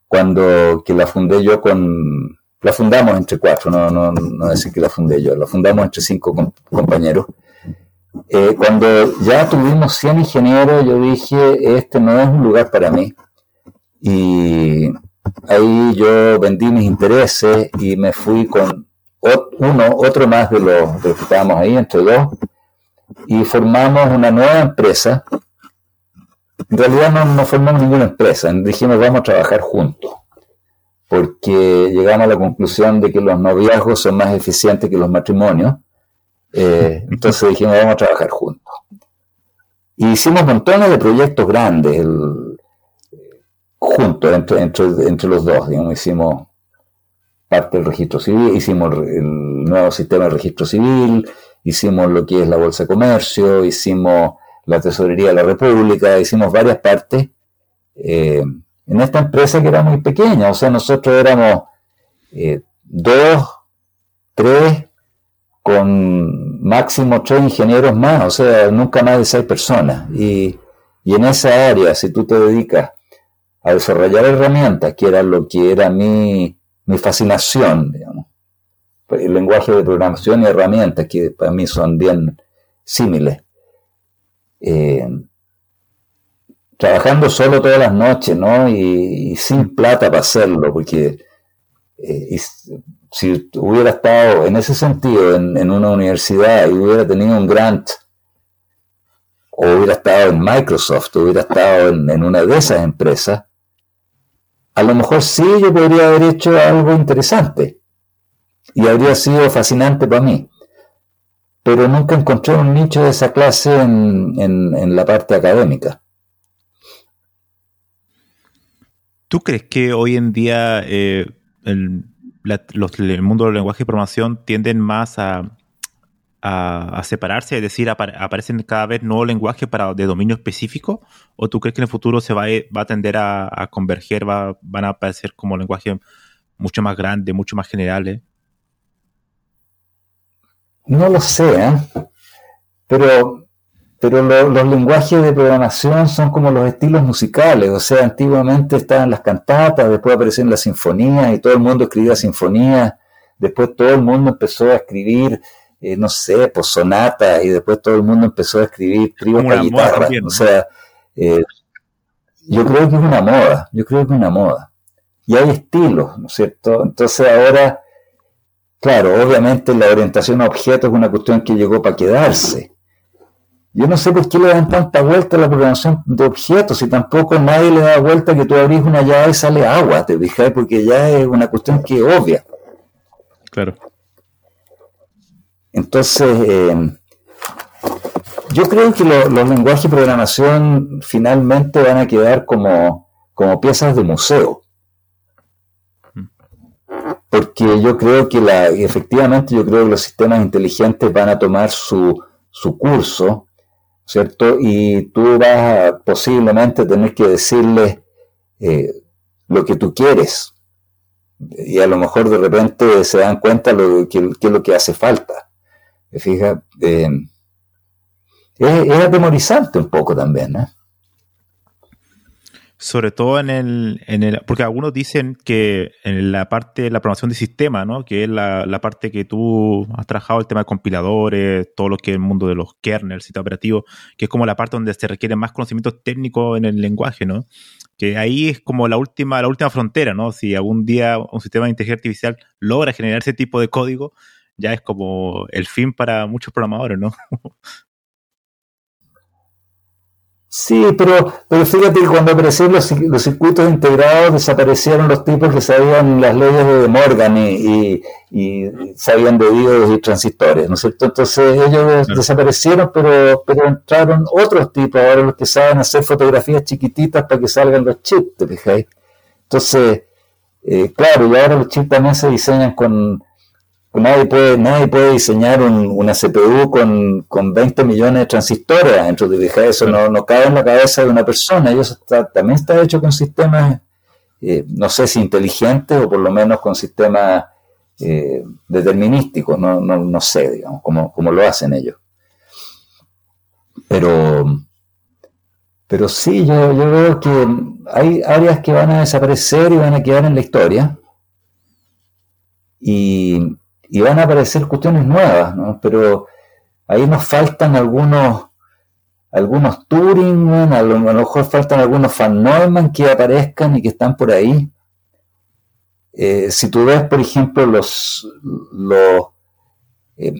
cuando que la fundé yo con, la fundamos entre cuatro, no, no, no decir que la fundé yo, la fundamos entre cinco compañeros. Eh, cuando ya tuvimos 100 ingenieros, yo dije, este no es un lugar para mí. Y ahí yo vendí mis intereses y me fui con uno, otro más de los, de los que estábamos ahí, entre dos, y formamos una nueva empresa en realidad no, formamos ninguna empresa, dijimos vamos a trabajar juntos, porque llegamos a la conclusión de que los noviazgos son más eficientes que los matrimonios Eh, entonces dijimos, vamos a trabajar juntos. Y hicimos montones de proyectos grandes juntos, entre, entre, los dos. Digamos, hicimos parte del registro civil, hicimos el nuevo sistema de registro civil, hicimos lo que es la Bolsa de Comercio, hicimos la Tesorería de la República, hicimos varias partes eh, en esta empresa que era muy pequeña, o sea, nosotros éramos eh, dos, tres, con máximo tres ingenieros más, o sea, nunca más de seis personas. Y, y en esa área, si tú te dedicas a desarrollar herramientas, que era lo que era mi, mi fascinación, digamos, el lenguaje de programación y herramientas, que para mí son bien símiles. Eh, trabajando solo todas las noches, ¿no? Y, sin plata para hacerlo, porque eh, si hubiera estado en ese sentido en, una universidad y hubiera tenido un grant, o hubiera estado en Microsoft, o hubiera estado en, en una de esas empresas, a lo mejor sí yo podría haber hecho algo interesante y habría sido fascinante para mí. Pero nunca encontré un nicho de esa clase en, la parte académica. ¿Tú crees que hoy en día eh, el, mundo del lenguaje y programación tienden más a, separarse? Es decir, aparecen cada vez nuevos lenguajes para de dominio específico? ¿O tú crees que en el futuro se va, a, tender a, converger, van a aparecer como lenguajes mucho más grandes, mucho más generales? No lo sé, ¿eh? pero, pero los lenguajes de programación son como los estilos musicales, o sea, antiguamente estaban las cantatas, después aparecieron las sinfonías y todo el mundo escribía sinfonías, después todo el mundo empezó a escribir, eh, no sé, pues sonatas y después todo el mundo empezó a escribir tríos para guitarra, o sea, eh, yo creo que es una moda, yo creo que es una moda. Y hay estilos, ¿no es cierto? Entonces ahora Claro, obviamente la orientación a objetos es una cuestión que llegó para quedarse. Yo no sé por qué le dan tanta vuelta a la programación de objetos y tampoco nadie le da vuelta que tú abrís una llave y sale agua, te fijas, porque ya es una cuestión que es obvia. Claro. Entonces, eh, yo creo que los lenguajes de programación finalmente van a quedar como, como piezas de museo porque yo creo que la, efectivamente yo creo que los sistemas inteligentes van a tomar su, su curso, ¿cierto? Y tú vas a posiblemente tener que decirle eh, lo que tú quieres. Y a lo mejor de repente se dan cuenta lo que, es lo que hace falta. Fija, eh, es, es, atemorizante un poco también, ¿no? Sobre todo en el, en el, porque algunos dicen que en la parte de la programación de sistema, ¿no? Que es la, parte que tú has trabajado, el tema de compiladores, todo lo que es el mundo de los kernels, sistema operativo, que es como la parte donde se requiere más conocimiento técnico en el lenguaje, ¿no? Que ahí es como la última, la última frontera, ¿no? Si algún día un sistema de inteligencia artificial logra generar ese tipo de código, ya es como el fin para muchos programadores, ¿no? Sí, pero, pero fíjate que cuando aparecieron los, circuitos integrados desaparecieron los tipos que sabían las leyes de Morgan y, sabían de diodos y transistores, ¿no es cierto? Entonces ellos desaparecieron, pero, pero entraron otros tipos, ahora los que saben hacer fotografías chiquititas para que salgan los chips, ¿te fijáis? Entonces, eh, claro, y ahora los chips también se diseñan con, Nadie puede, nadie puede diseñar una CPU con, con 20 millones de transistores dentro de Eso no, no en la cabeza de una persona. Eso también está hecho con sistemas, eh, no sé si inteligentes o por lo menos con sistemas eh, determinísticos. No, no, no, sé, digamos, cómo, cómo lo hacen ellos. Pero, pero sí, yo, yo veo que hay áreas que van a desaparecer y van a quedar en la historia. Y, y van a aparecer cuestiones nuevas, ¿no? Pero ahí nos faltan algunos algunos Turing, a lo, mejor faltan algunos Van Neumann que aparezcan y que están por ahí. Eh, si tú ves, por ejemplo, los, los eh,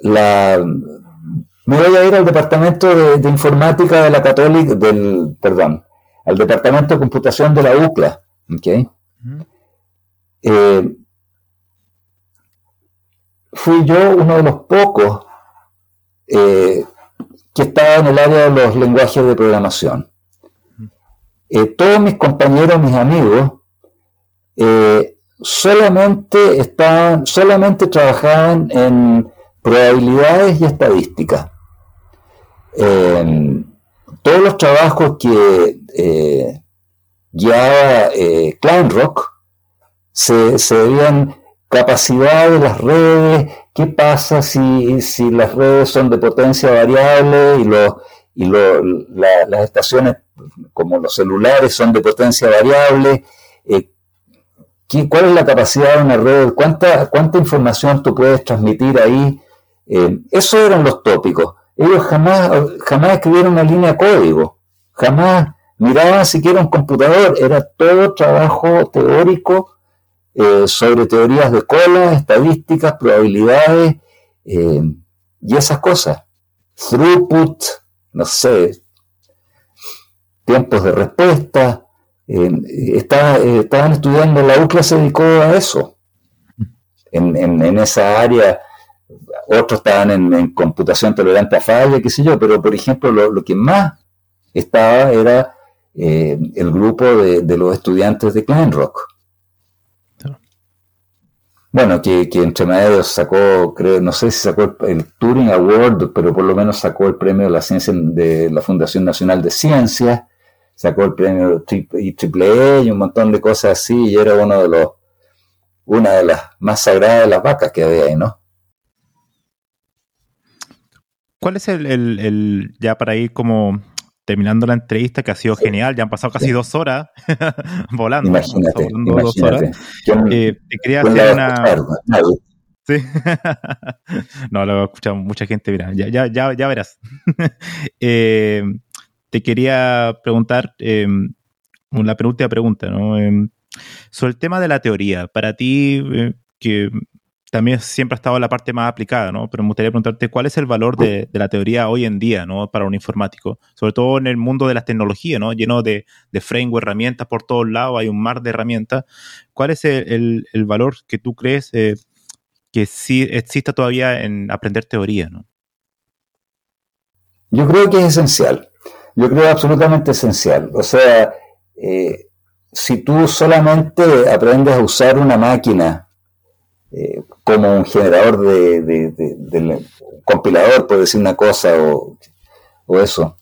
la, me voy a ir al departamento de, informática de la Católica, del, perdón, al departamento de computación de la UCLA, ¿ok? Fui yo uno de los pocos eh, que estaba en el área de los lenguajes de programación. Eh, todos mis compañeros, mis amigos, solamente estaban, solamente trabajaban en probabilidades y estadísticas. todos los trabajos que ya eh, Rock se, se veían capacidad de las redes, qué pasa si, si las redes son de potencia variable y, y las estaciones como los celulares son de potencia variable, eh, ¿cuál es la capacidad de una red? ¿Cuánta, cuánta información tú puedes transmitir ahí? Eh, esos eran los tópicos. Ellos jamás, jamás escribieron una línea de código, jamás miraban siquiera un computador, era todo trabajo teórico eh, sobre teorías de cola, estadísticas, probabilidades eh, y esas cosas. Throughput, no sé, tiempos de respuesta. Eh, estaban estudiando, la UCLA se dedicó a eso. En, esa área, otros estaban en, computación tolerante a falla, qué sé yo, pero por ejemplo, lo, lo que más estaba era eh, el grupo de, los estudiantes de Klein Rock. Bueno, que, entre medio sacó, creo, no sé si sacó el, Turing Award, pero por lo menos sacó el premio de la ciencia de la Fundación Nacional de Ciencias, sacó el premio IEEE y un montón de cosas así, y era uno de los, una de las más sagradas de las vacas que había ahí, ¿no? ¿Cuál es el, el ya para ir como terminando la entrevista, que ha sido genial. Ya han pasado casi dos horas volando. Imagínate, Dos horas. Eh, te quería hacer una... Sí. no, lo he escuchado mucha gente, mira, ya, ya, ya, ya verás. Eh, te quería preguntar eh, una penúltima pregunta, ¿no? sobre el tema de la teoría. Para ti, que también siempre ha estado la parte más aplicada, ¿no? Pero me gustaría preguntarte cuál es el valor de, la teoría hoy en día, ¿no? Para un informático, sobre todo en el mundo de las tecnologías, ¿no? Lleno de, de framework, herramientas por todos lados, hay un mar de herramientas. ¿Cuál es el, valor que tú crees eh, que sí exista todavía en aprender teoría, ¿no? Yo creo que es esencial. Yo creo absolutamente esencial. O sea, eh, si tú solamente aprendes a usar una máquina eh, como un generador de, compilador, puede decir una cosa o, eso,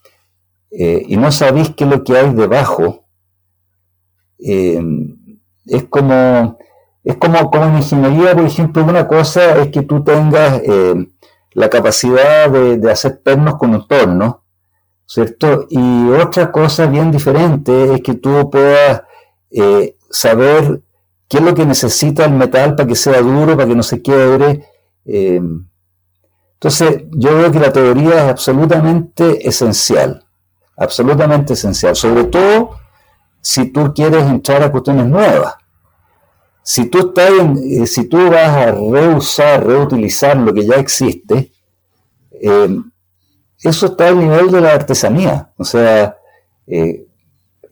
eh, y no sabéis qué es lo que hay debajo, eh, es como es como, como en ingeniería, por ejemplo, una cosa es que tú tengas la capacidad de, hacer pernos con un torno, ¿cierto? Y otra cosa bien diferente es que tú puedas saber qué es lo que necesita el metal para que sea duro, para que no se quiebre. Eh, entonces, yo veo que la teoría es absolutamente esencial, absolutamente esencial, sobre todo si tú quieres entrar a cuestiones nuevas. Si tú, estás eh, si tú vas a reusar, reutilizar lo que ya existe, eh, eso está al nivel de la artesanía. O sea,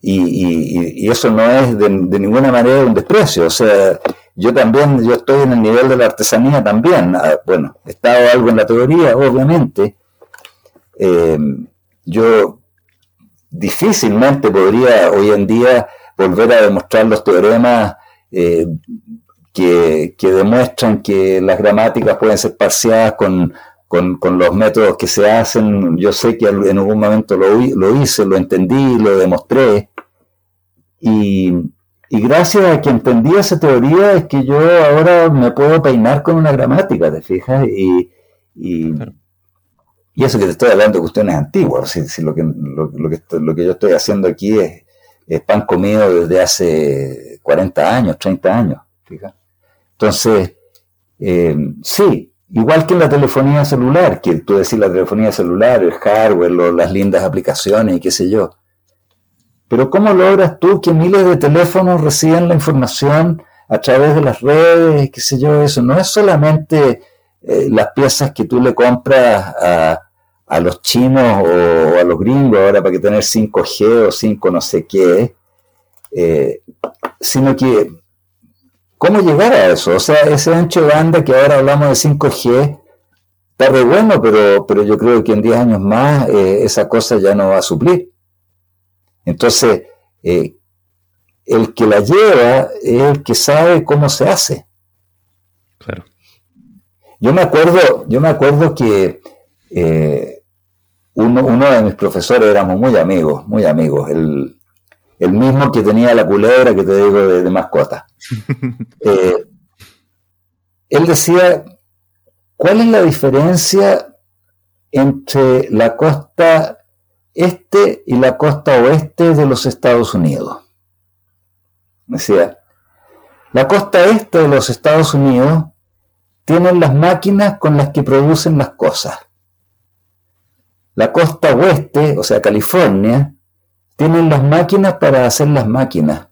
y, eso no es de, ninguna manera un desprecio. O sea, yo también, yo estoy en el nivel de la artesanía también. Ah, bueno, he estado algo en la teoría, obviamente. Eh, yo difícilmente podría hoy en día volver a demostrar los teoremas eh, que, demuestran que las gramáticas pueden ser parciadas con, los métodos que se hacen. Yo sé que en algún momento lo, lo hice, lo entendí, lo demostré, y, gracias a que entendí esa teoría es que yo ahora me puedo peinar con una gramática, ¿te fijas? Y, y, eso que te estoy hablando de cuestiones antiguas, si, lo, que, lo, que, lo que yo estoy haciendo aquí es, pan comido desde hace 40 años, 30 años. ¿fijas? Entonces, eh, sí, igual que en la telefonía celular, que tú decís la telefonía celular, el hardware, las lindas aplicaciones y qué sé yo. Pero ¿cómo logras tú que miles de teléfonos reciban la información a través de las redes, qué sé yo, eso? No es solamente eh, las piezas que tú le compras a, los chinos o, a los gringos ahora para que tener 5G o 5 no sé qué, eh, sino que ¿cómo llegar a eso? O sea, ese ancho de banda que ahora hablamos de 5G, está re bueno, pero, pero yo creo que en 10 años más eh, esa cosa ya no va a suplir. Entonces, eh, el que la lleva es el que sabe cómo se hace. Claro. Yo me acuerdo, yo me acuerdo que eh, uno, de mis profesores éramos muy amigos, muy amigos. El, mismo que tenía la culebra que te digo de, mascota. él decía ¿Cuál es la diferencia entre la costa este y la costa oeste de los Estados Unidos? Decía, la costa este de los Estados Unidos tienen las máquinas con las que producen las cosas. La costa oeste, o sea, California, tienen las máquinas para hacer las máquinas.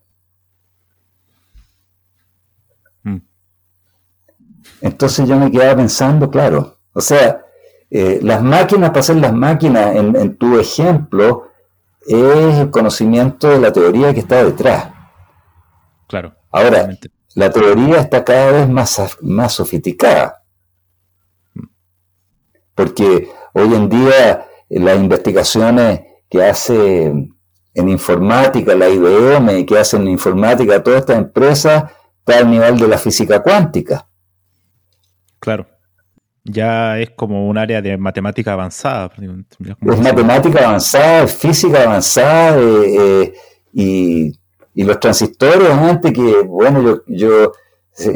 Entonces yo me quedaba pensando, claro, o sea, eh, las máquinas, para hacer las máquinas, en, tu ejemplo, es el conocimiento de la teoría que está detrás. Claro. Ahora, la teoría está cada vez más, más sofisticada. Porque hoy en día eh, las investigaciones que hace en informática, la IBM, que hacen en informática, todas estas empresas, está al nivel de la física cuántica. Claro. Ya es como un área de matemática avanzada. Es matemática avanzada, es física avanzada, eh, eh, y, los transistores, antes que, bueno, yo, yo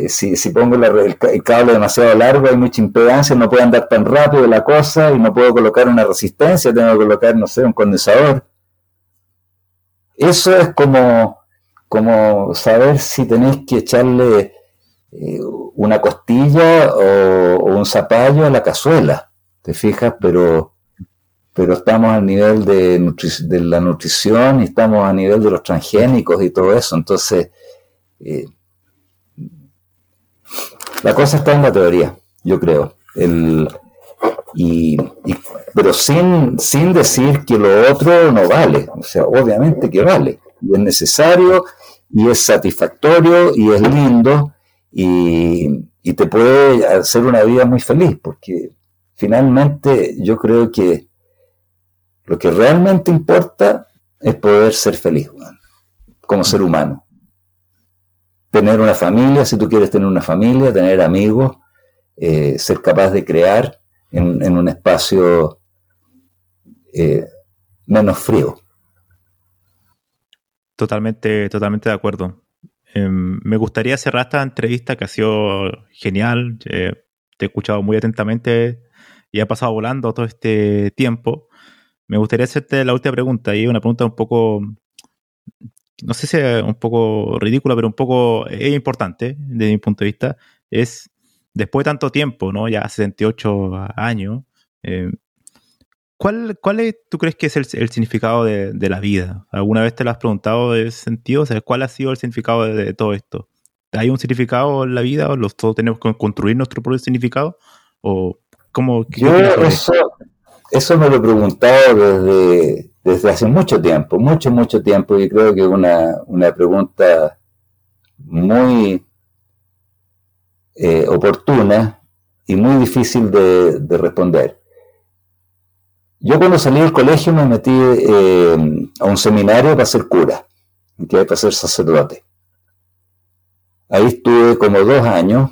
si, si, pongo el, cable demasiado largo, hay mucha impedancia, no puedo andar tan rápido la cosa y no puedo colocar una resistencia, tengo que colocar, no sé, un condensador. Eso es como, como saber si tenéis que echarle eh, una costilla o, un zapallo a la cazuela, ¿te fijas? Pero, pero estamos al nivel de, de, la nutrición y estamos a nivel de los transgénicos y todo eso. Entonces, eh, la cosa está en la teoría, yo creo. El, y, pero sin, sin decir que lo otro no vale. O sea, obviamente que vale. Y es necesario y es satisfactorio y es lindo y, te puede hacer una vida muy feliz, porque finalmente yo creo que lo que realmente importa es poder ser feliz como ser humano. Tener una familia, si tú quieres tener una familia, tener amigos, eh, ser capaz de crear en, un espacio eh, menos frío. Totalmente, totalmente de acuerdo. Em, me gustaría cerrar esta entrevista que ha sido genial. Eh, te he escuchado muy atentamente y ha pasado volando todo este tiempo. Me gustaría hacerte la última pregunta y una pregunta un poco, no sé si es un poco ridícula, pero un poco es importante desde mi punto de vista. Es después de tanto tiempo, ¿no? Ya 78 años, eh, ¿Cuál, ¿Cuál es, tú crees que es el, significado de, la vida? ¿Alguna vez te lo has preguntado de ese sentido? O ¿cuál ha sido el significado de, todo esto? ¿Hay un significado en la vida? ¿O los, todos tenemos que construir nuestro propio significado? ¿O cómo? Yo eso, eso me lo he preguntado desde, desde hace mucho tiempo, mucho, mucho tiempo, y creo que es una, una pregunta muy eh, oportuna y muy difícil de, de responder. Yo cuando salí del colegio me metí eh, a un seminario para ser cura, que para ser sacerdote. Ahí estuve como dos años,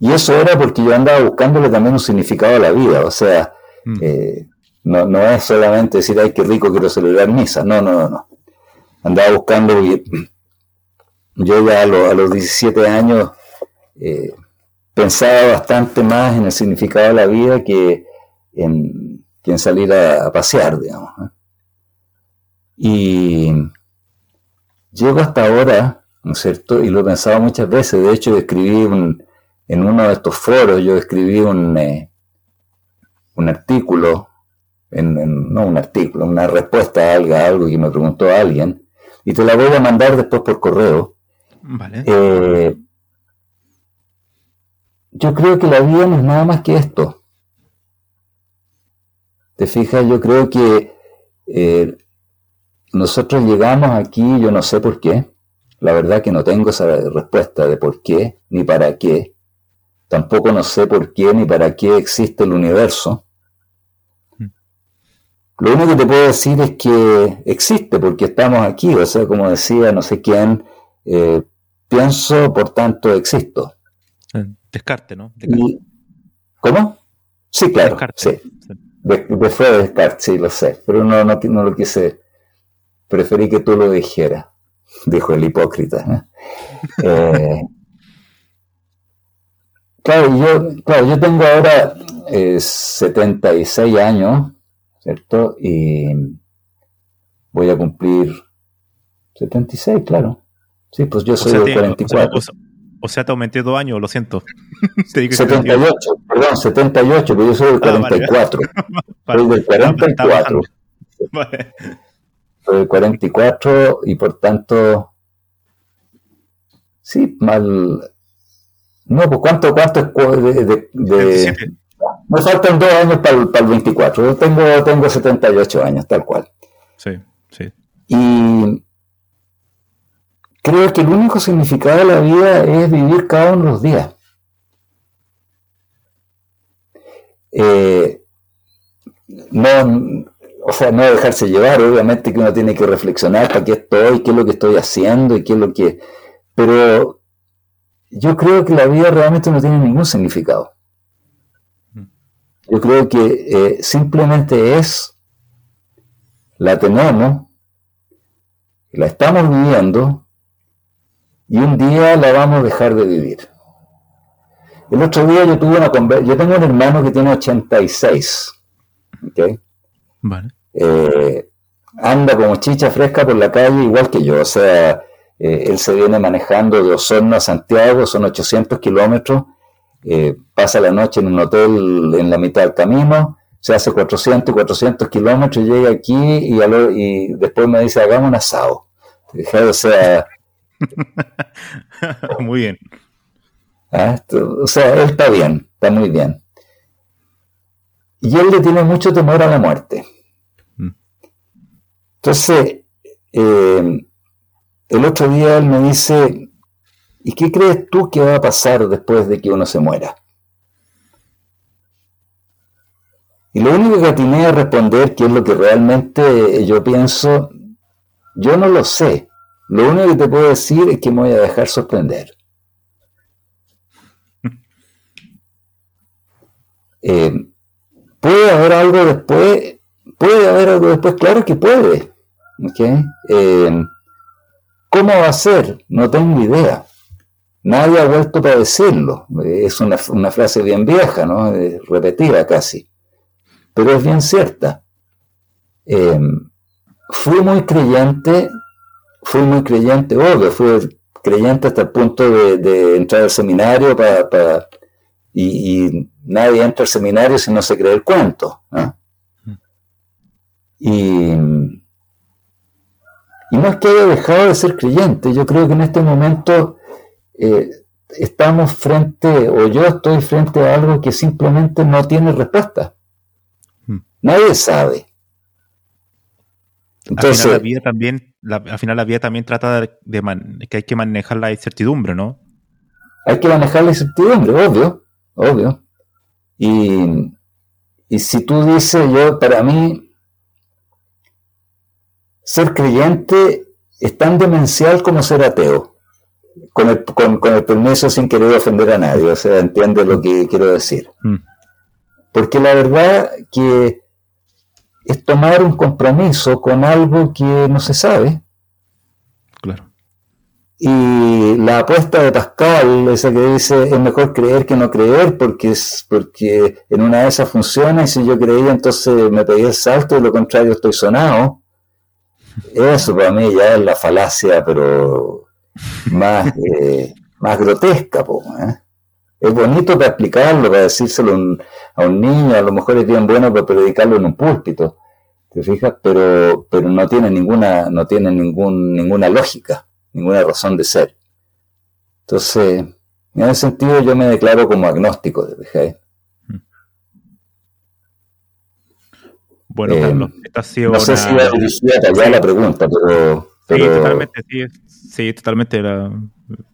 y eso era porque yo andaba buscándole también un significado a la vida, o sea, mm. eh, no, no, es solamente decir, ay, qué rico, quiero celebrar misa, no, no, no, no. Andaba buscando, yo ya a, los 17 años eh, pensaba bastante más en el significado de la vida que en que salir a, pasear, digamos. Y llego hasta ahora, ¿no es cierto? Y lo he pensado muchas veces. De hecho, escribí en uno de estos foros, yo escribí un, eh, un artículo, en, no un artículo, una respuesta a algo, algo que me preguntó alguien, y te la voy a mandar después por correo. Vale. Eh, yo creo que la vida no es nada más que esto. Te fijas, yo creo que eh, nosotros llegamos aquí, yo no sé por qué, la verdad que no tengo esa respuesta de por qué ni para qué, tampoco no sé por qué ni para qué existe el universo. Lo único que te puedo decir es que existe porque estamos aquí, o sea, como decía no sé quién, eh, pienso, por tanto existo. Descarte, ¿no? ¿Cómo? Sí, claro, sí. Después de Descartes, sí, lo sé, pero no, no, no lo quise, preferí que tú lo dijeras, dijo el hipócrita. ¿eh? eh Claro, yo, claro, yo tengo ahora 76 eh, años, ¿cierto? Y voy a cumplir 76, claro. Sí, pues yo soy de 44. O sea, te aumenté dos años, lo siento. 78, perdón, 78, pero yo soy del 44. Ah, soy del 44. Soy del 44 y por tanto, sí, mal, no, pues ¿cuánto, cuánto es de, de, Me faltan dos años para el, para el 24. Yo tengo, tengo 78 años, tal cual. Sí, sí. Y creo que el único significado de la vida es vivir cada uno de los días. Eh, no, o sea, no dejarse llevar, obviamente que uno tiene que reflexionar para qué estoy, qué es lo que estoy haciendo y qué es lo que... Pero yo creo que la vida realmente no tiene ningún significado. Yo creo que eh, simplemente es, la tenemos, la estamos viviendo y un día la vamos a dejar de vivir. El otro día yo tuve una conversación, yo tengo un hermano que tiene 86, ¿okay? Vale. Eh, anda como chicha fresca por la calle igual que yo, o sea, eh, él se viene manejando de Osorno a Santiago, son 800 kilómetros, eh, pasa la noche en un hotel en la mitad del camino, se hace 400 400 kilómetros, llega aquí y, y después me dice, hagamos un asado. O sea... muy bien. ¿Ah? O sea, él está bien, está muy bien. Y él le tiene mucho temor a la muerte. Mm. Entonces, eh, el otro día él me dice, ¿y qué crees tú que va a pasar después de que uno se muera? Y lo único que atiné a responder, que es lo que realmente yo pienso, yo no lo sé. Lo único que te puedo decir es que me voy a dejar sorprender. Eh, ¿Puede haber algo después? ¿Puede haber algo después? Claro que puede. Eh, ¿Cómo va a ser? No tengo idea. Nadie ha vuelto para decirlo. Es una, frase bien vieja, ¿no? repetida casi. Pero es bien cierta. Fui muy creyente, fui muy creyente, obvio, fui creyente hasta el punto de, entrar al seminario para, y, nadie entra al seminario si no se cree el cuento. Y y no es que haya dejado de ser creyente, yo creo que en este momento eh, estamos frente, o yo estoy frente a algo que simplemente no tiene respuesta. Hmm. Nadie sabe. Entonces, al final la vida también, al final la vida también trata de, que hay que manejar la incertidumbre, ¿no? Hay que manejar la incertidumbre, obvio, obvio. Y, y si tú dices, yo, para mí, ser creyente es tan demencial como ser ateo. Con el, con, el permiso sin querer ofender a nadie, o sea, entiende lo que quiero decir. Mm. Porque la verdad que es tomar un compromiso con algo que no se sabe. Claro. Y la apuesta de Pascal, esa que dice es mejor creer que no creer, porque es porque en una de esas funciona, y si yo creía, entonces me pedí el salto, y lo contrario estoy sonado. Eso para mí ya es la falacia, pero más, eh, más grotesca. ¿eh? Es bonito para explicarlo, para decírselo a un niño, a lo mejor es bien bueno para predicarlo en un púlpito, ¿te fijas? Pero, pero no tiene ninguna, no tiene ningún, ninguna lógica, ninguna razón de ser. Entonces, en ese sentido yo me declaro como agnóstico, ¿te fijas? Bueno, Carlos, eh, esta ha sido no sé si va dirigida allá la pregunta, pero, Sí, totalmente, sí, sí, totalmente.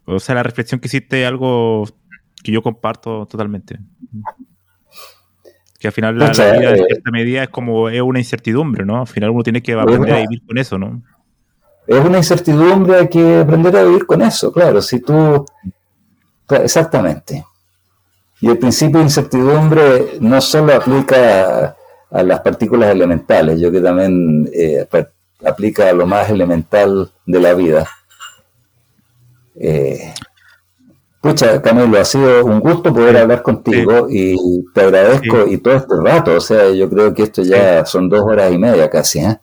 o sea, la reflexión que hiciste es algo que yo comparto totalmente. Que al final la, vida en eh, cierta medida es como es una incertidumbre, ¿no? Al final uno tiene que aprender a vivir con eso, ¿no? Es una incertidumbre, hay que aprender a vivir con eso, claro. Si tú. Exactamente. Y el principio de incertidumbre no solo aplica a, las partículas elementales, yo que también eh, aplica a lo más elemental de la vida. Eh, pucha, Camilo, ha sido un gusto poder hablar contigo y te agradezco y todo este rato, o sea, yo creo que esto ya son dos horas y media casi, ¿eh?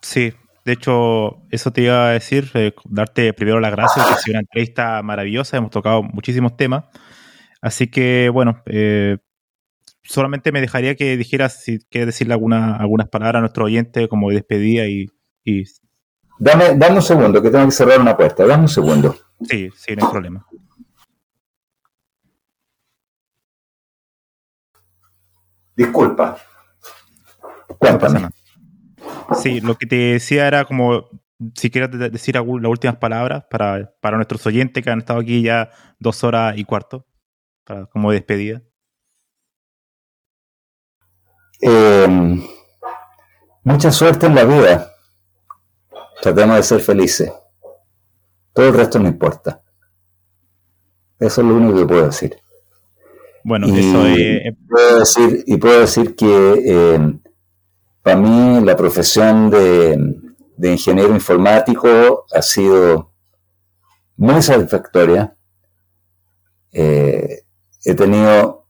Sí, de hecho, eso te iba a decir, eh, darte primero las gracias, que ha sido una entrevista maravillosa, hemos tocado muchísimos temas, así que bueno, eh, solamente me dejaría que dijeras si quieres decirle alguna, algunas palabras a nuestro oyente como despedida y, y... Dame, dame un segundo, que tengo que cerrar una puerta, dame un segundo. Sí, sí, no hay problema. Disculpa. Cuéntame. Sí, lo que te decía era como si quieres decir las últimas palabras para, para nuestros oyentes que han estado aquí ya dos horas y cuarto, para, como despedida. Em, mucha suerte en la vida. Tratemos de ser felices. Todo el resto no importa. Eso es lo único que puedo decir. Bueno, eso es... Puedo decir, y puedo decir que eh, para mí la profesión de, ingeniero informático ha sido muy satisfactoria. Eh, he tenido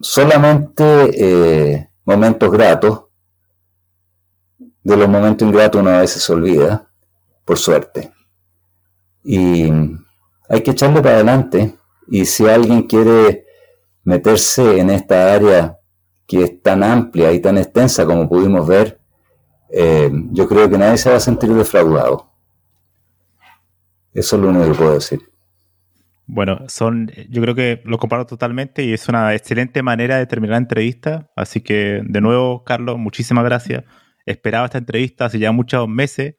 solamente eh, momentos gratos. De los momentos ingratos uno a veces se olvida, por suerte. Y hay que echarle para adelante. Y si alguien quiere meterse en esta área que es tan amplia y tan extensa como pudimos ver, eh, yo creo que nadie se va a sentir defraudado. Eso es lo único que puedo decir. Bueno, son, yo creo que lo comparo totalmente y es una excelente manera de terminar la entrevista. Así que, de nuevo, Carlos, muchísimas gracias. Esperaba esta entrevista hace ya muchos meses,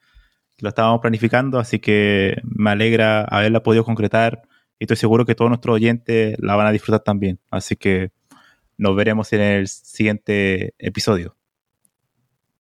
lo estábamos planificando, así que me alegra haberla podido concretar y estoy seguro que todos nuestros oyentes la van a disfrutar también. Así que nos veremos en el siguiente episodio.